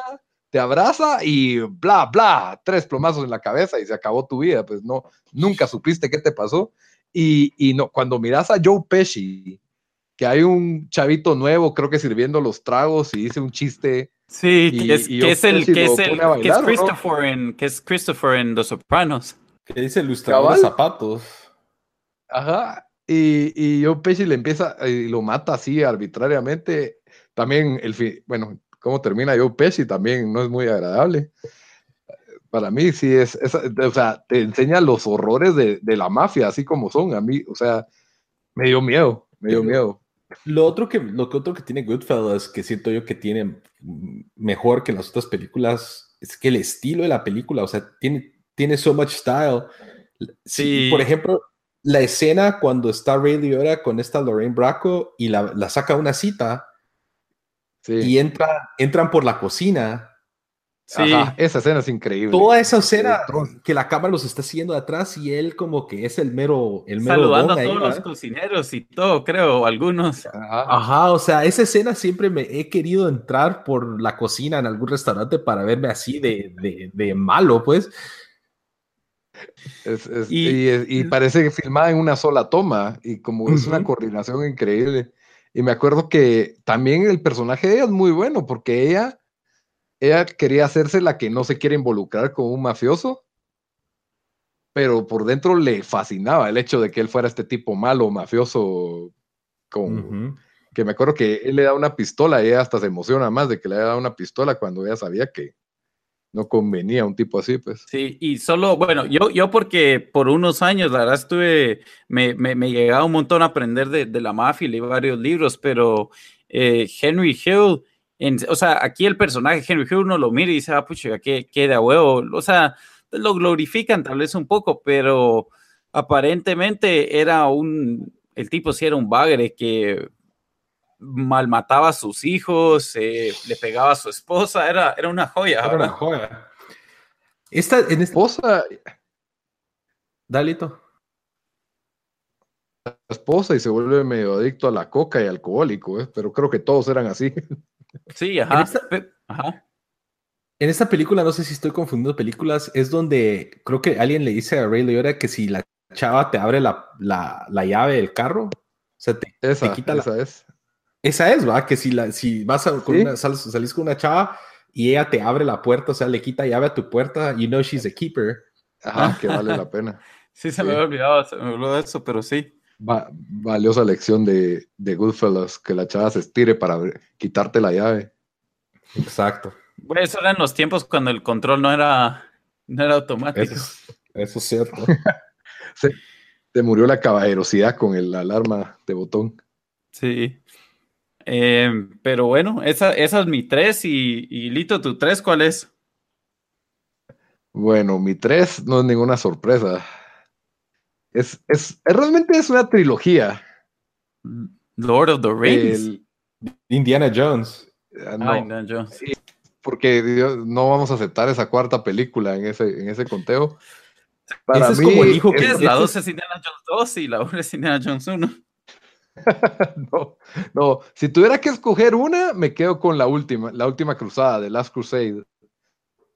te abraza y bla, bla, tres plomazos en la cabeza y se acabó tu vida, pues no, nunca supiste qué te pasó. Y, y no, cuando miras a Joe Pesci, que hay un chavito nuevo, creo que sirviendo los tragos y dice un chiste. Sí, que, es, que es, el, que es, el, que es Christopher, en, que es Christopher en Los Sopranos. Que dice ilustrador de zapatos. Ajá. Y, y Joe Pesci le empieza y lo mata así arbitrariamente. También el fin, bueno, cómo termina Joe Pesci también no es muy agradable. Para mí sí es, o sea, te enseña los horrores de, de, la mafia, así como son. A mí, o sea, me dio miedo, me dio miedo. Lo otro que, lo que otro que tiene Goodfellas, que siento yo que tiene mejor que las otras películas, es que el estilo de la película, o sea, tiene, tiene so much style. Sí. por ejemplo, la escena cuando está Ray Liotta con esta Lorraine Bracco y la, la saca una cita, y entra, entran por la cocina. Sí, esa escena es increíble. Toda esa escena que la cámara los está siguiendo atrás y él como que es el mero, el mero saludando a todos los cocineros y todo, creo, algunos. Ajá. o sea, esa escena siempre me he querido entrar por la cocina en algún restaurante para verme así de, de, de malo, pues. y, parece que filmada en una sola toma y como es una coordinación increíble. Y me acuerdo que también el personaje de ella es muy bueno porque ella, ella quería hacerse la que no se quiere involucrar con un mafioso, pero por dentro le fascinaba el hecho de que él fuera este tipo malo, mafioso, con, que me acuerdo que él le da una pistola y ella hasta se emociona más de que le haya dado una pistola cuando ella sabía que, no convenía un tipo así, pues. Sí, y solo, bueno, yo, yo porque por unos años, la verdad, estuve, me, me, llegaba un montón a aprender de, de la mafia y leí varios libros, pero eh, Henry Hill, o sea, aquí el personaje Henry Hill uno lo mira y dice, ah, pucha, qué, qué de huevo, o sea, lo glorifican tal vez un poco, pero aparentemente era un, el tipo sí era un bagre que malmataba a sus hijos, eh, le pegaba a su esposa, era, era una joya. Era una joya. Esta, en esposa. Dalito. La esposa y se vuelve medio adicto a la coca y alcohólico, ¿eh? pero creo que todos eran así. Sí, ajá. En esta, película, no sé si estoy confundiendo películas, es donde creo que alguien le dice a Ray Liotta que si la chava te abre la, llave del carro, o sea, te, esa, quita esa es esa es, ¿va? Que si, la, si vas a, con una, salís con una chava, y ella te abre la puerta, o sea, le quita llave a tu puerta, you know she's a keeper. Ajá, que vale la pena. Sí, se Sí. me había olvidado, se me olvidó de eso, pero sí. Va- valiosa lección de, de Goodfellas, que la chava se estire para quitarte la llave. Exacto. Bueno, eso eran los tiempos cuando el control no era, no era automático. Eso, eso es cierto. Te murió la caballerosidad con el alarma de botón. Sí. Eh, pero bueno, esa, esa es mi 3 y, y Lito, ¿tu 3 cuál es? Bueno, mi 3 no es ninguna sorpresa. Es, es, es- realmente es una trilogía. Lord of the Rings. El- Indiana Jones. ah, no, no, yo- porque Dios, no vamos a aceptar esa cuarta película en ese, en ese conteo. Ese es como el hijo ¿Qué que- es? La ese 2 es Indiana Jones 2 y la 1 es Indiana Jones 1. no, no, si tuviera que escoger una, me quedo con la última, la última cruzada, de Last Crusade.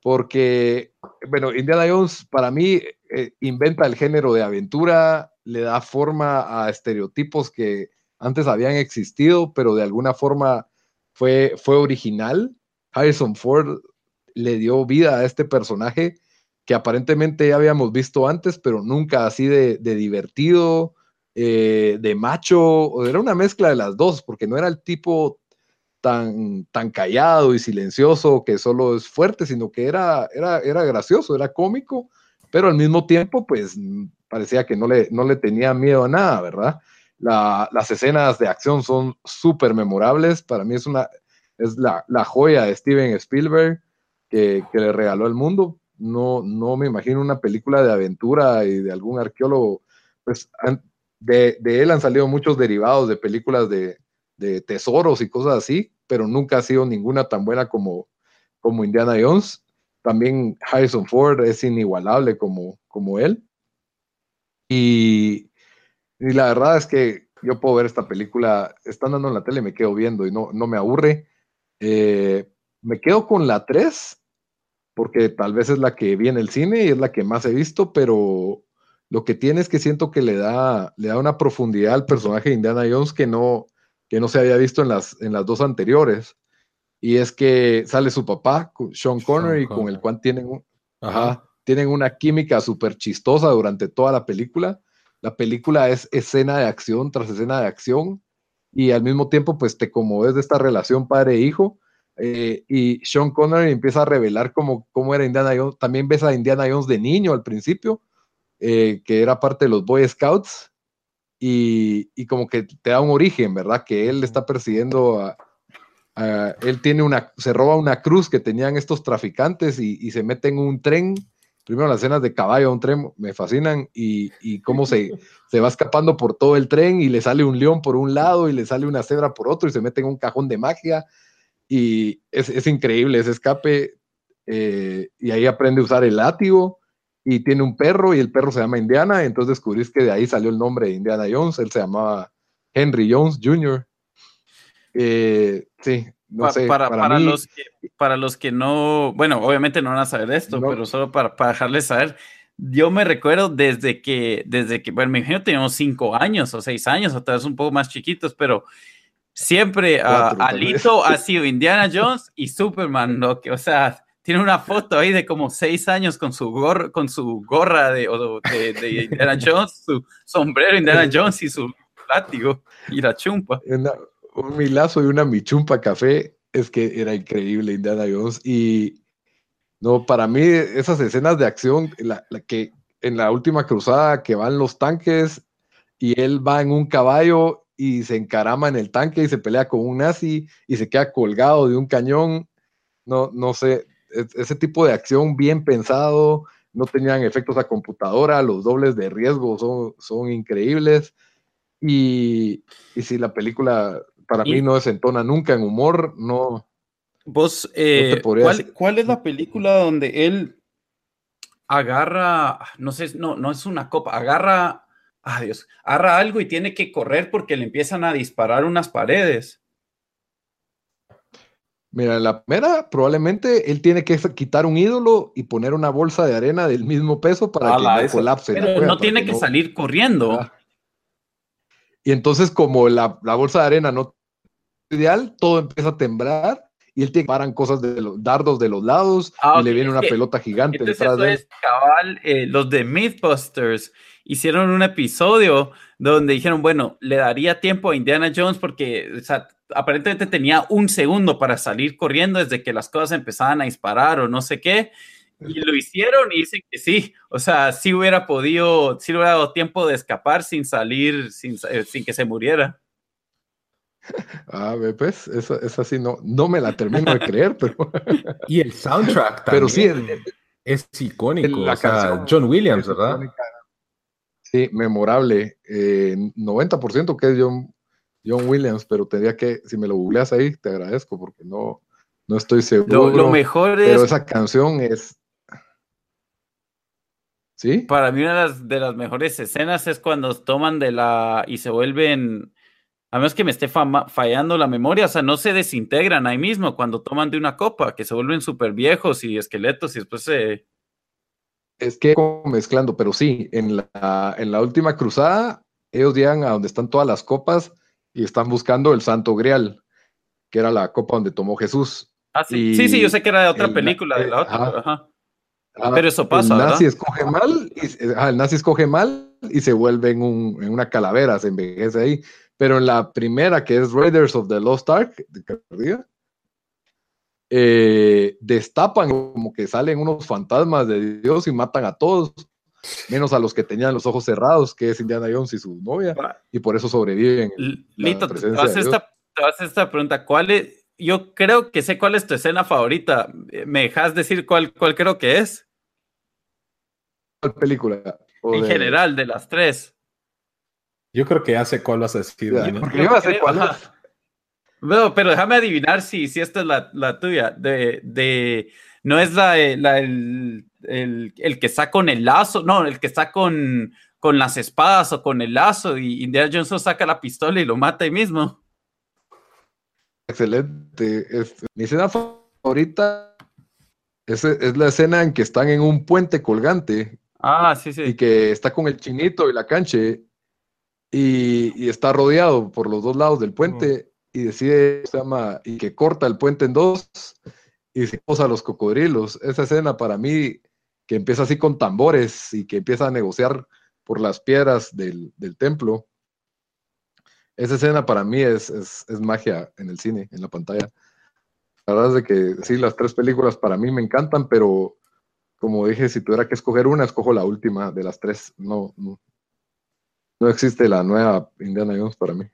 Porque, bueno, Indiana Jones para mí eh, inventa el género de aventura, le da forma a estereotipos que antes habían existido, pero de alguna forma fue, fue original. Harrison Ford le dio vida a este personaje que aparentemente ya habíamos visto antes, pero nunca así de divertido, eh, de macho, era una mezcla de las dos, porque no era el tipo tan, tan callado y silencioso que solo es fuerte, sino que era, era, era gracioso, era cómico, pero al mismo tiempo, pues parecía que no le, no le tenía miedo a nada, ¿verdad? La- las escenas de acción son súper memorables, para mí es una, es la, la joya de Steven Spielberg que, que le regaló al mundo. No, no me imagino una película de aventura y de algún arqueólogo, pues de, él han salido muchos derivados de películas de, de tesoros y cosas así, pero nunca ha sido ninguna tan buena como, como Indiana Jones. También Harrison Ford es inigualable como, como él. Y, y la verdad es que yo puedo ver esta película, están dando en la tele me quedo viendo y no, no me aburre. Eh, me quedo con la 3, porque tal vez es la que vi en el cine y es la que más he visto, pero lo que tiene es que siento que le da, le da una profundidad al personaje de Indiana Jones que no, que no se había visto en las, en las dos anteriores. Y es que sale su papá, Sean Connery, con el cual tienen, un- Ajá. ajá, tienen una química súper chistosa durante toda la película. La película es escena de acción tras escena de acción y al mismo tiempo pues te conmoves de esta relación padre-hijo eh, y Sean Connery empieza a revelar cómo, cómo era Indiana Jones. También ves a Indiana Jones de niño al principio, eh, que era parte de los Boy Scouts y, y como que te da un origen, ¿verdad? Que él está persiguiendo a... a- él tiene una, se roba una cruz que tenían estos traficantes y, y se mete en un tren. Primero las escenas de caballo a un tren me fascinan y, y cómo se, se va escapando por todo el tren y le sale un león por un lado y le sale una cebra por otro y se mete en un cajón de magia y es, es increíble ese escape eh, y ahí aprende a usar el látigo y tiene un perro y el perro se llama Indiana, entonces descubrís que de ahí salió el nombre de Indiana Jones, él se llamaba Henry Jones Jr. Eh, sí, no Pa- sé, para, para, para mí, los que, para los que no, bueno, obviamente no van a saber esto, No. pero solo para, para dejarles saber, yo me recuerdo desde que, desde que, bueno, me imagino teníamos cinco años o seis años, o tal vez un poco más chiquitos, pero siempre a Cuatro, tal Alito ha sido Indiana Jones y Superman, lo que, o sea, tiene una foto ahí de como seis años con su gorra, con su gorra de, Indiana Jones, su sombrero Indiana Jones y su látigo y la chumpa. un milazo y una michumpa café, es que era increíble Indiana Jones. Y no, para mí, esas escenas de acción, la, la que en la última cruzada que van los tanques y él va en un caballo y se encarama en el tanque y se pelea con un nazi y se queda colgado de un cañón. No, no sé, ese tipo de acción bien pensado, no tenían efectos a computadora, los dobles de riesgo son, son increíbles. Y, y si la película para Y- mí no desentona nunca en humor, no. Vos, eh, ¿cuál, cuál es la película donde él agarra, no sé, no, no es una copa, agarra, ay Dios, agarra algo y tiene que correr porque le empiezan a disparar unas paredes? Mira, la primera, probablemente él tiene que quitar un ídolo y poner una bolsa de arena del mismo peso para Ala, que no colapse. la Pero cueva, no tiene que no- salir corriendo. Ah. Y entonces, como la, la bolsa de arena no es ideal, todo empieza a temblar y él te paran cosas de los dardos de los lados Ah, y le viene es una que- pelota gigante Entonces detrás eso de él. es cabal, eh, los de Mythbusters hicieron un episodio donde dijeron, bueno, le daría tiempo a Indiana Jones porque o sea, aparentemente tenía un segundo para salir corriendo desde que las cosas empezaban a disparar o no sé qué. Y lo hicieron y dicen que sí, o sea, sí hubiera podido, sí hubiera dado tiempo de escapar sin salir, sin, eh, sin que se muriera. Ah, ve, pues, esa, esa sí no, no me la termino de creer, pero, Y el soundtrack también pero sí, el- es icónico. la o sea, canción John Williams, ¿verdad? icónica. Sí, memorable. Eh, 90% que es John, John Williams, pero tendría que, si me lo googleas ahí, te agradezco porque no, no estoy seguro. Lo, lo mejor pero es, esa canción es. ¿Sí? para mí una de las, de las mejores escenas es cuando toman de la y se vuelven, a menos que me esté fallando la memoria, o sea, no se desintegran ahí mismo cuando toman de una copa, que se vuelven súper viejos y esqueletos y después se... Es que mezclando, pero sí, en la, en la última cruzada, ellos llegan a donde están todas las copas y están buscando el Santo Grial, que era la copa donde tomó Jesús. Ah, sí, Y sí, sí, yo sé que era de otra el- película, de la otra, ajá. Ah, Pero eso pasa, el nazi ¿verdad? escoge mal, y, el nazi escoge mal y se vuelve en, un- en una calavera, se envejece ahí. Pero en la primera, que es Raiders of the Lost Ark, de eh, destapan como que salen unos fantasmas de Dios y matan a todos, menos a los que tenían los ojos cerrados, que es Indiana Jones y su novia, y por eso sobreviven. Lito, te Dios. esta, te voy a hacer esta pregunta. ¿Cuál es? Yo creo que sé cuál es tu escena favorita. ¿Me dejas decir cuál, cuál creo que es? ¿Cuál película? O En de- general, de las tres. Yo creo que ya sé cuál vas a decir. Porque yo ya sé cuál es. No, pero déjame adivinar si, si esta es la, la tuya. De, de, no es la, de- la el, el, el que está con el lazo, no, el que está con, con las espadas o con el lazo y Indiana Jones saca la pistola y lo mata ahí mismo. Excelente. Es- mi escena favorita es, es la escena en que están en un puente colgante Ah, sí, y sí. que está con el chinito y la canche y, y está rodeado por los dos lados del puente y decide, se llama, y que corta el puente en dos y se posa a los cocodrilos. Esa escena para mí, que empieza así con tambores y que empieza a negociar por las piedras del, del templo. Esa escena para mí es, es, es magia en el cine, en la pantalla. La verdad es de que sí, las tres películas para mí me encantan, pero como dije, si tuviera que escoger una, escojo la última de las tres. No, no, no existe la nueva Indiana Jones para mí.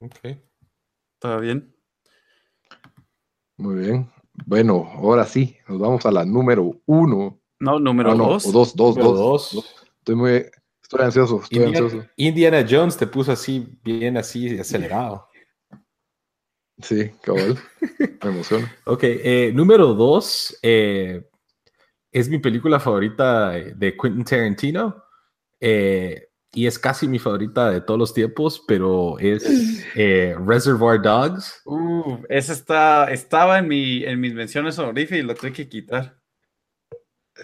Ok. ¿Está bien? Muy bien. Bueno, ahora sí, nos vamos a la número uno. No, número Ah, no, dos. o dos, dos, Número dos. dos. Estoy muy, estoy ansioso, estoy Indiana, ansioso. Indiana Jones te puso así, bien así, acelerado. Sí, cabal. Me emociona. Ok, eh, número dos eh, es mi película favorita de Quentin Tarantino eh, y es casi mi favorita de todos los tiempos, pero es eh, Reservoir Dogs. Uh, esa está, estaba en, mi, en mis menciones honoríficas y lo tuve que quitar.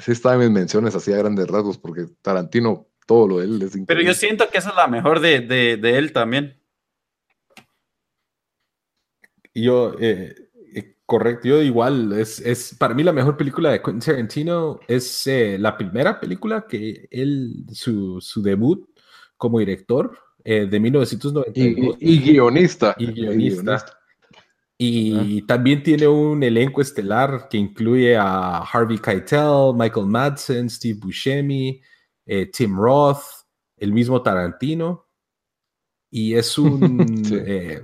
Sí está en mis menciones así a grandes rasgos, porque Tarantino, todo lo de él es increíble. Pero yo siento que esa es la mejor de, de, de él también. Yo, eh, eh, correcto, yo igual, es, es para mí la mejor película de Quentin Tarantino, es eh, la primera película que él, su, su debut como director eh, de y, 1992. y- y guionista. y guionista. Y también tiene un elenco estelar que incluye a Harvey Keitel, Michael Madsen, Steve Buscemi, eh, Tim Roth, el mismo Tarantino. Y es un, Sí. eh,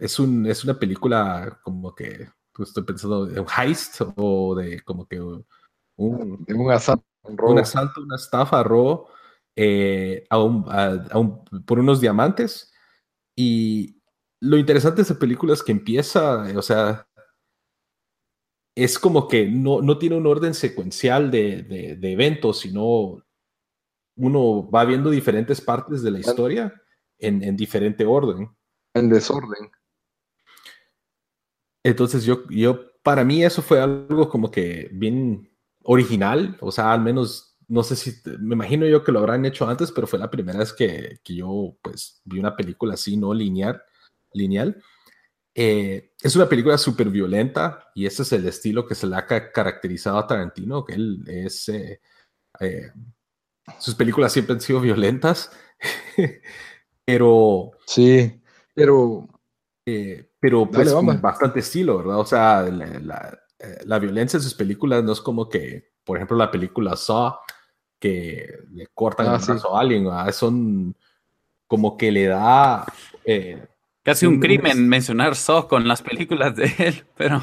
es un es una película como que pues, estoy pensando de un heist o de como que un, un asalto, un robo. un asalto, una estafa, robo eh, a un- a- a un- por unos diamantes. Y lo interesante de esa película es que empieza, o sea, es como que no, no tiene un orden secuencial de, de- de eventos, sino uno va viendo diferentes partes de la historia en, en diferente orden. En desorden. Entonces yo, yo, para mí eso fue algo como que bien original, o sea, al menos, no sé si, me imagino yo que lo habrán hecho antes, pero fue la primera vez que, que yo pues vi una película así, no lineal, lineal. Eh, es una película súper violenta y ese es el estilo que se le ha caracterizado a Tarantino, que él es... Eh, eh, sus películas siempre han sido violentas, pero... Sí, pero... Pero pues con bastante estilo, ¿verdad? O sea, la, la, violencia en sus películas no es como que, por ejemplo, la película Saw, que le cortan ah, el brazo a alguien, son como que le da Casi un crimen mencionar Saw con las películas de él, pero...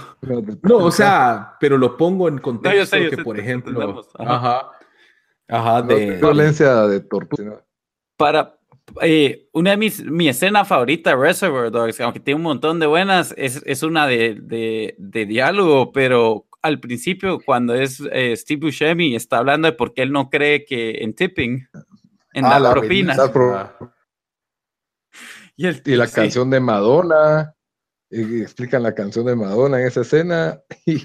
No, o sea, pero lo pongo en contexto que, por ejemplo... Ajá. Ajá, de... Violencia de tortura. Para... Eh, una de mis... Mi escena favorita, Reservoir Dogs, aunque tiene un montón de buenas, es, es una de, de, de, diálogo, pero al principio, cuando es eh, Steve Buscemi, está hablando de por qué él no cree que en tipping, en ah, la, propina. Y, la canción de Madonna, explican la canción de Madonna en esa escena.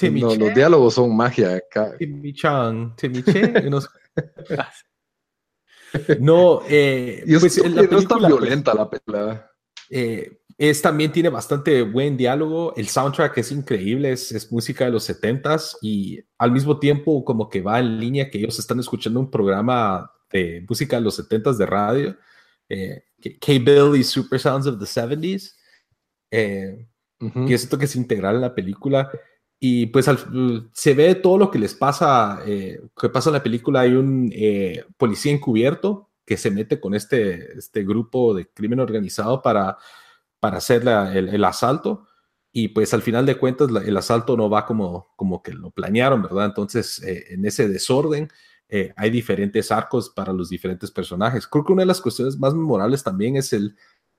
Y no, los diálogos son magia acá. Timmy Chan, Timmy Chan. no, eh, pues, la no es tan pues, violenta la película. Eh, es, también tiene bastante buen diálogo. El soundtrack es increíble, es, es música de los 70s y al mismo tiempo como que va en línea que ellos están escuchando un programa de música de los 70s de radio. Eh, K-Bill y Super Sounds of the 70s, eh, que es esto que es integral en la película. Y pues se ve todo lo que les pasa, eh, que pasa en la película. Hay un eh, policía encubierto que se mete con este, este grupo de crimen organizado para, para hacer el, asalto. Y pues al final de cuentas el asalto no va como, como que lo planearon, ¿verdad? Entonces en ese desorden eh, hay diferentes arcos para los diferentes personajes. Creo que una de las cuestiones más memorables también es el,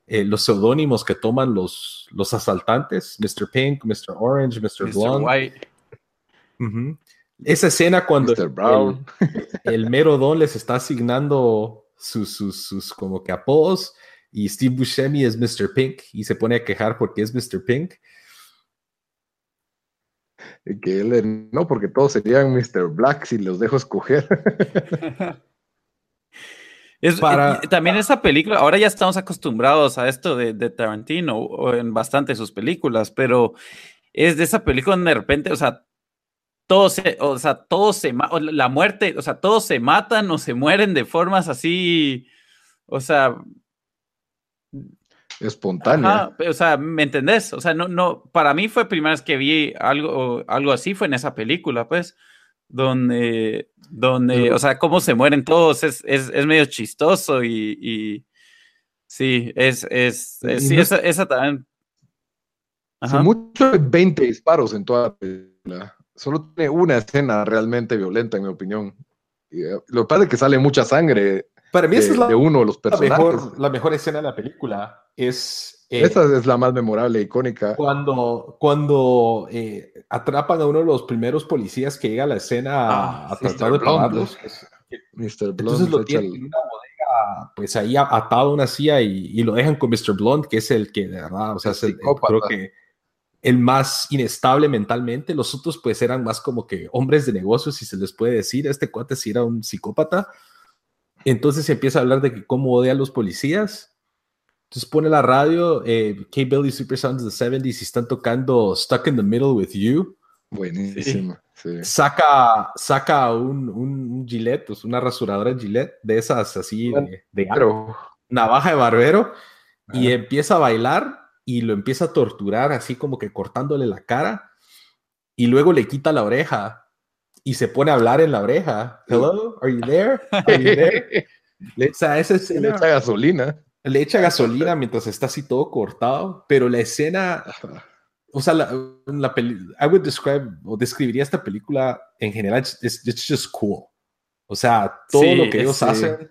eh, los seudónimos que toman los, los asaltantes, Mr. Pink, Mr. Orange, Mr. Blonde. Esa escena cuando El, mero don les está asignando sus, sus, sus como que apodos y Steve Buscemi es Mr. Pink y se pone a quejar porque es Mr. Pink que él no, porque todos serían Mr. Black si los dejo escoger. Es, Para, también esa película, ahora ya estamos acostumbrados a esto de, Tarantino o en bastante sus películas, pero es de esa película donde de repente, o sea, todos se, o sea, todos se, la muerte, o sea, todos se matan o se mueren de formas así, o sea, espontánea. o sea, ¿me entendés? O sea, no, no, para mí fue primera vez que vi algo, algo así, fue en esa película, pues, donde, donde, o sea, cómo se mueren todos, es, es, es medio chistoso y, y, sí, es, es, sí, esa, esa, también. Ajá. mucho 20 disparos en toda la película. Solo tiene una escena realmente violenta, en mi opinión. Eh, lo que pasa es que sale mucha sangre para mí, esa es la, de uno de los personajes. La mejor, la mejor escena de la película es. Eh, Esa es la más memorable, icónica. Cuando, cuando eh, atrapan a uno de los primeros policías que llega a la escena a, ah, tratar de pararlos. Mr. Blonde. Entonces lo tienen en una bodega, pues ahí atado a una silla y, lo dejan con Mr. Blonde, que es el que de verdad, o sea, es el, creo que el más inestable mentalmente. Los otros, pues, eran más como que hombres de negocios, si se les puede decir. Este cuate sí era un psicópata. Entonces se empieza a hablar de que cómo odia a los policías. Entonces pone la radio, eh, K. y Super Sounds of the 70s y están tocando Stuck in the Middle with You. Buenísimo. Saca, saca un, un, Gillette, pues una rasuradora Gillette de esas así de, de navaja de barbero y empieza a bailar y lo empieza a torturar así como que cortándole la cara y luego le quita la oreja y se pone a hablar en la oreja. Hello, are you there? Are you there? Le, o sea, esa escena, le echa gasolina. Le echa gasolina mientras está así todo cortado, pero la escena, o sea, la, la I would describe o describiría esta película en general, it's, it's just cool. O sea, todo lo que ellos hacen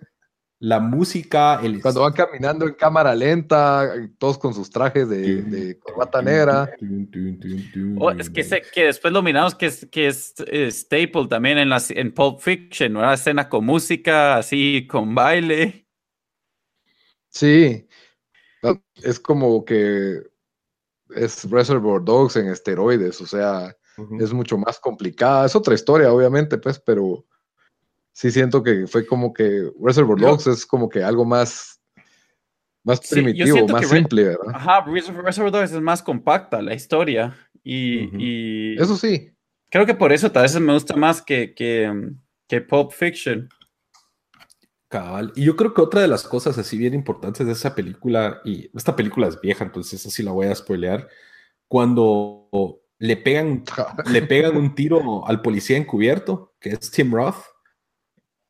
la música, el... Cuando van caminando en cámara lenta, todos con sus trajes de, de corbata negra. Oh, es que después lo miramos que es, que es eh, staple también en, las, en Pulp Fiction, una escena con música, así, con baile. Sí, es como que es Reservoir Dogs en esteroides, o sea, es mucho más complicada. Es otra historia, obviamente, pues, pero sí siento que fue como que Reservoir Dogs es como que algo más Más Sí, primitivo, más simple, ¿verdad? Ajá, Reservoir Dogs es más compacta la historia. Y, y Eso sí. creo que por eso tal vez me gusta más que, que, que Pulp Fiction. Cabal. Y yo creo que otra de las cosas así bien importantes de esa película, y esta película es vieja, entonces así la voy a spoilear, cuando le pegan, le pegan un tiro al policía encubierto, que es Tim Roth,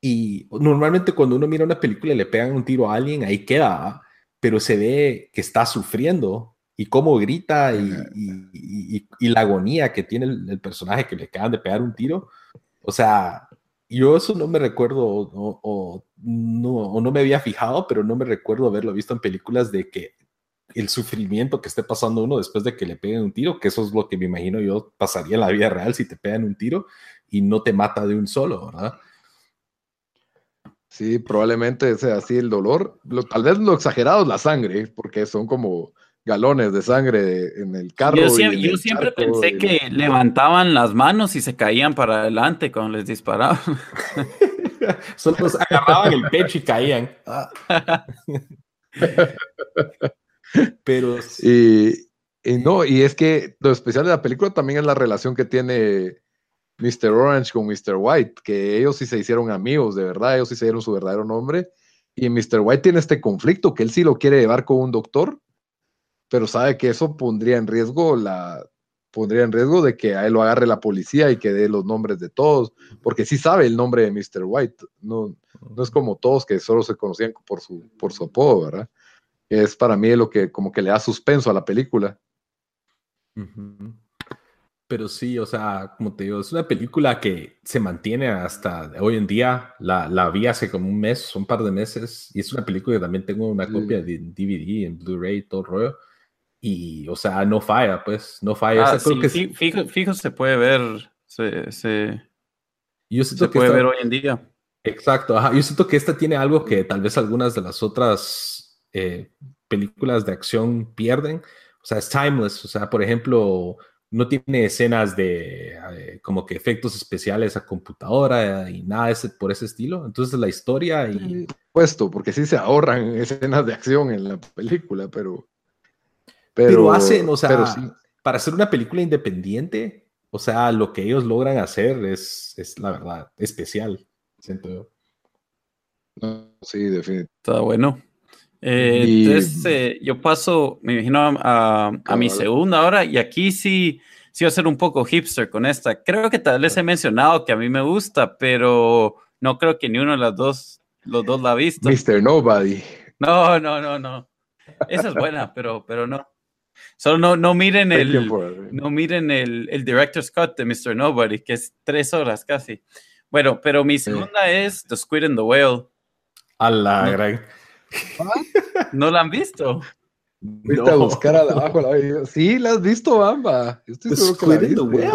y normalmente cuando uno mira una película y le pegan un tiro a alguien, ahí queda, pero se ve que está sufriendo y cómo grita y, y- y- y- la agonía que tiene el, el personaje que le acaban de pegar un tiro. O sea, yo eso no me recuerdo o- o no, o no me había fijado, pero no me recuerdo haberlo visto en películas de que el sufrimiento que esté pasando uno después de que le peguen un tiro, que eso es lo que me imagino yo pasaría en la vida real si te pegan un tiro y no te mata de un solo, ¿verdad? Sí, probablemente sea así el dolor. Lo- tal vez lo exagerado es la sangre, porque son como galones de sangre de- en el carro. Yo, y siempre, en yo el siempre charco pensé y- que levantaban las manos y se caían para adelante cuando les disparaban. Solo se agarraban el pecho y caían. Ah. pero Y, y no, y es que lo especial de la película también es la relación que tiene Mr. Orange con Mr. White, que ellos sí se hicieron amigos, de verdad, ellos sí se dieron su verdadero nombre. Y Mr. White tiene este conflicto, que él sí lo quiere llevar con un doctor, pero sabe que eso pondría en riesgo la pondría en riesgo de que a él lo agarre la policía y que dé los nombres de todos, porque sí sabe el nombre de Mr. White, no, no es como todos que solo se conocían por su, por su apodo, ¿verdad? Es para mí lo que como que le da suspenso a la película. Ujú. Pero sí, o sea, como te digo, es una película que se mantiene hasta hoy en día. La, la vi hace como un mes, un par de meses, y es una película que también tengo una Sí. copia de DVD, en Blu-ray, todo el rollo. Y, o sea, no falla, pues, no falla. Ah, O sea, creo sí, que fi- fijo, fijo se puede ver, se, se, yo siento se que puede esta- ver hoy en día. Exacto, ajá. Yo siento que esta tiene algo que tal vez algunas de las otras eh, películas de acción pierden. O sea, es timeless. O sea, por ejemplo, no tiene escenas de eh, como que efectos especiales a computadora y nada ese, por ese estilo. Entonces la historia y... Puesto, porque sí se ahorran escenas de acción en la película, pero. Pero, hacen, o sea, pero sí. para hacer una película independiente, o sea, lo que ellos logran hacer es, es la verdad, especial, siento yo. No, sí, definitivamente. Está bueno. Eh, Y- Entonces, eh, yo paso, me imagino, a, a- a mi segunda hora y aquí sí, sí voy a ser un poco hipster con esta. Creo que tal vez he mencionado que a mí me gusta, pero no creo que ni uno de las dos, los dos la ha visto. Mr. Nobody. No, no, no, no. Esa es buena, pero, pero no. Solo no, no miren el, no miren el, el director's cut de Mr. Nobody, que es tres horas casi. Bueno, pero mi segunda es The Squid and the Whale. A la No. gran... ¿No la han visto? Fuiste a buscar a abajo la. Sí, la has visto, Bamba. Yo Estoy The seguro que la viste.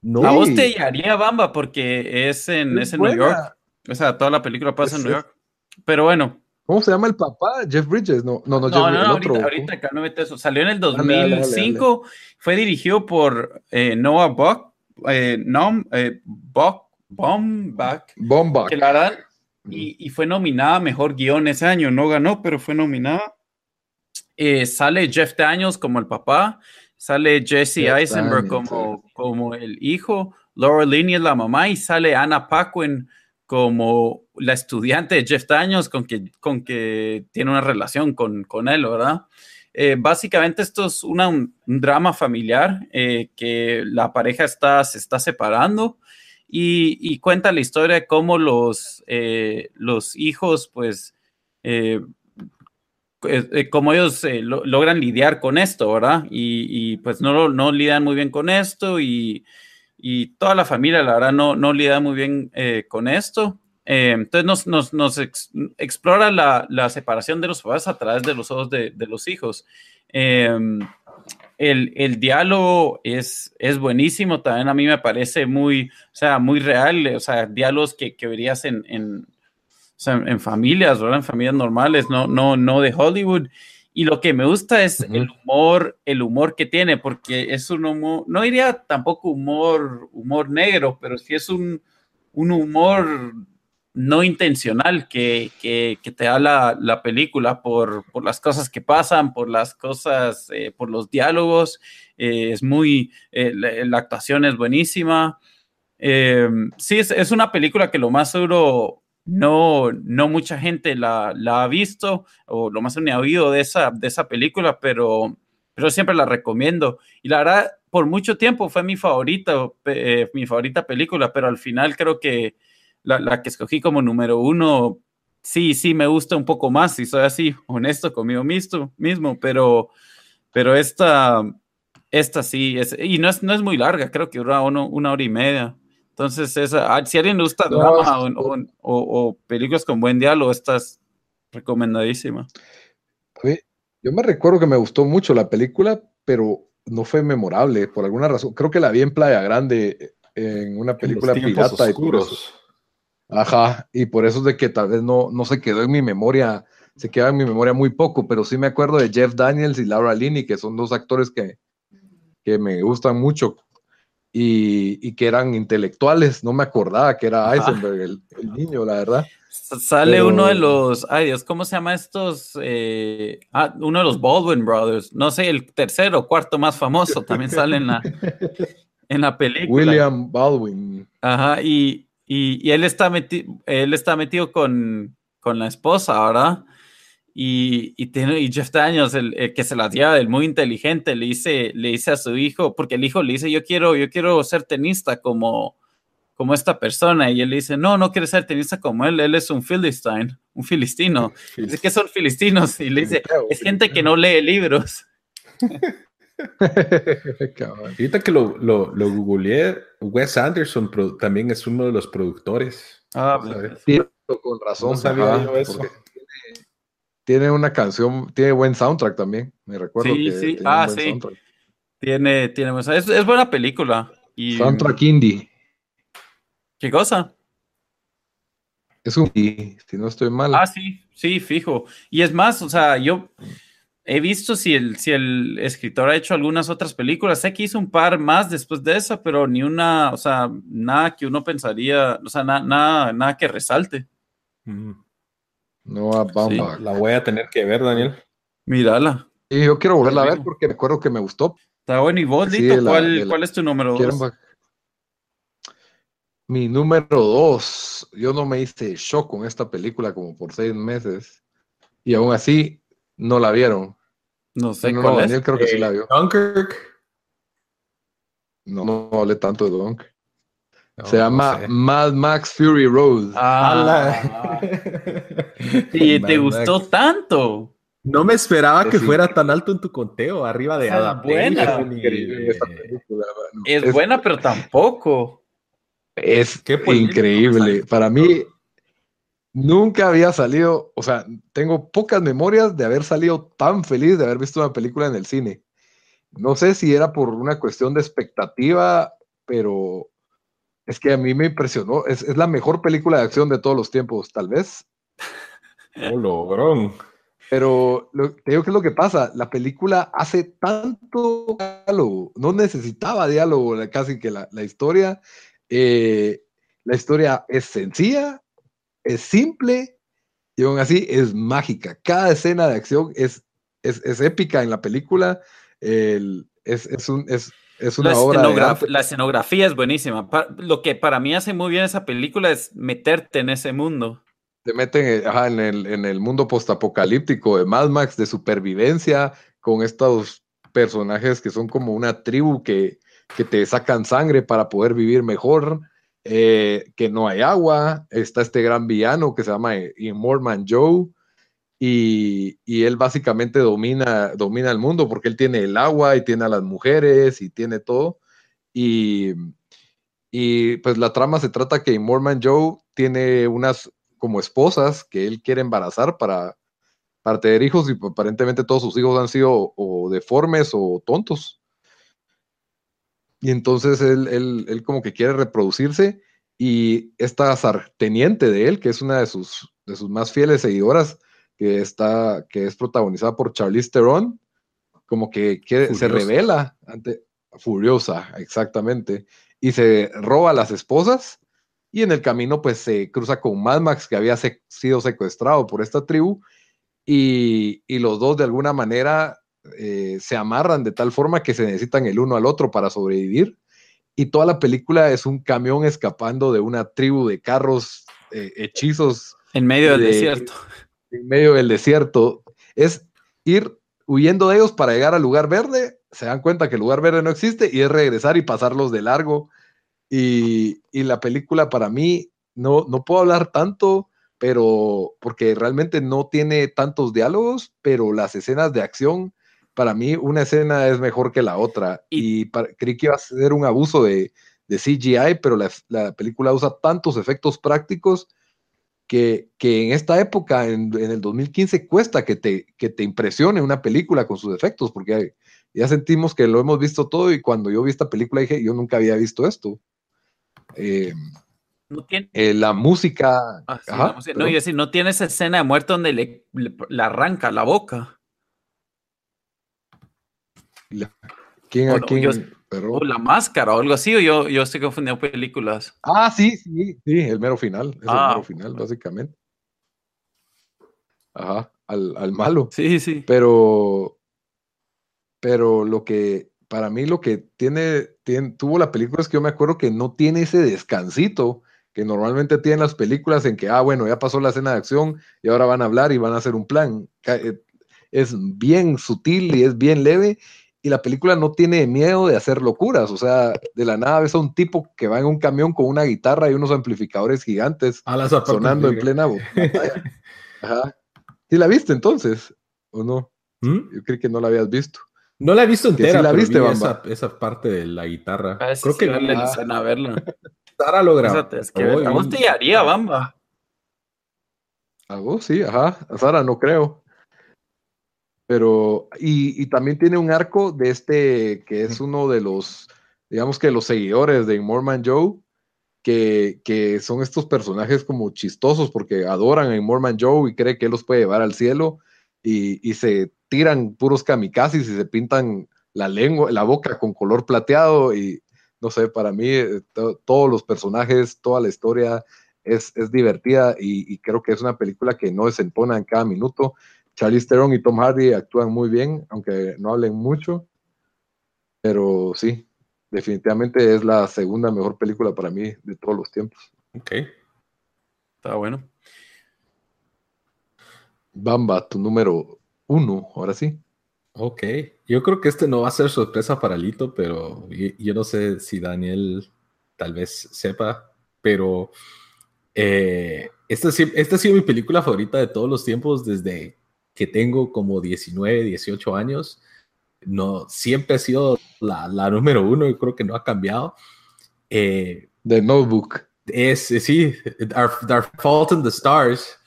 No. A vos te haría Bamba porque es en, Es es en New. York. O sea, toda la película pasa en New York. Pero bueno, ¿Cómo se llama el papá? Jeff Bridges. No, no, no, no, Jeff no, el no, otro. ahorita, ahorita acá no meto eso. Salió en el Dale, dale, dale, 2005, fue dirigido por eh, Noah Buck, eh, no, eh, Buck, Baumbach, Bomba. que la verdad, y, y fue nominada a Mejor Guión ese año, no ganó, pero fue nominada. Eh, sale Jeff Daniels como el papá, sale Jesse Jeff Eisenberg Daniels, como, como el hijo, Laura Linney es la mamá y sale Anna Paquin como la estudiante de Jeff Daniels con que, con que tiene una relación con, con él, ¿verdad? Eh, básicamente esto es una- un, drama familiar eh, que la pareja está, se está separando y, y cuenta la historia de cómo los, eh, los hijos, pues, eh, eh, eh, cómo ellos eh, lo- logran lidiar con esto, ¿verdad? Y, y, pues no, no lidian muy bien con esto y, y toda la familia, la verdad, no, no lidia muy bien con esto. Eh, entonces nos, nos, nos ex- explora la, la separación de los papás a través de los ojos de, de los hijos. Eh, el, el diálogo es, es buenísimo, también a mí me parece muy, o sea, muy real, o sea, diálogos que, que verías en, en, o sea, en familias, ¿verdad? En familias normales, no, no, no de Hollywood. Y lo que me gusta es Ujú. el humor, el humor que tiene, porque es un humor, no diría tampoco humor, humor negro, pero sí es un, un humor no intencional que, que, te da la, la película por, por, las cosas que pasan, por las cosas, eh, por los diálogos. Eh, es muy, eh, la, actuación es buenísima. Eh, sí, es, es, una película que lo más seguro no, no mucha gente la, ha visto o lo más ni ha oído de esa, de esa película, pero, pero siempre la recomiendo. Y la verdad, por mucho tiempo fue mi favorita, mi favorita película, pero al final creo que la, la, que escogí como número uno, sí, sí me gusta un poco más, y soy así, honesto conmigo mismo, mismo pero, pero esta, esta sí, es, y no es, no es muy larga, creo que dura uno, una hora y media. Entonces, esa, si a alguien le gusta no, drama o, o, o, o, películas con buen diálogo, esta es recomendadísima. Yo me recuerdo que me gustó mucho la película, pero no fue memorable por alguna razón. Creo que la vi en Playa Grande en una película en pirata. Oscuros. Ajá, y por eso es de que tal vez no, no se quedó en mi memoria, se queda en mi memoria muy poco, pero sí me acuerdo de Jeff Daniels y Laura Linney, que son dos actores que, que me gustan mucho y, y, que eran intelectuales. No me acordaba que era Eisenberg, el, el, niño, la verdad. Sale Pero... uno de los, ay Dios, ¿cómo se llama estos? Eh, ah, uno de los Baldwin Brothers, no sé, el tercero cuarto más famoso, también sale en la, en la película. William Baldwin. Ajá, y, y, y él, está meti él está metido con, con la esposa, ¿verdad? Y, y, tiene, y Jeff Daniels, el, el, que se las lleva, el muy inteligente, le dice, le dice a su hijo, porque el hijo le dice, yo quiero, yo quiero ser tenista como, como esta persona, y él le dice, no, no quiere ser tenista como él, él es un philistine, un filistino. Dice, ¿qué son filistinos? Y le dice, es gente que no lee libros. Ahorita que lo, lo, lo googleé, Wes Anderson pro, también es uno de los productores. Ah, sí, con razón. No sabía yo eso. Tiene, tiene, una canción, tiene buen soundtrack también, me recuerdo. Sí, que sí, ah, sí. Soundtrack. Tiene, tiene, es, es buena película. Y, soundtrack indie. ¿Qué cosa? Es un si no estoy mal. Ah, sí, sí, fijo. Y es más, o sea, yo he visto si el, si el escritor ha hecho algunas otras películas. Sé que hizo un par más después de esa, pero ni una, o sea, nada que uno pensaría, o sea, na, nada, nada que resalte. Mm. No, vamos. Sí, la voy a tener que ver, Daniel. Mírala. Y yo quiero volverla a ver porque me acuerdo que me gustó. Está bueno. ¿Y vos, Lito, sí, ¿cuál, la, ¿cuál, es tu número dos? Mi número dos, yo no me hice shock con esta película como por seis meses y aún así no la vieron. No sé no, cuál no, es. Daniel creo que eh, sí la vio. Dunkirk. No, no, no hablé tanto de Dunkirk. No, Se llama sé. Mad Max Fury Road. Ah, y te gustó Max. tanto. No me esperaba que sí. fuera tan alto en tu conteo, arriba de Adam. buena. Es, película, no. es, es buena, pero tampoco. Es increíble. Para mí, nunca había salido, o sea, tengo pocas memorias de haber salido tan feliz de haber visto una película en el cine. No sé si era por una cuestión de expectativa, pero es que a mí me impresionó. Es, es la mejor película de acción de todos los tiempos, tal vez. Oh, logrón. Pero lo, te digo que es lo que pasa. La película hace tanto diálogo, no necesitaba diálogo casi que la, la historia eh, la historia es sencilla, es simple y aún así es mágica. Cada escena de acción es, es, es épica en la película. El, es, es, un, es, es una la obra. Escenograf de... La escenografía es buenísima. Lo que para mí hace muy bien esa película es meterte en ese mundo. Te meten ajá, en, el, en el mundo postapocalíptico de Mad Max, de supervivencia, con estos personajes que son como una tribu que, que te sacan sangre para poder vivir mejor, eh, que no hay agua, está este gran villano que se llama Immorman Joe, y, y, él básicamente domina, domina el mundo porque él tiene el agua y tiene a las mujeres y tiene todo. Y, y pues la trama se trata que Immorman Joe tiene unas como esposas que él quiere embarazar para, para tener hijos y aparentemente todos sus hijos han sido o deformes o tontos. Y entonces él, él, él, como que quiere reproducirse y esta teniente de él, que es una de sus, de sus más fieles seguidoras, que, está, que es protagonizada por Charlize Theron, como que quiere, se revela ante Furiosa, exactamente, y se roba a las esposas y en el camino pues se cruza con Mad Max que había sido secuestrado por esta tribu y, los dos de alguna manera eh, se amarran de tal forma que se necesitan el uno al otro para sobrevivir y toda la película es un camión escapando de una tribu de carros eh, hechizos. En medio del desierto. En medio del desierto. Es ir huyendo de ellos para llegar al lugar verde, se dan cuenta que el lugar verde no existe y es regresar y pasarlos de largo. Y, la película para mí, no, no puedo hablar tanto, pero porque realmente no tiene tantos diálogos, pero las escenas de acción para mí una escena es mejor que la otra. Y, creí que iba a ser un abuso de, CGI, pero la, película usa tantos efectos prácticos que, en esta época, en, el 2015, cuesta que te, que te impresione una película con sus efectos, porque ya sentimos que lo hemos visto todo y cuando yo vi esta película dije, yo nunca había visto esto. Eh, no tiene... Eh, la música... Ah, no, y decir, no tiene esa escena de muerte donde le, arranca la boca. ¿Quién, a quién? o la máscara o algo así, o yo, yo estoy confundiendo películas. Ah, sí, sí, sí, el mero final. Es el ah, mero final, básicamente. Ajá, al, al, malo. Sí, sí. Pero, pero lo que, para mí, lo que tiene, tiene, tuvo la película es que yo me acuerdo que no tiene ese descansito que normalmente tienen las películas en que, ah, bueno, ya pasó la escena de acción y ahora van a hablar y van a hacer un plan. Eh, es bien sutil y es bien leve y la película no tiene miedo de hacer locuras, o sea, de la nada ves a un tipo que va en un camión con una guitarra y unos amplificadores gigantes sonando en plena batalla. Ajá. ¿Sí la viste entonces? ¿O no? ¿Mm? Yo creo que no la habías visto. No la he visto entera, la viste, esa, esa, parte de la guitarra. Ah, Creo que vale la a verla. Sara lo grabó. Es que a vos te haría, Bamba. A vos sí, ajá. A Sara no creo. Pero, y, también tiene un arco de este, que es uno de los, digamos que los seguidores de Mormon Joe, que, que, son estos personajes como chistosos porque adoran a Mormon Joe y cree que él los puede llevar al cielo y, y se tiran puros kamikazes y se pintan la lengua, la boca con color plateado y no sé, para mí eh, todos los personajes, toda la historia es, es divertida y, y, creo que es una película que no desentona en cada minuto Charlize Theron y Tom Hardy actúan muy bien, aunque no hablen mucho. Pero sí, definitivamente es la segunda mejor película para mí de todos los tiempos. Ok. Está bueno. Bamba, tu número uno, ahora sí. Ok, yo creo que este no va a ser sorpresa para Lito, pero yo, no sé si Daniel tal vez sepa, pero eh, esta, esta ha sido mi película favorita de todos los tiempos desde que tengo como 19, 18 años, no, siempre ha sido la, la número uno y creo que no ha cambiado. Eh, the Notebook. Es, sí, our, Fault in the Stars.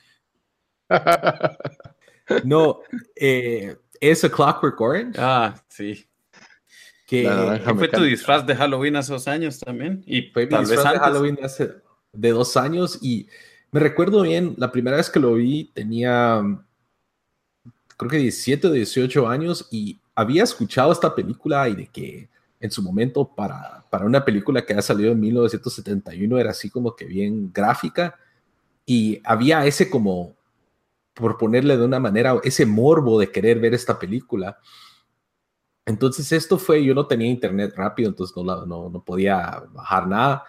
no, eh, es A Clockwork Orange. Ah, sí. Que fue tu disfraz de Halloween hace dos años también. Y fue mi disfraz de Halloween hace de dos años y me recuerdo bien, la primera vez que lo vi tenía creo que 17 o 18 años y había escuchado esta película y de que en su momento para, para una película que ha salido en 1971 era así como que bien gráfica y había ese como, por ponerle de una manera, ese morbo de querer ver esta película. Entonces esto fue, yo no tenía internet rápido, entonces no, no, no podía bajar nada.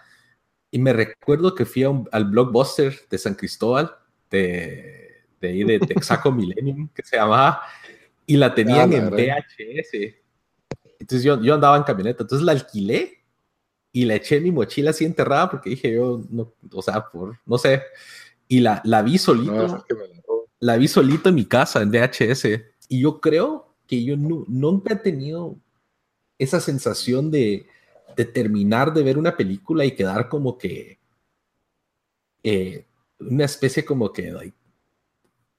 Y me recuerdo que fui al blockbuster de San Cristóbal, de, de ahí de Texaco Millennium, que se llamaba, y la tenían ah, en VHS. Entonces yo, yo andaba en camioneta, entonces la alquilé y la eché en mi mochila así enterrada porque dije yo, no, o sea, por, no sé, y la, la vi solito, la vi solito en mi casa en VHS, y yo creo que yo nunca he tenido esa sensación de, de, terminar de ver una película y quedar como que eh, una especie como que like,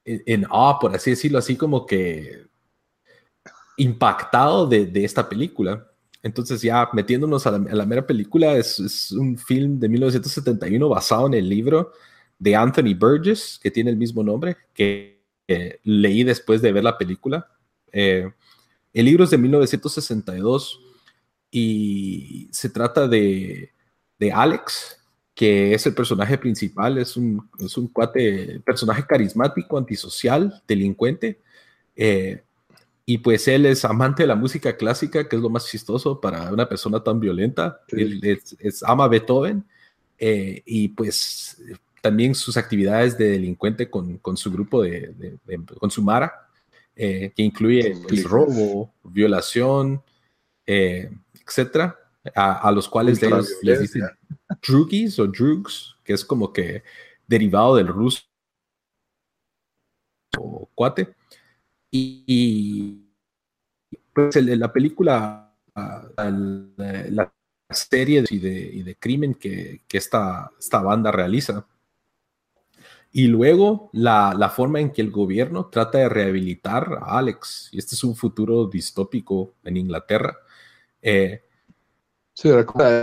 en ah, por así decirlo, así como que impactado de, esta película. Entonces ya metiéndonos a la, mera película, es, un film de 1971 basado en el libro de Anthony Burgess, que tiene el mismo nombre, que leí después de ver la película. Eh, el libro es de 1962 y se trata de, de Alex, que es el personaje principal, es un, es un cuate, personaje carismático, antisocial, delincuente. Eh, y pues él es amante de la música clásica, que es lo más chistoso para una persona tan violenta. Él es, ama Beethoven eh, y pues también sus actividades de delincuente con, con su grupo de, con su Mara, eh, que incluye pues, robo, violación, eh, etcétera, a, los cuales les dicen drugis o drugs, que es como que derivado del ruso o cuate. Y, pues la película, la, serie de, de crimen que, que esta, esta banda realiza, y luego la, la, forma en que el gobierno trata de rehabilitar a Alex. Y este es un futuro distópico en Inglaterra. Eh, sí,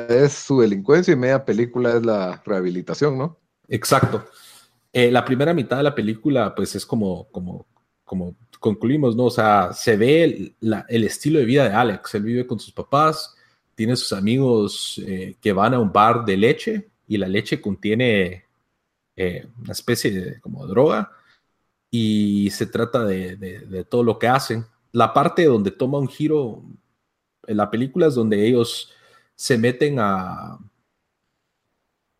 es su delincuencia y media película es la rehabilitación, ¿no? Exacto. Eh, la primera mitad de la película, pues es como, como, como concluimos, ¿no? O sea, se ve el, el estilo de vida de Alex. Él vive con sus papás, tiene sus amigos eh, que van a un bar de leche y la leche contiene eh, una especie de como droga y se trata de, todo lo que hacen. La parte donde toma un giro en la película es donde ellos se meten a...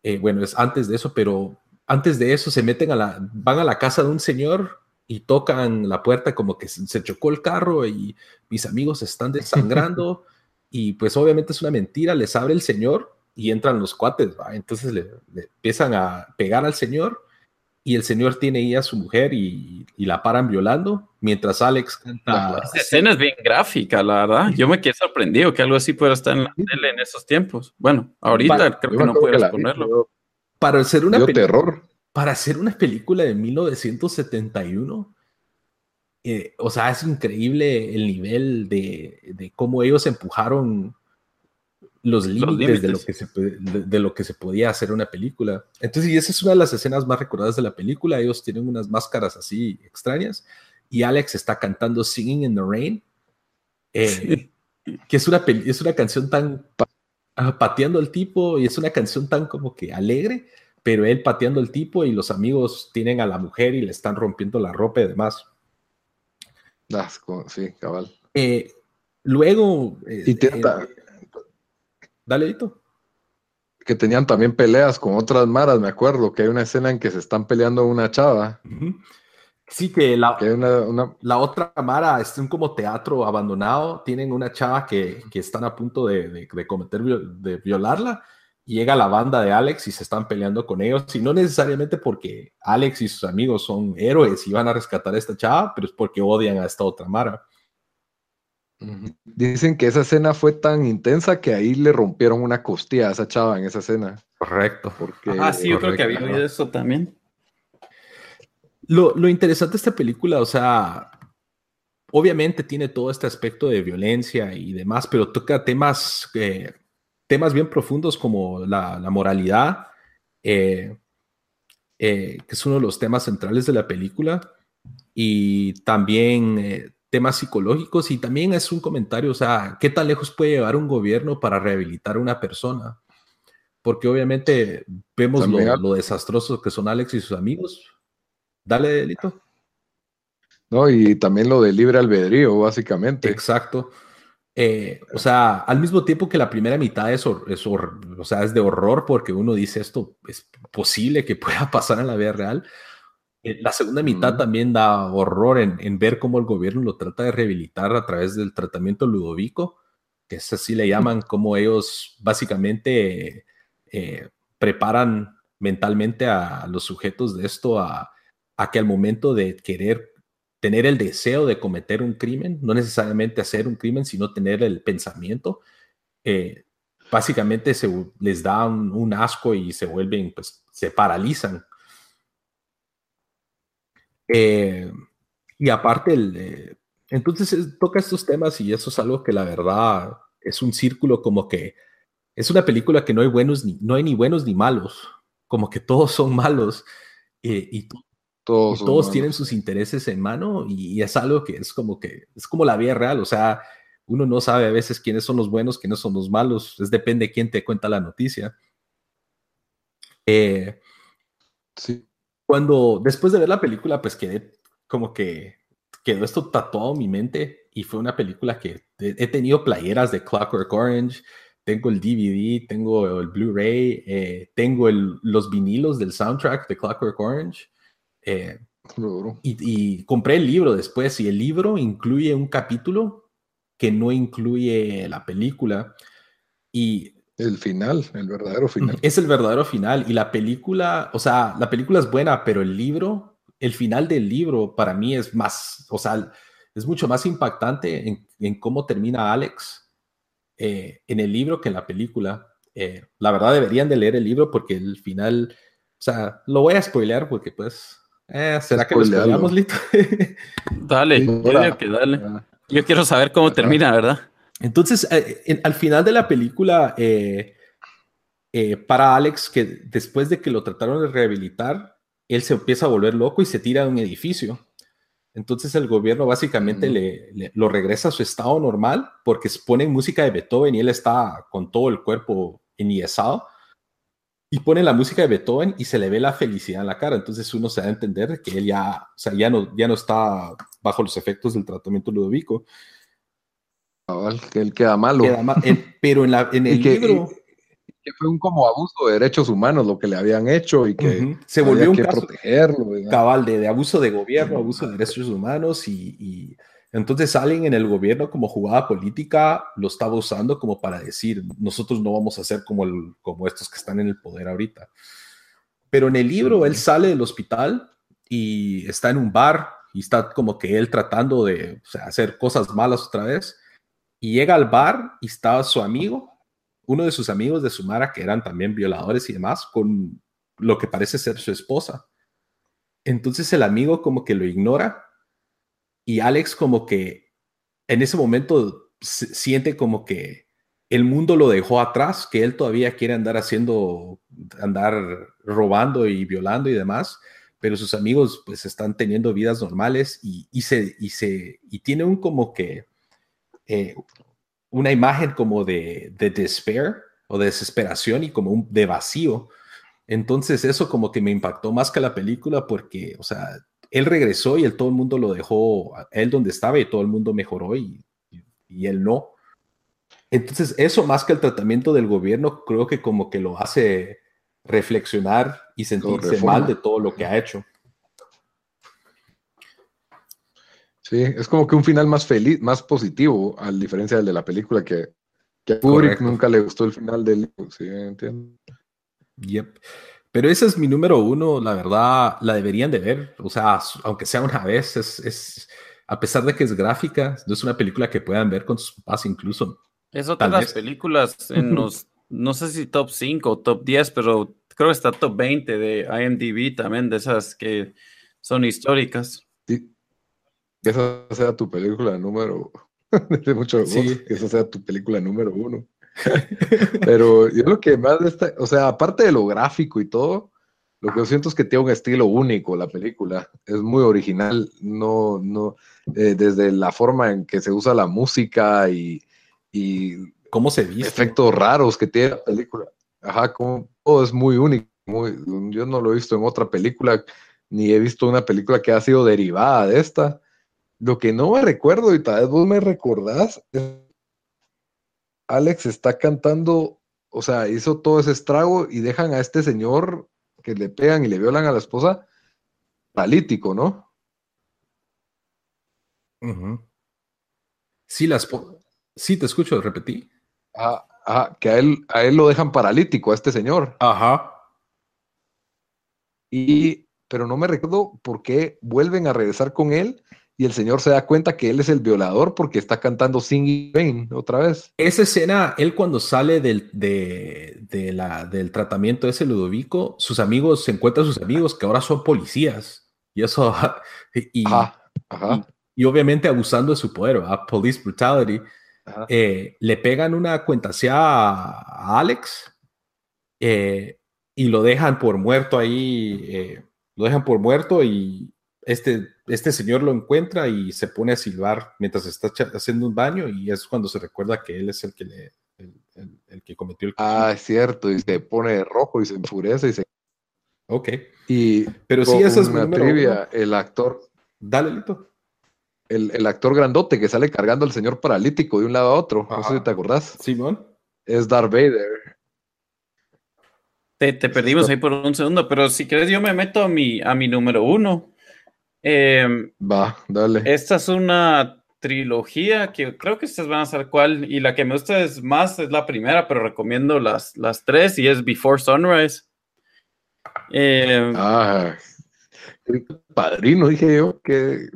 Eh, bueno, es antes de eso, pero antes de eso se meten a la... van a la casa de un señor y tocan la puerta como que se chocó el carro y mis amigos están desangrando y pues obviamente es una mentira, les abre el señor y entran los cuates, entonces le, empiezan a pegar al señor y el señor tiene ahí a su mujer y, la paran violando mientras Alex canta. Esa escena es bien gráfica, la verdad. Yo me quedé sorprendido que algo así pueda estar en la tele en esos tiempos. Bueno, ahorita creo que no puedes ponerlo. para hacer una terror. Para hacer una película de 1971, eh, o sea, es increíble el nivel de, de cómo ellos empujaron los límites, De, lo que se, de, lo que se podía hacer una película. Entonces, y esa es una de las escenas más recordadas de la película. Ellos tienen unas máscaras así extrañas y Alex está cantando Singing in the Rain, eh, que es una, es una canción tan pateando al tipo y es una canción tan como que alegre, pero él pateando al tipo y los amigos tienen a la mujer y le están rompiendo la ropa y demás. Sí, cabal. Eh, luego... y Dale. Que tenían también peleas con otras maras, me acuerdo, que hay una escena en que se están peleando una chava. Sí, que la, la otra Mara es un como teatro abandonado. Tienen una chava que, que están a punto de, de, cometer, de violarla. Y llega la banda de Alex y se están peleando con ellos. Y no necesariamente porque Alex y sus amigos son héroes y van a rescatar a esta chava, pero es porque odian a esta otra Mara. Dicen que esa escena fue tan intensa que ahí le rompieron una costilla a esa chava en esa escena. Correcto. ah, sí, yo creo que había oído eso también. Lo, interesante de esta película, o sea, obviamente tiene todo este aspecto de violencia y demás, pero toca temas, eh, temas bien profundos como la, moralidad, eh, eh, que es uno de los temas centrales de la película, y también temas psicológicos y también es un comentario, o sea, ¿qué tan lejos puede llevar un gobierno para rehabilitar a una persona? Porque obviamente vemos lo, desastroso que son Alex y sus amigos. Dale, Delito. No, y también lo de libre albedrío, básicamente. Exacto. Eh, o sea, al mismo tiempo que la primera mitad es, es, o sea, es de horror porque uno dice esto es posible que pueda pasar en la vida real, la segunda mitad también da horror en, ver cómo el gobierno lo trata de rehabilitar a través del tratamiento ludovico, que es así le llaman, como ellos básicamente eh, preparan mentalmente a los sujetos de esto a, que al momento de querer tener el deseo de cometer un crimen, no necesariamente hacer un crimen, sino tener el pensamiento, eh, básicamente se les da un, un, asco y se vuelven, pues se paralizan eh, y aparte, el, entonces toca estos temas y eso es algo que la verdad es un círculo como que es una película que no hay buenos ni, no hay ni buenos ni malos, como que todos son malos eh, y, todos, todos tienen sus intereses en mano y, es algo que es como que es como la vida real, o sea, uno no sabe a veces quiénes son los buenos, quiénes son los malos, es depende de quién te cuenta la noticia. Eh, Sí. Cuando después de ver la película, pues quedé como que quedó esto tatuado en mi mente y fue una película que he tenido playeras de Clockwork Orange, tengo el DVD, tengo el Blu-ray, eh, tengo el- los vinilos del soundtrack de Clockwork Orange. eh, y, y compré el libro después y el libro incluye un capítulo que no incluye la película y El final, el verdadero final. es el verdadero final y la película, o sea, la película es buena, pero el libro, el final del libro para mí es más, o sea, es mucho más impactante en, en cómo termina Alex eh, en el libro que en la película. Eh, la verdad deberían de leer el libro porque el final, o sea, lo voy a spoilear porque pues, eh, ¿será que lo spoileamos, Lito? Dale, Sí, yo ahora. digo que dale. Ah, Yo quiero saber cómo termina, ¿verdad? Entonces, eh, en- al final de la película, eh, eh, para Alex, que después de que lo trataron de rehabilitar, él se empieza a volver loco y se tira de un edificio. Entonces el gobierno básicamente Mm. le, le- lo regresa a su estado normal porque ponen música de Beethoven y él está con todo el cuerpo enyesado. Y ponen la música de Beethoven y se le ve la felicidad en la cara. Entonces uno se da a entender que él ya, o sea, ya, no, ya no está bajo los efectos del tratamiento ludovico. Que él queda malo. Queda mal. En- pero en, la, en el que, libro y que fue un como abuso de derechos humanos lo que le habían hecho y que se volvió un que caso protegerlo. ¿verdad? cabal de, de abuso de gobierno, abuso de derechos humanos y, y entonces alguien en el gobierno como jugada política lo estaba usando como para decir, nosotros no vamos a ser como, el, como estos que están en el poder ahorita. Pero en el libro él sale del hospital y está en un bar y está como que él tratando de o sea, hacer cosas malas otra vez y llega al bar y estaba su amigo, uno de sus amigos de Sumara que eran también violadores y demás, con lo que parece ser su esposa. Entonces el amigo como que lo ignora y Alex como que en ese momento siente como que el mundo lo dejó atrás, que él todavía quiere andar haciendo, andar robando y violando y demás, pero sus amigos pues están teniendo vidas normales y, y se, y se, y tiene un como que eh, una imagen como de, de despair o de desesperación y como un de vacío. Entonces eso como que me impactó más que la película porque, o sea, él regresó y el, todo el mundo lo dejó él donde estaba y todo el mundo mejoró y, y, y él no. Entonces eso más que el tratamiento del gobierno creo que como que lo hace reflexionar y sentirse mal de todo lo que ha hecho. Sí, es como que un final más feliz, más positivo, a diferencia del de la película que, que a Kubrick Correcto. nunca le gustó el final del libro. Sí, entiendo. Yep. Pero ese es mi número uno, la verdad, la deberían de ver. O sea, aunque sea una vez, es, es- a pesar de que es gráfica, no es una película que puedan ver con sus papás incluso. Es otra de las películas en los, no sé si top 5 o top 10, pero creo que está top 20 de IMDb también, de esas que son históricas. Sí. Que esa sea tu película número. mucho Sí. que esa sea tu película número uno. Pero yo lo que más o sea, aparte de lo gráfico y todo, lo que yo siento es que tiene un estilo único la película. Es muy original, no, no, eh, desde la forma en que se usa la música y, y ¿Cómo se viste? efectos raros que tiene la película. Ajá, como todo es muy único. muy- yo no lo he visto en otra película, ni he visto una película que ha sido derivada de esta. Lo que no me recuerdo, y tal vez vos me recordás, es- Alex está cantando, o sea, hizo todo ese estrago y dejan a este señor que le pegan y le violan a la esposa paralítico, ¿no? Ujú. Sí, las sí, te escucho, repetí. Ajá, ajá, que a él, a él lo dejan paralítico, a este señor. Ajá. Y, pero no me recuerdo por qué vuelven a regresar con él y el señor se da cuenta que él es el violador porque está cantando Singing Rain otra vez. Esa escena, él cuando sale del, de, de la, del tratamiento ese Ludovico, sus amigos, se encuentran sus amigos que ahora son policías. Y eso, y, Ajá, ajá, y obviamente abusando de su poder, ¿verdad? Police brutality. eh, le pegan una cuentaseada a, a Alex eh, y lo dejan por muerto ahí, eh, lo dejan por muerto y este, este señor lo encuentra y se pone a silbar mientras está haciendo un baño y es cuando se recuerda que él es el que le, el, el- el que cometió el crimen. Ah, es cierto, y se pone rojo y se enfurece y se Ok. Y Pero sí, esa es mi una trivia, el actor, Dale, Lito. el, el actor grandote que sale cargando al señor paralítico de un lado a otro, no sé si te acordás, Simón. es Darth Vader. Te, te perdimos ahí por un segundo, pero si quieres yo me meto a mi, a mi número uno. Em, Va, dale. esta es una trilogía que creo que ustedes van a saber cuál, y la que me gusta es más es la primera, pero recomiendo las, las tres, y es Before Sunrise. Em, Ah, padrino, dije yo, que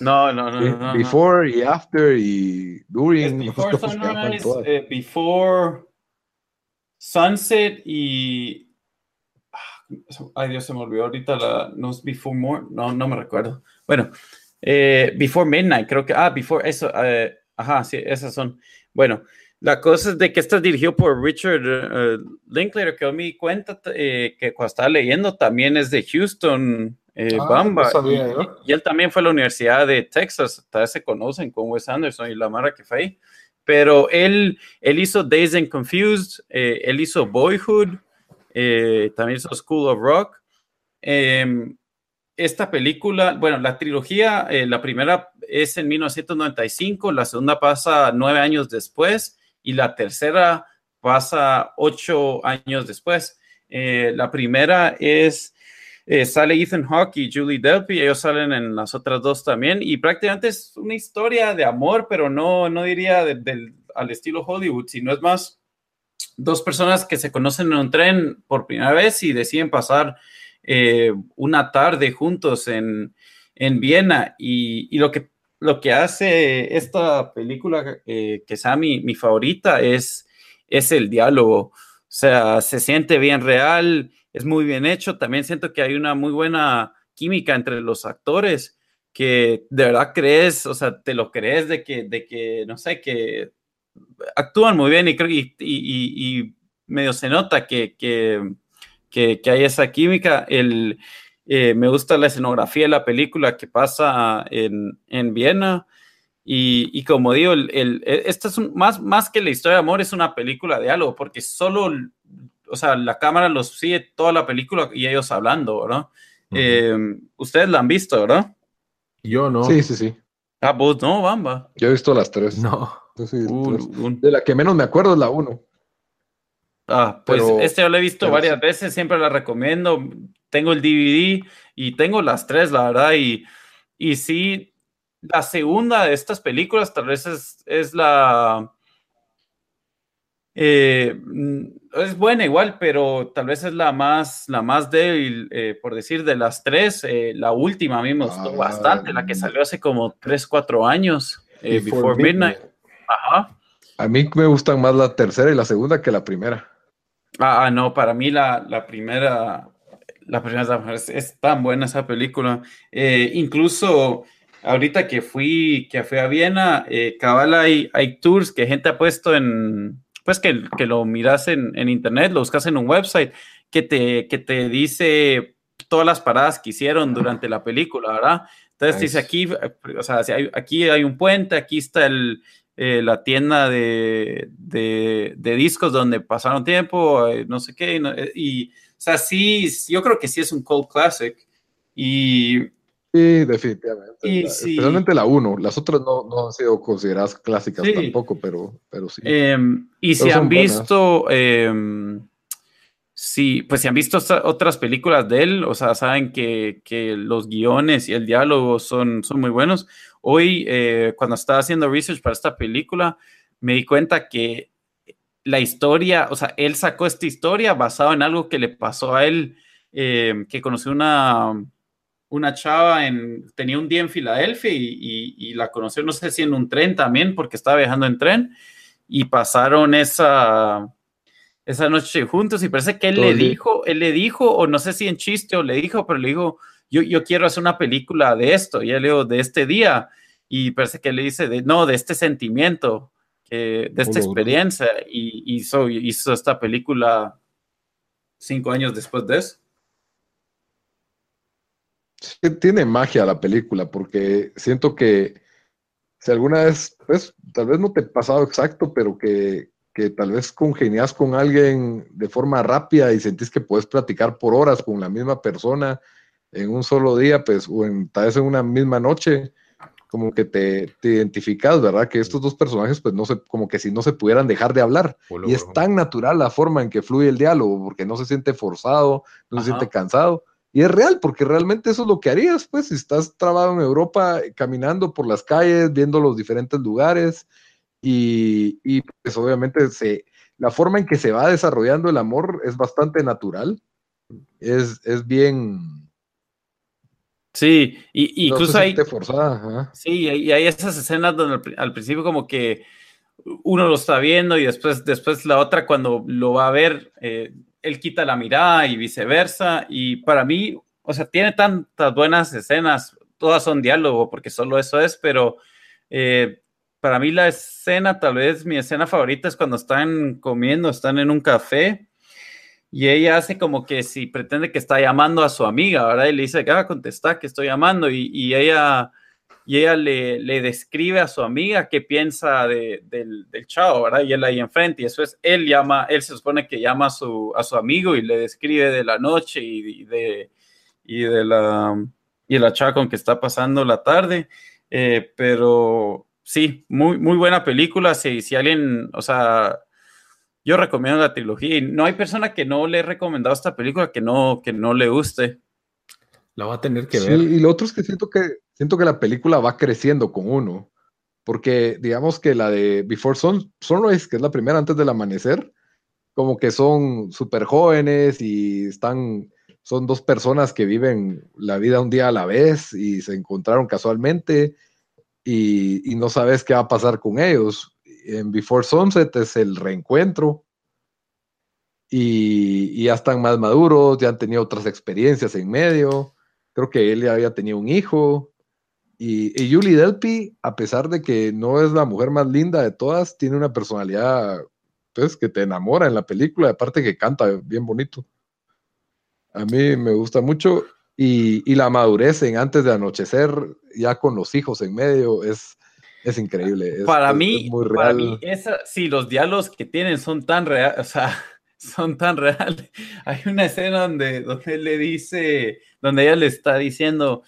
no, no, no, no, before y after y during. Before Sunrise, eh, Before Sunset y. Ay, Dios, se me olvidó ahorita la. No es Before More. No, no me recuerdo. Bueno, eh, Before Midnight, creo que. Ah, Before. Eso. eh, ajá, sí, esas son. Bueno, la cosa es de que esta es dirigido por Richard eh, Linklater, que yo me di cuenta eh, que cuando estaba leyendo también es de Houston, eh, Ah, Bamba. no sabía, y, ¿no? y él también fue a la Universidad de Texas, tal vez se conocen con Wes Anderson y la Mara que fue ahí. Pero él, él hizo Days and Confused, eh, él hizo Boyhood, eh, también hizo School of Rock. Em, esta película, bueno, la trilogía, eh, la primera es en 1995, la segunda pasa nueve años después y la tercera pasa ocho años después. Eh, la primera es, eh, sale Ethan Hawke y Julie Delpy, ellos salen en las otras dos también y prácticamente es una historia de amor, pero no, no diría de- al estilo Hollywood, sino es más dos personas que se conocen en un tren por primera vez y deciden pasar eh, una tarde juntos en, en Viena y, y lo, que, lo que hace esta película eh, que sea mi, mi favorita es, es el diálogo. O sea, se siente bien real, es muy bien hecho. También siento que hay una muy buena química entre los actores que de verdad crees, o sea, te lo crees de que, de que no sé, que actúan muy bien y, creo- y, y- y- y medio se nota que, que, que- que hay esa química. El, eh, me gusta la escenografía de la película que pasa en, en Viena. Y, y como digo, el, el- esta es un- más, más que la historia de amor, es una película de algo, porque solo, o sea, la cámara los sigue toda la película y ellos hablando, ¿verdad? Eh, ustedes la han visto, ¿verdad? Yo no. Sí, sí, sí. Ah, vos no, Bamba. Yo he visto las tres. No. Un- De la que menos me acuerdo es la uno. Ah, pues Pero- este yo lo he visto varias sí. veces, siempre la recomiendo. Tengo el DVD y tengo las tres, la verdad. Y, y sí, la segunda de estas películas tal vez es, es la... eh, mm, es buena igual, pero tal vez es la más, la más débil, eh, por decir, de las tres. eh, la última a mí me gustó Ah, bastante, la que salió hace como 3, 4 años, Before Before, Midnight. Midnight. Ajá. A mí me gustan más la tercera y la segunda que la primera. Ah, ah, no, para mí la, la primera, la primera es, es tan buena esa película. Eh, incluso ahorita que fui, que fui a Viena, eh, cabal hay, hay tours que gente ha puesto en, pues que, que lo miras en, en internet, lo buscas en un website, que te, que te dice todas las paradas que hicieron durante la película, ¿verdad? Entonces dice aquí, o sea, aquí hay un puente, aquí está el, eh, la tienda de, de- de discos donde pasaron tiempo, eh, no sé qué, no- eh, y, o sea, sí, yo creo que sí es un cult classic. Y Sí, definitivamente. Y La- sí. Especialmente la uno. Las otras no, no han sido consideradas clásicas Sí. tampoco, pero, pero sí. Em, y si Pero han visto, em, sí, pues si han visto otras películas de él, o sea, saben que, que los guiones y el diálogo son, son muy buenos. Hoy, eh, cuando estaba haciendo research para esta película, me di cuenta que la historia, o sea, él sacó esta historia basada en algo que le pasó a él, em, que conoció una, una chava en, tenía un día en Filadelfia y, y- y la conoció, no sé si en un tren también, porque estaba viajando en tren, y pasaron esa, esa noche juntos y parece que él Todo le dijo, él le dijo, o no sé si en chiste o le dijo, pero le dijo, yo, yo quiero hacer una película de esto, y él le dijo, de este día, y parece que le dice, de, no, de este sentimiento, de esta Oh, experiencia, y hizo, hizo esta película cinco años después de eso. Sí, tiene magia la película, porque siento que si alguna vez, pues, tal vez no te ha pasado exacto, pero que, que tal vez congenias con alguien de forma rápida y sentís que puedes platicar por horas con la misma persona en un solo día, pues, o en, tal vez en una misma noche, como que te, te identificas, ¿verdad? Que estos dos personajes, pues, no se, como que si no se pudieran dejar de hablar. y es tan natural la forma en que fluye el diálogo, porque no se siente forzado, no se siente cansado. Y es real, porque realmente eso es lo que harías, pues, si estás trabado en Europa, caminando por las calles, viendo los diferentes lugares, y, y pues obviamente se, la forma en que se va desarrollando el amor es bastante natural, es, es bien, Sí, y, incluso hay. Forzada, sí, y hay esas escenas donde al, principio, como que uno lo está viendo y después, después la otra, cuando lo va a ver, eh, él quita la mirada y viceversa. Y para mí, o sea, tiene tantas buenas escenas, todas son diálogo, porque solo eso es, pero eh, para mí la escena, tal vez mi escena favorita es cuando están comiendo, están en un café y ella hace como que si pretende que está llamando a su amiga, ¿verdad? Y le dice que va a contestar que estoy llamando y, y ella, y ella le, le, describe a su amiga qué piensa de, del, del, chavo, ¿verdad? Y él ahí enfrente y eso es, él llama, él se supone que llama a su, a su amigo y le describe de la noche y, de, y de la, y la chava con que está pasando la tarde, eh, pero sí, muy, muy buena película, si, si alguien, o sea yo recomiendo la trilogía y no hay persona que no le he recomendado esta película que no, que no le guste. La va a tener que ver. y lo otro es que siento que siento que la película va creciendo con uno. Porque digamos que la de Before Sun, Sunrise, que es la primera antes del amanecer, como que son súper jóvenes y están, son dos personas que viven la vida un día a la vez y se encontraron casualmente y, y no sabes qué va a pasar con ellos en Before Sunset es el reencuentro. Y, ya están más maduros, ya han tenido otras experiencias en medio. Creo que él ya había tenido un hijo. Y, y Julie Delpy, a pesar de que no es la mujer más linda de todas, tiene una personalidad pues, que te enamora en la película, aparte que canta bien bonito. A mí me gusta mucho. Y, y la madurez en antes de anochecer, ya con los hijos en medio, es, es increíble. para, mí, para mí, esa, sí, los diálogos que tienen son tan reales, o sea, son tan reales. Hay una escena donde, donde él le dice, donde ella le está diciendo,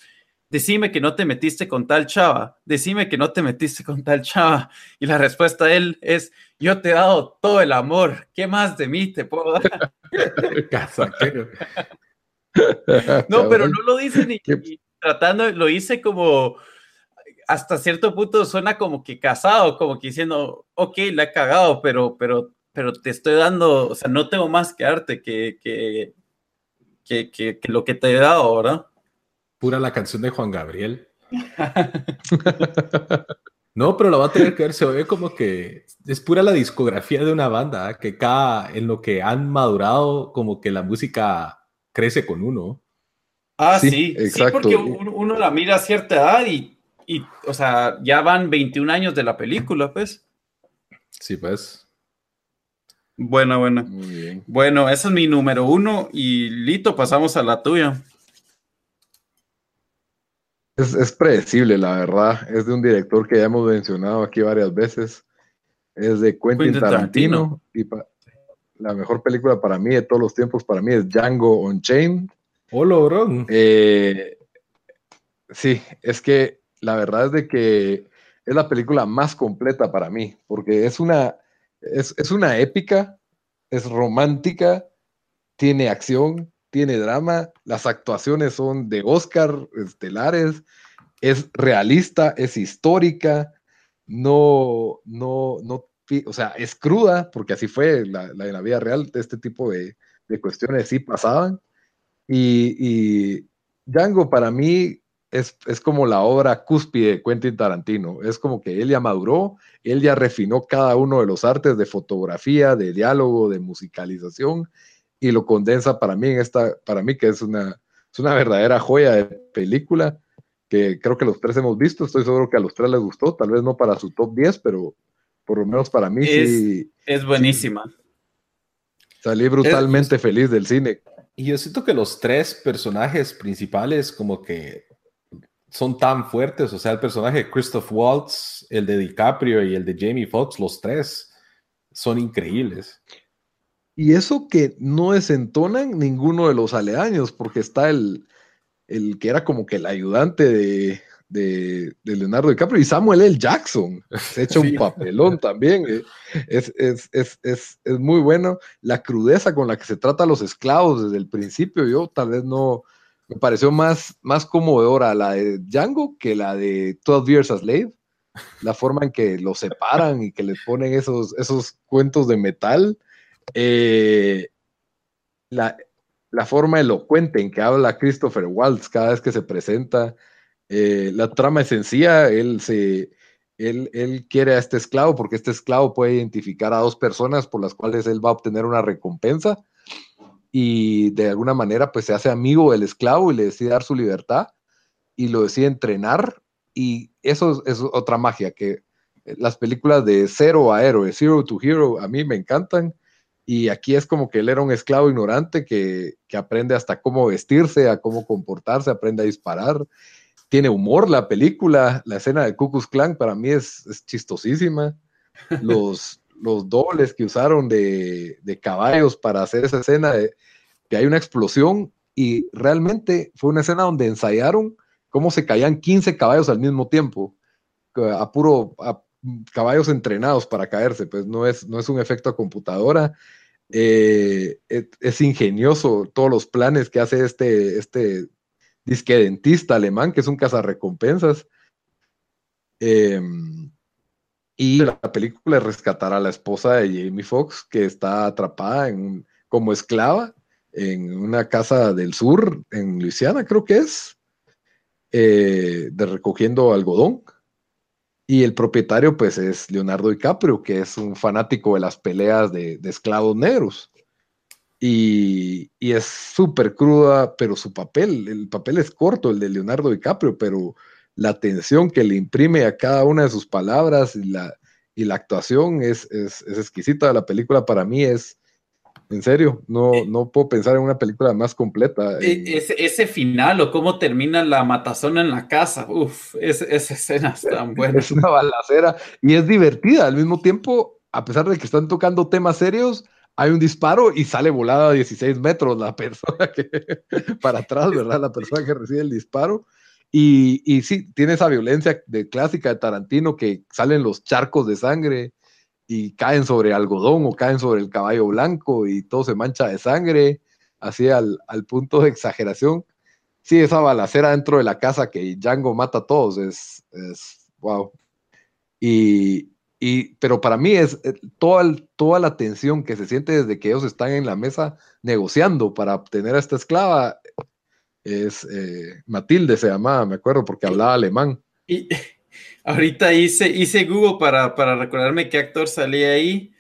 decime que no te metiste con tal chava, decime que no te metiste con tal chava. Y la respuesta de él es, yo te he dado todo el amor, ¿qué más de mí te puedo dar? no, pero no lo dice ni, ni tratando, lo hice como hasta cierto punto suena como que casado, como que diciendo, ok, la he cagado, pero, pero, pero te estoy dando, o sea, no tengo más que darte que, que, que, que, lo que te he dado, ¿verdad? Pura la canción de Juan Gabriel. no, pero la va a tener que ver, se ve como que es pura la discografía de una banda, que cada, en lo que han madurado, como que la música crece con uno. Ah, sí, exacto. sí, porque uno la mira a cierta edad y y, o sea, ya van 21 años de la película, pues. Sí, pues. Bueno, bueno. Muy bien. Bueno, ese es mi número uno y Lito, pasamos a la tuya. Es, predecible, la verdad. Es de un director que ya hemos mencionado aquí varias veces. Es de Quentin, Tarantino. Y la mejor película para mí de todos los tiempos, para mí, es Django Unchained. Hola, bro. Eh, sí, es que la verdad es de que es la película más completa para mí, porque es una, es, una épica, es romántica, tiene acción, tiene drama, las actuaciones son de Oscar, estelares, es realista, es histórica, no, no, no, o sea, es cruda, porque así fue la, la, la vida real, este tipo de, de cuestiones sí pasaban. Y, y Django para mí es, como la obra cúspide de Quentin Tarantino. Es como que él ya maduró, él ya refinó cada uno de los artes de fotografía, de diálogo, de musicalización y lo condensa para mí en esta, para mí que es una, es una verdadera joya de película que creo que los tres hemos visto. Estoy seguro que a los tres les gustó, tal vez no para su top 10, pero por lo menos para mí es, sí. Es buenísima. salí brutalmente feliz del cine. Y yo siento que los tres personajes principales como que son tan fuertes, o sea, el personaje de Christoph Waltz, el de DiCaprio y el de Jamie Foxx, los tres, son increíbles. Y eso que no desentonan ninguno de los aledaños, porque está el, el que era como que el ayudante de, de, Leonardo DiCaprio y Samuel L. Jackson. Se echa un papelón también. Eh. Es, es, muy bueno. La crudeza con la que se trata a los esclavos desde el principio, yo tal vez no. Me pareció más, más conmovedora la de Django que la de 12 Years a Slave. La forma en que los separan y que les ponen esos, esos cuentos de metal. Eh, la, la forma elocuente en que habla Christopher Waltz cada vez que se presenta eh, la trama es sencilla, él, se, él, él, quiere a este esclavo porque este esclavo puede identificar a dos personas por las cuales él va a obtener una recompensa y de alguna manera pues se hace amigo del esclavo y le decide dar su libertad y lo decide entrenar y eso es, otra magia que las películas de cero a héroe, zero to hero, a mí me encantan y aquí es como que él era un esclavo ignorante que, que aprende hasta cómo vestirse, a cómo comportarse, aprende a disparar tiene humor la película, la escena de Cuckoo's Clan para mí es, chistosísima. Los, los dobles que usaron de, caballos para hacer esa escena, de, que hay una explosión y realmente fue una escena donde ensayaron cómo se caían 15 caballos al mismo tiempo, a puro caballos entrenados para caerse, pues no es, no es un efecto a computadora. Eh, es, ingenioso todos los planes que hace este, este disque dentista alemán, que es un cazarrecompensas. Eh, y la película rescatará a la esposa de Jamie Foxx, que está atrapada como esclava en una casa del sur, en Luisiana, creo que es, eh, de recogiendo algodón. Y el propietario, pues, es Leonardo DiCaprio, que es un fanático de las peleas de esclavos negros. Y, es súper cruda, pero su papel, el papel es corto, el de Leonardo DiCaprio, pero la atención que le imprime a cada una de sus palabras y la, y la actuación es, es, exquisita. La película para mí es, en serio, no, eh, no puedo pensar en una película más completa. E, ese, ese, final o cómo termina la matazona en la casa, uff, esa escena es tan buena. Es una balacera y es divertida al mismo tiempo, a pesar de que están tocando temas serios hay un disparo y sale volada a 16 metros la persona que, para atrás, ¿verdad? La persona que recibe el disparo. Y, y sí, tiene esa violencia de clásica de Tarantino que salen los charcos de sangre y caen sobre algodón o caen sobre el caballo blanco y todo se mancha de sangre, así al, al punto de exageración. Sí, esa balacera dentro de la casa que Django mata a todos es, es wow. Y, y, pero para mí es eh, toda, toda la tensión que se siente desde que ellos están en la mesa negociando para obtener a esta esclava. Es eh, Matilde se llamaba, me acuerdo, porque hablaba alemán. Y ahorita hice, hice Google para, para recordarme qué actor salía ahí.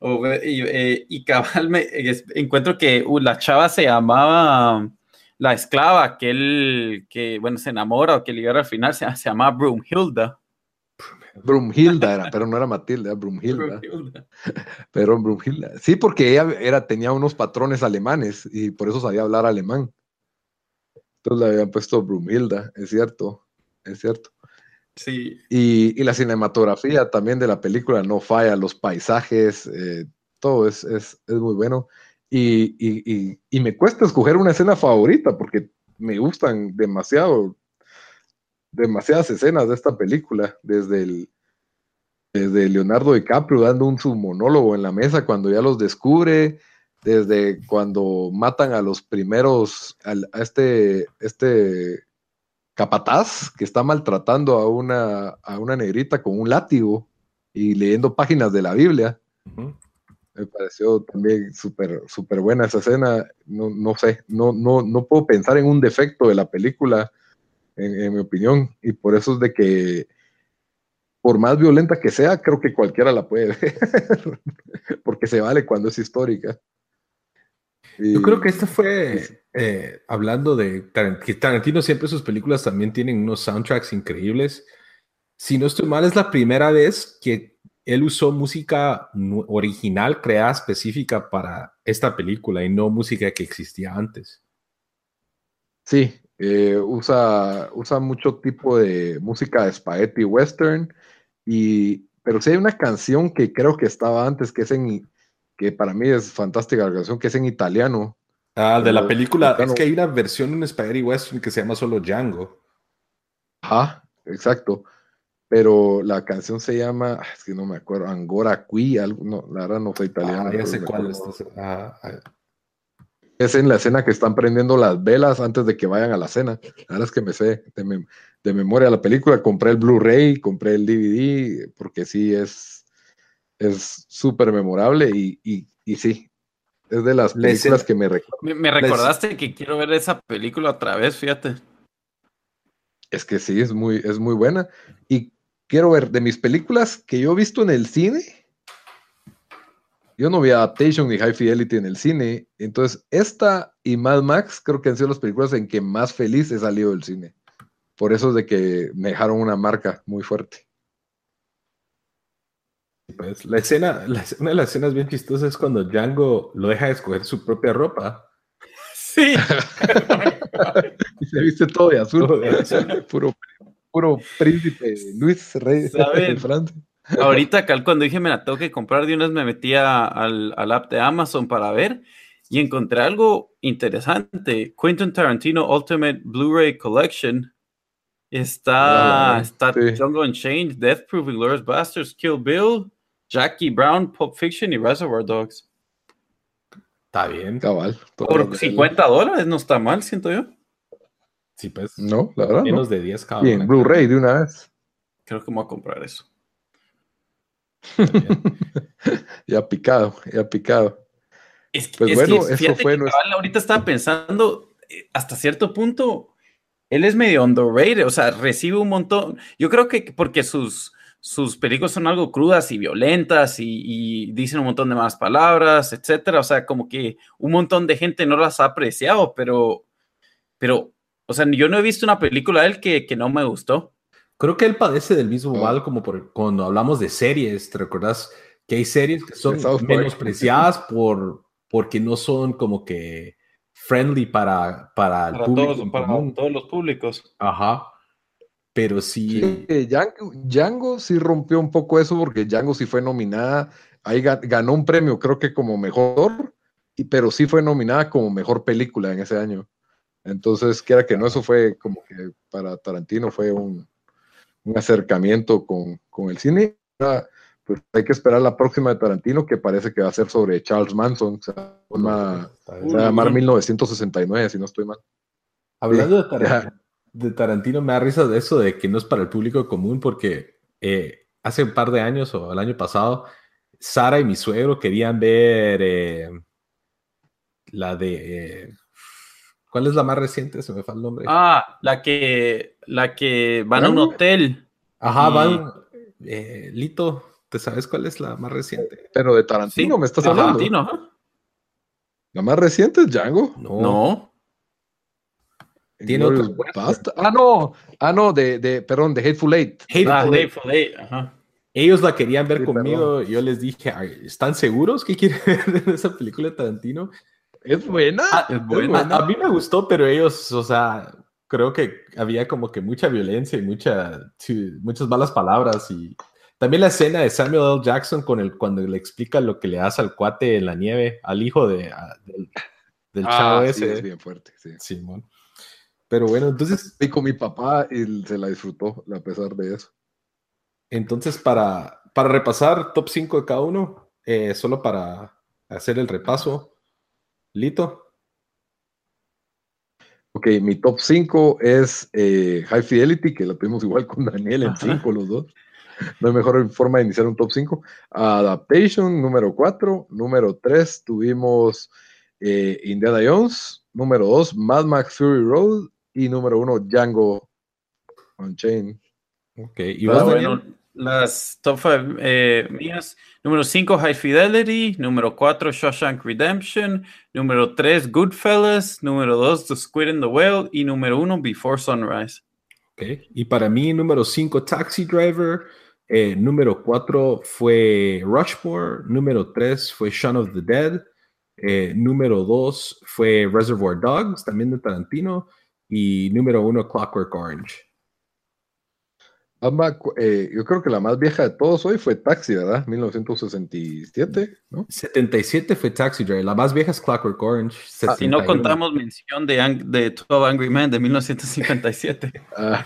y, eh, y cabal me encuentro que uh, la chava se llamaba la esclava, que él, que bueno, se enamora o que ligara al final, se, se llamaba Broomhilda. Brumhilda era, pero no era Matilda, era Brumhilda. Pero Brumhilda. Sí, porque ella era, tenía unos patrones alemanes y por eso sabía hablar alemán. Entonces le habían puesto Brumhilda, es cierto, es cierto. Sí. Y, la cinematografía también de la película no falla, los paisajes, eh, todo es, es, es, muy bueno. Y, y, y, me cuesta escoger una escena favorita porque me gustan demasiado demasiadas escenas de esta película, desde el desde Leonardo DiCaprio dando un su monólogo en la mesa cuando ya los descubre, desde cuando matan a los primeros, a este, este capataz que está maltratando a una, a una negrita con un látigo y leyendo páginas de la Biblia. Me pareció también súper súper buena esa escena. No, no sé, no, no, no puedo pensar en un defecto de la película en, mi opinión, y por eso es de que, por más violenta que sea, creo que cualquiera la puede ver, porque se vale cuando es histórica. Yo creo que esta fue, eh, hablando de Tarantino, Tarantino, siempre sus películas también tienen unos soundtracks increíbles. Si no estoy mal, es la primera vez que él usó música original creada específica para esta película y no música que existía antes. Sí, eh, usa, usa mucho tipo de música de spaghetti western y pero sí hay una canción que creo que estaba antes, que es en, que para mí es fantástica la canción, que es en italiano. Ah, de la Pero película. Es que hay una versión en Spaghetti Western que se llama solo Django. Ajá, exacto. Pero la canción se llama, ah, es que no me acuerdo, Angora Qui, algo, no, la verdad no soy italiano. Ah, ya sé cuál es. Ah, ah, Es en la escena que están prendiendo las velas antes de que vayan a la cena. La verdad es que me sé de, mem- de memoria la película. Compré el Blu-ray, compré el DVD, porque sí es es súper memorable y, y, y sí, es de las La películas que me recuerdo. Me, me recordaste que quiero ver esa película otra vez, fíjate. Es que sí, es muy, es muy buena. Y quiero ver, de mis películas que yo he visto en el cine, yo no vi Adaptation ni High Fidelity en el cine. Entonces, esta y Mad Max creo que han sido las películas en que más feliz he salido del cine. Por eso es de que me dejaron una marca muy fuerte. Pues, la escena, la- una de las escenas bien chistosas es cuando Django lo deja de escoger su propia ropa. Sí. Y se viste todo de azul. Todo de azul. puro, puro príncipe Luis, rey de. Francia. Ahorita, Cal, cuando dije me la tengo que comprar, de una vez me metí a- al, al app de Amazon para ver y encontré algo interesante. Quentin Tarantino Ultimate Blu-ray Collection. Está, Ah, está sí. Jungle Unchained, Death Proof, Glorious Bastards, Kill Bill, Jackie Brown, Pulp Fiction y Reservoir Dogs. Está bien. Cabal. Por de él. 50 dólares, no está mal, siento yo. Sí, pues. No, la verdad. Menos no. de 10 cada Y en una. Blu-ray de una vez. Creo que me voy a comprar eso. Bien. Ya picado, ya picado. Es que, Pues es bueno, que eso fue que nuestro- cabal, ahorita estaba pensando, eh, hasta cierto punto, él es medio underrated, o sea, recibe un montón. Yo creo que porque sus, sus películas son algo crudas y violentas y, y dicen un montón de malas palabras, etcétera. O sea, como que un montón de gente no las ha apreciado, pero, pero, o sea, yo no he visto una película de él que, que no me gustó. Creo que él padece del mismo Oh. mal como por, cuando hablamos de series. ¿Te recordás que hay series que son menospreciadas por, porque no son como que friendly para, para el Para público todos, en para común? todos los públicos. Ajá. Pero sí, Django, Django sí rompió un poco eso porque Django sí fue nominada, ahí ga- ganó un premio creo que como mejor, y, pero sí fue nominada como mejor película en ese año. Entonces, quiera que no, eso fue como que para Tarantino fue un, un acercamiento con, con el cine. Ahora, pues hay que esperar la próxima de Tarantino que parece que va a ser sobre Charles Manson, se va a llamar Uy. 1969, si no estoy mal. Hablando de, Ya. Tarantino, de Tarantino, me da risa de eso de que no es para el público común, porque eh, hace un par de años o el año pasado, Sara y mi suegro querían ver eh, la de. eh, ¿Cuál es la más reciente? Se me fue el nombre. Ah, la que, la que van a un hotel. Ajá, y- van. eh, Lito, ¿te sabes cuál es la más reciente? Pero de Tarantino Sí, me estás de hablando. Tarantino. La más reciente es Django. No. No. Tiene Inglourious otra puesta. Bastard. Ah, no. Ah, no, de, de, perdón, de Hateful Eight. Hateful Ah, Eight. Hateful Eight, ajá. Ellos la querían ver Sí, conmigo. Yo les dije, "Ay, ¿están seguros que quieren ver esa película de Tarantino? Es buena. Ah, es A, buena. a mí me gustó, pero ellos, o sea, creo que había como que mucha violencia y mucha, muchas malas palabras. Y también la escena de Samuel L. Jackson con el, cuando le explica lo que le hace al cuate en la nieve, al hijo de, a- del, del Ah, chavo sí, ese. es bien fuerte, sí. Simón. Pero bueno, entonces, Y con mi papá y se la disfrutó a pesar de eso. entonces para, para repasar top 5 de cada uno, eh, solo para hacer el repaso, Lito. Ok, mi top 5 es eh, High Fidelity, que la tuvimos igual con Daniel en 5 los dos. No hay mejor forma de iniciar un top 5. Adaptation, número 4. Número 3 tuvimos eh, Indiana Jones. Número 2, Mad Max Fury Road. Y número 1, Django Unchained. Ok, y vos, bueno, las top 5 mías. Número 5, High Fidelity. Número 4, Shawshank Redemption. Número 3, Goodfellas. Número 2, The Squid and the Whale. Y número 1, Before Sunrise. Ok, Y para mí, número 5, Taxi Driver. Eh, número 4 fue Rushmore. Número 3 fue Shaun of the Dead. Eh, número 2 fue Reservoir Dogs, también de Tarantino. Y número 1, Clockwork Orange. Cu- eh, yo creo que la más vieja de todos hoy fue Taxi, ¿verdad? 1967, ¿no? 77 fue Taxi Driver. La más vieja es Clockwork Orange. Si no 71. contamos mención de, Ang- de 12 Angry Men de 1957. Ah,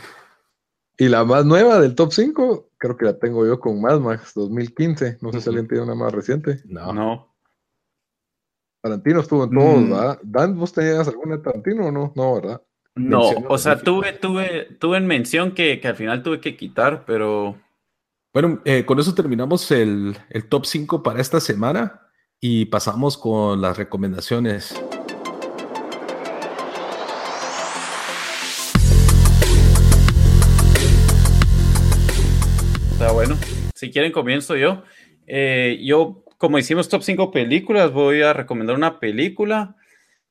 y la más nueva del top 5, creo que la tengo yo con Mad Max 2015. No sé si alguien tiene una más reciente. No. No. Tarantino estuvo en todos, Mm. ¿verdad? Dan, ¿vos tenías alguna de Tarantino o no? No, ¿verdad? No, o sea, tuve, tuve, tuve en mención que, que al final tuve que quitar, pero Bueno, eh, con eso terminamos el, el top 5 para esta semana y pasamos con las recomendaciones. Está bueno. Si quieren, comienzo yo. Eh, yo, como hicimos top 5 películas, voy a recomendar una película.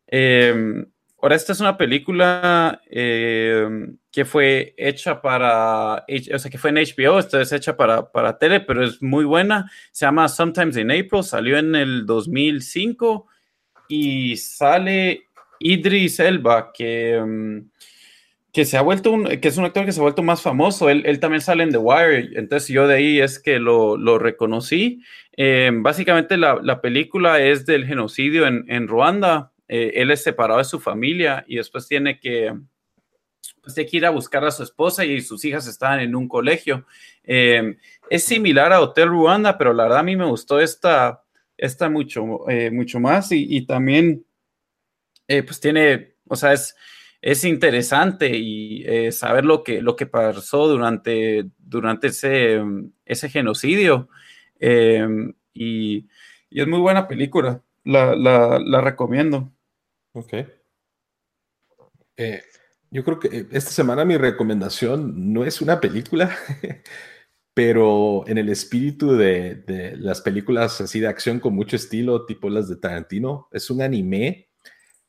Eh, ahora, esta es una película eh, que fue hecha para, o sea, que fue en HBO, esta es hecha para, para tele, pero es muy buena. Se llama Sometimes in April, salió en el 2005 y sale Idris Elba, que... mm, que se ha vuelto un, que es un actor que se ha vuelto más famoso. Él, él también sale en The Wire, entonces yo de ahí es que lo, lo reconocí. Eh, básicamente la, la película es del genocidio en, en Ruanda. Eh, él es separado de su familia y después tiene que, pues tiene que ir a buscar a su esposa y sus hijas están en un colegio. Eh, es similar a Hotel Ruanda, pero la verdad a mí me gustó esta, esta mucho, eh, mucho más y, y también, pues tiene, o sea, es es interesante y saber lo que, lo que pasó durante, durante ese, ese genocidio. Y, y es muy buena película. La, la, la recomiendo. Ok. Eh, yo creo que eh, esta semana mi recomendación no es una película, pero en el espíritu de, de las películas así de acción con mucho estilo, tipo las de Tarantino, es un anime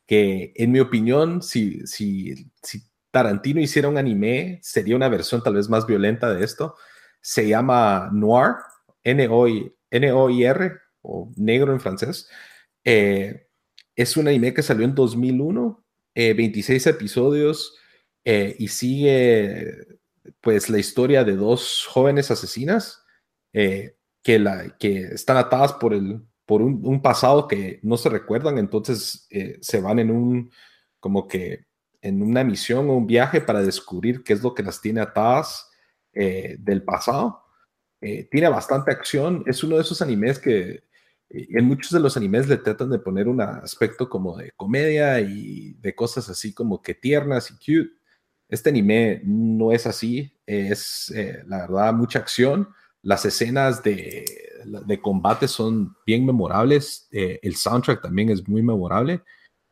que, en mi opinión, si, si, si Tarantino hiciera un anime, sería una versión tal vez más violenta de esto. Se llama Noir, N-O-I-R, o negro en francés. Eh, es un anime que salió en 2001, eh, 26 episodios, eh, y sigue pues la historia de dos jóvenes asesinas eh, que, la, que están atadas por, el, por un, un pasado que no se recuerdan, entonces eh, se van en un, como que en una misión o un viaje para descubrir qué es lo que las tiene atadas del pasado. Tiene bastante acción, es uno de esos animes que en muchos de los animes le tratan de poner un aspecto como de comedia y de cosas así como que tiernas y cute. Este anime no es así, es eh, la verdad mucha acción. Las escenas de, de combate son bien memorables, eh, el soundtrack también es muy memorable.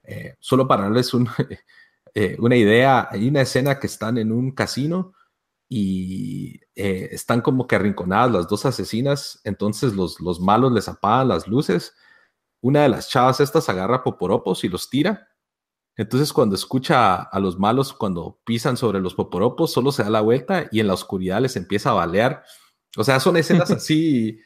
Eh, solo para darles un, una idea, hay una escena que están en un casino y eh, están como que arrinconadas las dos asesinas, entonces los, los malos les apagan las luces. Una de las chavas estas agarra poporopos y los tira. Entonces cuando escucha a, a los malos cuando pisan sobre los poporopos, solo se da la vuelta y en la oscuridad les empieza a balear. O sea, son escenas así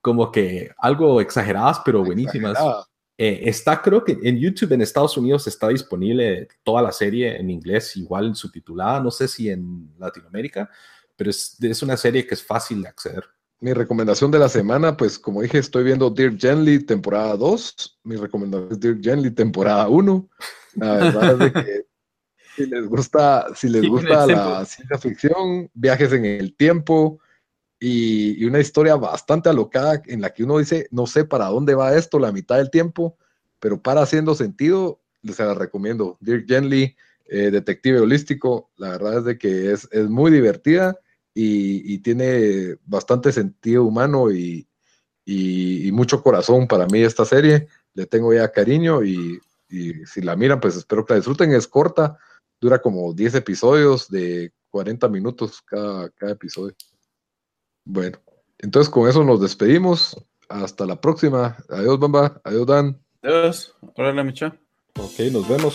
como que algo exageradas, pero buenísimas. Exagerada. Eh, está, creo que en YouTube en Estados Unidos está disponible toda la serie en inglés, igual subtitulada. No sé si en Latinoamérica, pero es, es una serie que es fácil de acceder. Mi recomendación de la semana, pues como dije, estoy viendo Dear Gently temporada 2. Mi recomendación es Dear Gently temporada 1. La verdad es de que si les gusta, si les gusta la ciencia ficción, viajes en el tiempo y, una historia bastante alocada en la que uno dice, no sé para dónde va esto la mitad del tiempo, pero para haciendo sentido, les la recomiendo. Dear Gently, eh, detective holístico, la verdad es de que es, es muy divertida y, y tiene bastante sentido humano y, y- y mucho corazón para mí esta serie. Le tengo ya cariño y, y si la miran, pues espero que la disfruten. Es corta, dura como 10 episodios de 40 minutos cada, cada episodio. Bueno, entonces con eso nos despedimos. Hasta la próxima. Adiós, Bamba. Adiós, Dan. Adiós. Órale, Micha. Ok, nos vemos.